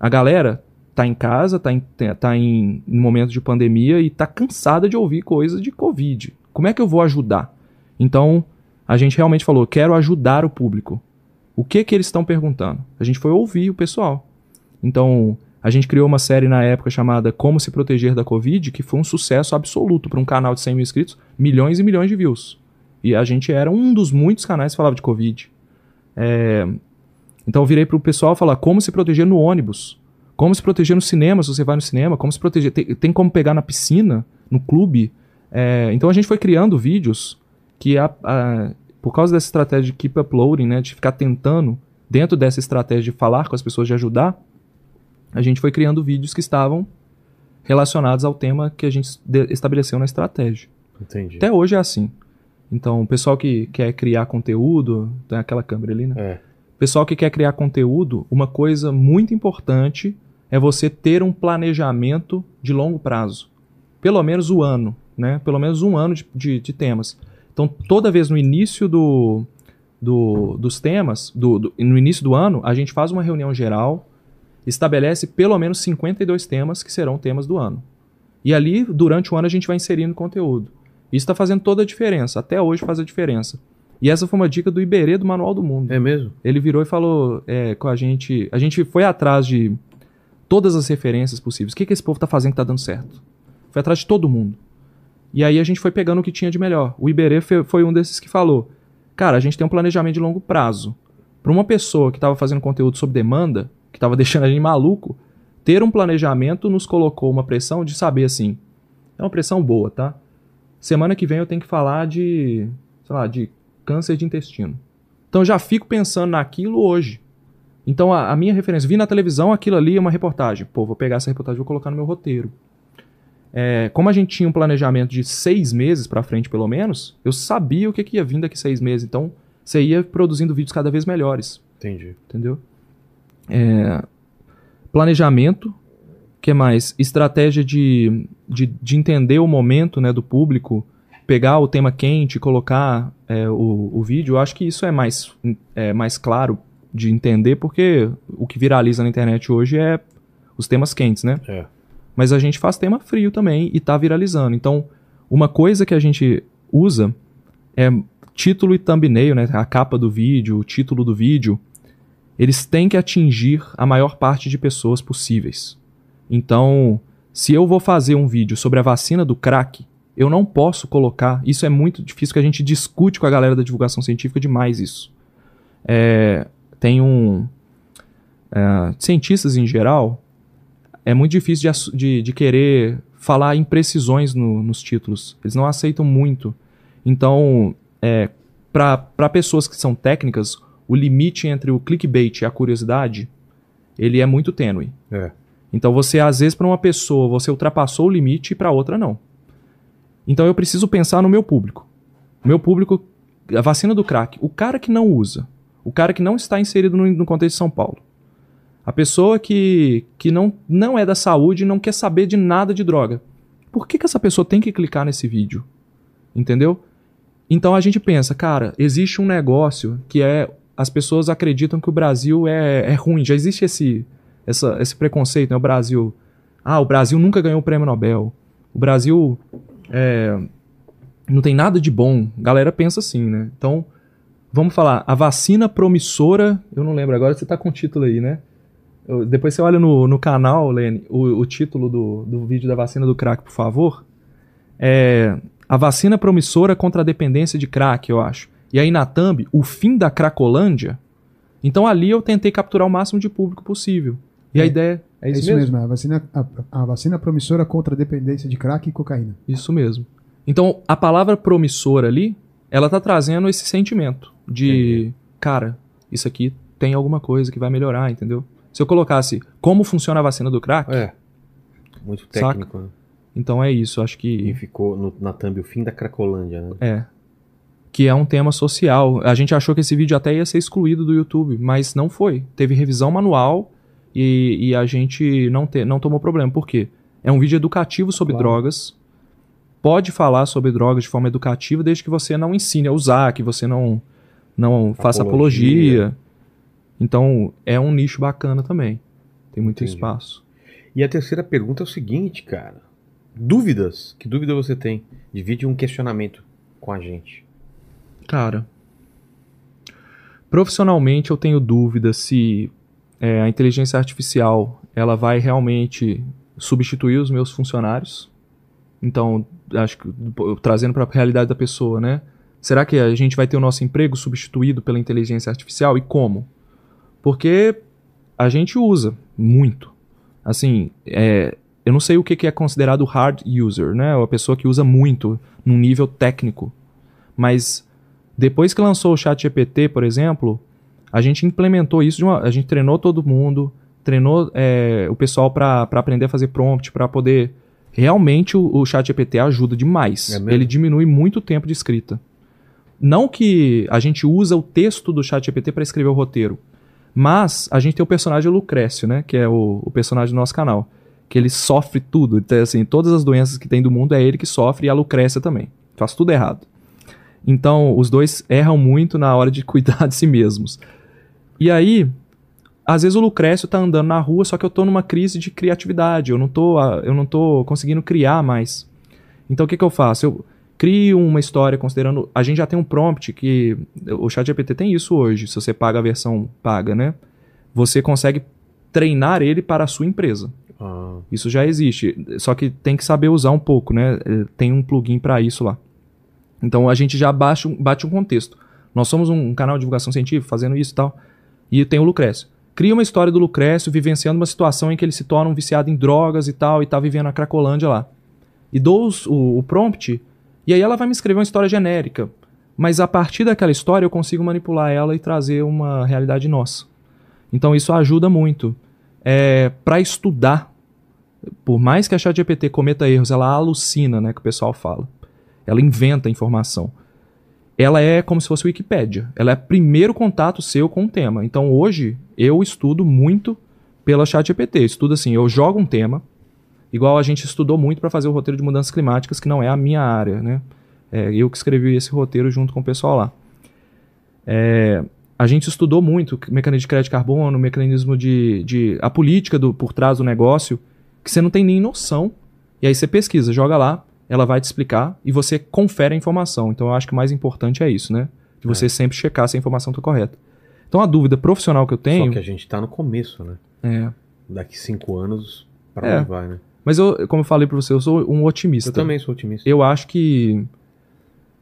A galera tá em casa, tá em, tá em, em momento de pandemia e tá cansada de ouvir coisas de Covid. Como é que eu vou ajudar? Então, a gente realmente falou, quero ajudar o público. O que que eles estão perguntando? A gente foi ouvir o pessoal. Então, a gente criou uma série na época chamada Como se proteger da Covid, que foi um sucesso absoluto para um canal de 100 mil inscritos, milhões e milhões de views. E a gente era um dos muitos canais que falava de Covid. É, Então eu virei pro pessoal falar como se proteger no ônibus, como se proteger no cinema, se você vai no cinema, como se proteger. Tem, tem como pegar na piscina, no clube. É, então a gente foi criando vídeos que, a- a- por causa dessa estratégia de keep uploading, né, de ficar tentando, dentro dessa estratégia de falar com as pessoas, de ajudar, a gente foi criando vídeos que estavam relacionados ao tema que a gente estabeleceu na estratégia. Entendi. Até hoje é assim. Então, o pessoal que quer criar conteúdo, tem aquela câmera ali, né? É. Pessoal que quer criar conteúdo, uma coisa muito importante é você ter um planejamento de longo prazo. Pelo menos o ano, né? Pelo menos um ano de, de- de temas. Então, toda vez no início do, do- dos temas, do- do- no início do ano, a gente faz uma reunião geral, estabelece pelo menos 52 temas que serão temas do ano. E ali, durante o ano, a gente vai inserindo conteúdo. Isso está fazendo toda a diferença. Até hoje faz a diferença. E essa foi uma dica do Iberê do Manual do Mundo. É mesmo? Ele virou e falou é, com a gente. A gente foi atrás de todas as referências possíveis. O que, que esse povo tá fazendo que tá dando certo? Foi atrás de todo mundo. E aí a gente foi pegando o que tinha de melhor. O Iberê foi um desses que falou: Cara, a gente tem um planejamento de longo prazo. Para uma pessoa que estava fazendo conteúdo sob demanda, que estava [LAUGHS] deixando a gente maluco, ter um planejamento nos colocou uma pressão de saber assim. É uma pressão boa, tá? Semana que vem eu tenho que falar de, sei lá, de câncer de intestino. Então eu já fico pensando naquilo hoje. Então a, a minha referência, vi na televisão aquilo ali é uma reportagem. Pô, vou pegar essa reportagem e vou colocar no meu roteiro. É, como a gente tinha um planejamento de seis meses pra frente, pelo menos, eu sabia o que, que ia vir daqui seis meses. Então você ia produzindo vídeos cada vez melhores Entendi. entendeu? É, planejamento, que mais? Estratégia de, de, de entender o momento né, do público, pegar o tema quente, colocar é, o, o vídeo. Eu acho que isso é mais, é mais claro de entender, porque o que viraliza na internet hoje é os temas quentes, né? É. Mas a gente faz tema frio também e tá viralizando. Então, uma coisa que a gente usa é título e thumbnail, né? A capa do vídeo, o título do vídeo. Eles têm que atingir a maior parte de pessoas possíveis. Então, se eu vou fazer um vídeo sobre a vacina do crack, eu não posso colocar. Isso é muito difícil que a gente discute com a galera da divulgação científica demais isso. É, tem um. é, cientistas em geral, é muito difícil de de, de querer falar imprecisões no- nos títulos. Eles não aceitam muito. Então, é, para pessoas que são técnicas, o limite entre o clickbait e a curiosidade, ele é muito tênue. É. Então você, às vezes, para uma pessoa, você ultrapassou o limite e para outra não. Então eu preciso pensar no meu público. Meu público, a vacina do crack, o cara que não usa, o cara que não está inserido no, no contexto de São Paulo, a pessoa que, que não, não é da saúde e não quer saber de nada de droga. Por que, que essa pessoa tem que clicar nesse vídeo? Entendeu? Então a gente pensa, cara, existe um negócio que é. As pessoas acreditam que o Brasil é, é ruim. Já existe esse, essa, esse preconceito, né? O Brasil. Ah, o Brasil nunca ganhou o prêmio Nobel. O Brasil é, não tem nada de bom. Galera pensa assim, né? Então, vamos falar. A vacina promissora. Eu não lembro agora, você tá com o título aí, né? Eu- depois você olha no, no canal, Lene, o, o título do, do vídeo da vacina do crack, por favor. É. A vacina promissora contra a dependência de crack, eu acho. E aí na thumb, o fim da cracolândia. Então ali eu tentei capturar o máximo de público possível. E a É. ideia é É isso, isso mesmo? mesmo, é a vacina, a, a vacina promissora contra a dependência de crack e cocaína. Isso mesmo. Então, a palavra promissora ali, ela tá trazendo esse sentimento de, cara, isso aqui tem alguma coisa que vai melhorar, entendeu? Se eu colocasse como funciona a vacina do crack, É. Muito técnico, né? então é isso, acho E que ficou no- na thumb o fim da Cracolândia, né? é que é um tema social. A gente achou que esse vídeo até ia ser excluído do YouTube, mas não foi. Teve revisão manual e, e a gente não, te, não tomou problema. Por quê? É um vídeo educativo sobre Claro. drogas. Pode falar sobre drogas de forma educativa desde que você não ensine a usar, que você não, não faça Apologia. apologia. Então é um nicho bacana também. Tem muito Entendi. espaço. E a terceira pergunta é o seguinte, cara. Dúvidas? Que dúvida você tem? Divide um questionamento com a gente. Cara, profissionalmente eu tenho dúvida se é, a inteligência artificial ela vai realmente substituir os meus funcionários. Então, acho que trazendo para a realidade da pessoa, né? Será que a gente vai ter o nosso emprego substituído pela inteligência artificial e como? Porque a gente usa muito. Assim, é, eu não sei o que que é considerado hard user, né? A pessoa que usa muito num nível técnico. Mas depois que lançou o ChatGPT, por exemplo, a gente implementou isso de uma, a gente treinou todo mundo, treinou é, o pessoal para aprender a fazer prompt, para poder realmente o, o ChatGPT ajuda demais. É? Ele diminui muito o tempo de escrita. Não que a gente usa o texto do ChatGPT para escrever o roteiro, mas a gente tem o personagem Lucrécio, né, que é o, o personagem do nosso canal, que ele sofre tudo, então, assim, todas as doenças que tem do mundo é ele que sofre e a Lucrécia também. Faz tudo errado. Então, os dois erram muito na hora de [LAUGHS] cuidar de si mesmos. E aí, às vezes o Lucrécio tá andando na rua, só que eu tô numa crise de criatividade, eu não tô, eu não tô conseguindo criar mais. Então, o que que eu faço? Eu crio uma história considerando... A gente já tem um prompt que... O ChatGPT tem isso hoje, se você paga a versão paga, né? Você consegue treinar ele para a sua empresa. Ah, Isso já existe, só que tem que saber usar um pouco, né? Eh, Tem um plugin para isso lá. Então a gente já baixa, um- bate um contexto. Nós somos um canal de divulgação científica fazendo isso e tal. E tem o Lucrécio. Cria uma história do Lucrécio vivenciando uma situação em que ele se torna um viciado em drogas e tal, e tá vivendo a Cracolândia lá. E dou os- o, o prompt, e aí ela vai me escrever uma história genérica. Mas a partir daquela história eu consigo manipular ela e trazer uma realidade nossa. Então isso ajuda muito. É, para estudar, por mais que a ChatGPT cometa erros, ela alucina, né, que o pessoal fala. Ela inventa informação. Ela é como se fosse Wikipédia. Ela é primeiro contato seu com o tema. Então hoje eu estudo muito pela ChatGPT. Estudo assim, eu jogo um tema, igual a gente estudou muito para fazer o roteiro de mudanças climáticas, que não é a minha área, né? É, eu que escrevi esse roteiro junto com o pessoal lá. É, a gente estudou muito mecanismo de crédito de carbono, mecanismo de, de a política do, por trás do negócio, que você não tem nem noção. E aí você pesquisa, joga lá, ela vai te explicar e você confere a informação. Então eu acho que o mais importante é isso, né? De você sempre checar se a informação está correta. Então a dúvida profissional que eu só tenho que a gente tá no começo, né? é. Daqui cinco anos, pra É. onde vai, né? Mas eu, como eu falei para você, eu sou um otimista. Eu também sou otimista. Eu acho que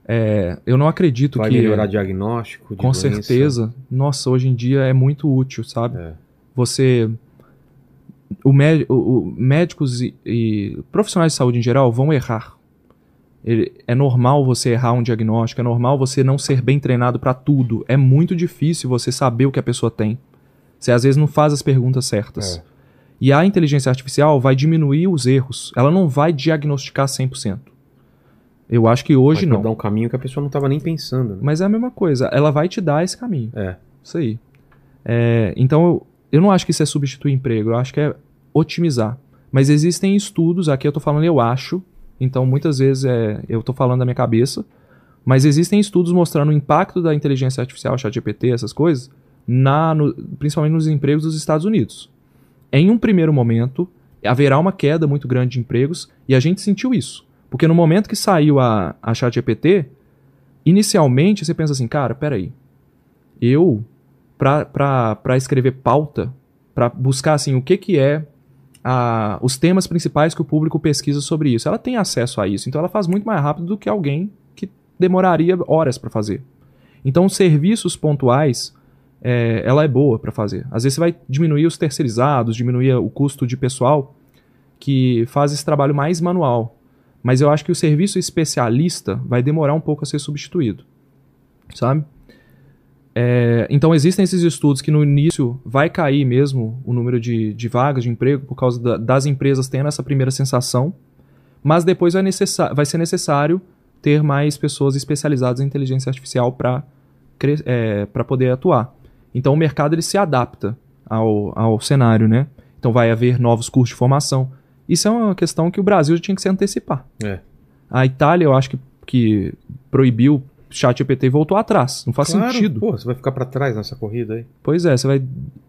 é, eu não acredito vai que melhorar diagnóstico, com doença. certeza. Nossa, hoje em dia é muito útil, sabe? É. você o, o- o- médicos e, e profissionais de saúde em geral vão errar é normal você errar um diagnóstico é normal você não ser bem treinado para tudo é muito difícil você saber o que a pessoa tem você às vezes não faz as perguntas certas É. e a inteligência artificial vai diminuir os erros ela não vai diagnosticar 100% eu acho que hoje Mas não dar um caminho que a pessoa não tava nem pensando. Né? mas é a mesma coisa ela vai te dar esse caminho É. isso aí. É, então, eu, eu não acho que isso é substituir emprego, eu acho que é otimizar. Mas existem estudos, aqui eu tô falando eu acho, então muitas vezes é, eu tô falando da minha cabeça, mas existem estudos mostrando o impacto da inteligência artificial, ChatGPT, essas coisas, na, no- principalmente nos empregos dos Estados Unidos. Em um primeiro momento, haverá uma queda muito grande de empregos, e a gente sentiu isso. Porque no momento que saiu a, a ChatGPT, inicialmente você pensa assim, cara, peraí, eu para escrever pauta, para buscar assim o que que é a, os temas principais que o público pesquisa sobre isso. Ela tem acesso a isso, então ela faz muito mais rápido do que alguém que demoraria horas para fazer. Então, serviços pontuais, é, ela é boa para fazer. Às vezes você vai diminuir os terceirizados, diminuir o custo de pessoal que faz esse trabalho mais manual. Mas eu acho que o serviço especialista vai demorar um pouco a ser substituído. Sabe? É, então existem esses estudos que no início vai cair mesmo o número de, de vagas de emprego por causa da- das empresas tendo essa primeira sensação, mas depois vai, vai ser necessário ter mais pessoas especializadas em inteligência artificial para para poder atuar. Então o mercado ele se adapta ao, ao cenário, né? Então vai haver novos cursos de formação. Isso é uma questão que o Brasil tinha que se antecipar. É. A Itália, eu acho que, que proibiu chat GPT voltou atrás. Não faz Claro, sentido. Pô, você vai ficar pra trás nessa corrida aí. Pois é, você vai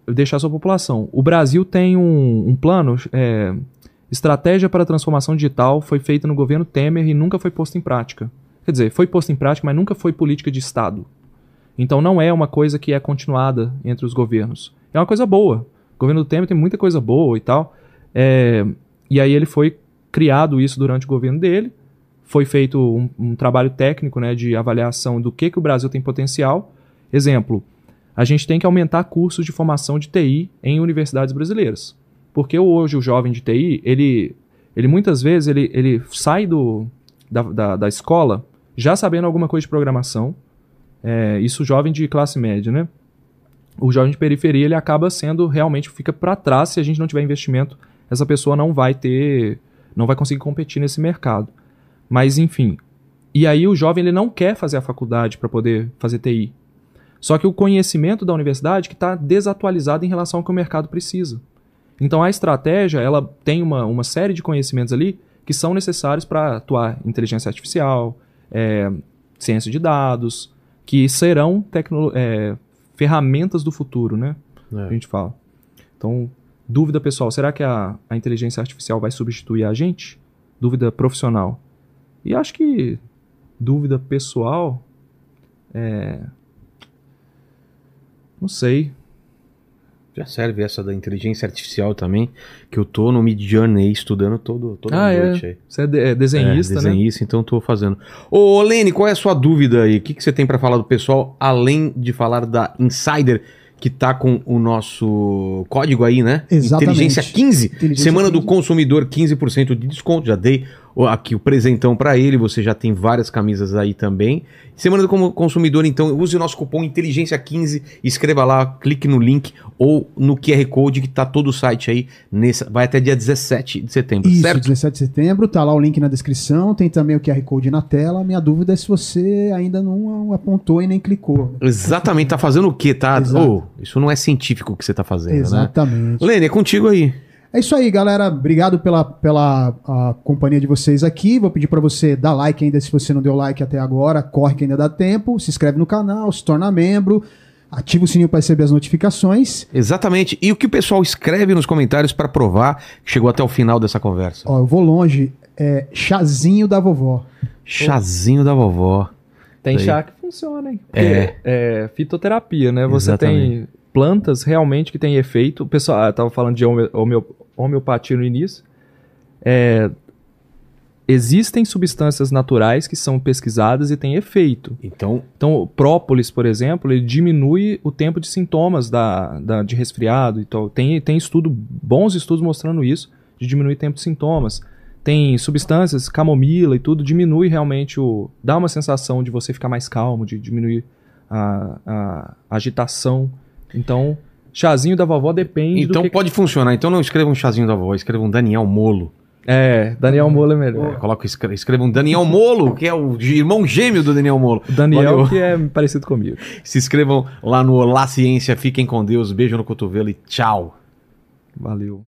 deixar a sua população. O Brasil tem um, um plano, é, estratégia para a transformação digital, foi feita no governo Temer e nunca foi posta em prática. Quer dizer, foi posta em prática, mas nunca foi política de Estado. Então não é uma coisa que é continuada entre os governos. É uma coisa boa. O governo do Temer tem muita coisa boa e tal. É, e aí ele foi criado isso durante o governo dele. Foi feito um, um trabalho técnico né, de avaliação do que, que o Brasil tem potencial. Exemplo, a gente tem que aumentar cursos de formação de TI em universidades brasileiras. Porque hoje o jovem de TI, ele, ele muitas vezes ele, ele sai do, da, da, da escola já sabendo alguma coisa de programação. É, isso jovem de classe média, né? O jovem de periferia ele acaba sendo realmente fica para trás se a gente não tiver investimento. Essa pessoa não vai ter, não vai conseguir competir nesse mercado. Mas enfim, e aí o jovem ele não quer fazer a faculdade para poder fazer TI. Só que o conhecimento da universidade que está desatualizado em relação ao que o mercado precisa. Então a estratégia ela tem uma, uma série de conhecimentos ali que são necessários para atuar inteligência artificial, é, ciência de dados, que serão é, ferramentas do futuro, né? É. A gente fala. Então, dúvida pessoal, será que a, a inteligência artificial vai substituir a gente? Dúvida profissional. E acho que dúvida pessoal é não sei. Já serve essa da inteligência artificial também, que eu tô no Mid Journey estudando todo, toda Ah, é. noite aí. Você é, de- é desenhista, é, né? desenhista, então tô fazendo. Ô, Lene, qual é a sua dúvida aí? O que, que você tem pra falar do pessoal, além de falar da Insider, que tá com o nosso código aí, né? Exatamente. Inteligência 15. Inteligência Semana do 15. consumidor, 15% de desconto. Já dei aqui o presentão pra ele, você já tem várias camisas aí também. Semana do Como- consumidor, então, use o nosso cupom Inteligência 15, escreva lá, clique no link ou no QR Code que tá todo o site aí, nessa, vai até dia 17 de setembro, Isso, certo? 17 de setembro, tá lá o link na descrição, tem também o QR Code na tela. Minha dúvida é se você ainda não apontou e nem clicou. Exatamente, tá fazendo o quê, tá? Ô, isso não é científico o que você tá fazendo, né? Exatamente. Lene, é contigo aí. É isso aí, galera. Obrigado pela, pela a companhia de vocês aqui. Vou pedir para você dar like ainda se você não deu like até agora. Corre que ainda dá tempo. Se inscreve no canal, se torna membro. Ativa o sininho para receber as notificações. Exatamente. E o que o pessoal escreve nos comentários pra provar que chegou até o final dessa conversa? Ó, eu vou longe. É chazinho da vovó. Chazinho da vovó. Tem Daí. chá que funciona, hein? Porque É. é. fitoterapia, né? Você Exatamente. tem plantas realmente que têm efeito. O pessoal ah, tava falando de homeo- homeo- homeopatia no início. É, existem substâncias naturais que são pesquisadas e têm efeito. Então, Então, o própolis, por exemplo, ele diminui o tempo de sintomas da, da- de resfriado. Então, tem, tem estudo, bons estudos mostrando isso, de diminuir o tempo de sintomas. Tem substâncias, camomila e tudo, diminui realmente o. dá uma sensação de você ficar mais calmo, de diminuir a, a agitação. Então, chazinho da vovó depende então que. pode funcionar. Então não escreva um chazinho da vovó, escreva um Daniel Molo. É, Daniel Mola é melhor. É, coloca, escreva, um Daniel Molo, que é o irmão gêmeo do Daniel Molo. Daniel, Valeu. que é parecido comigo. Se inscrevam lá no Olá Ciência. Fiquem com Deus. Beijo no cotovelo e tchau. Valeu.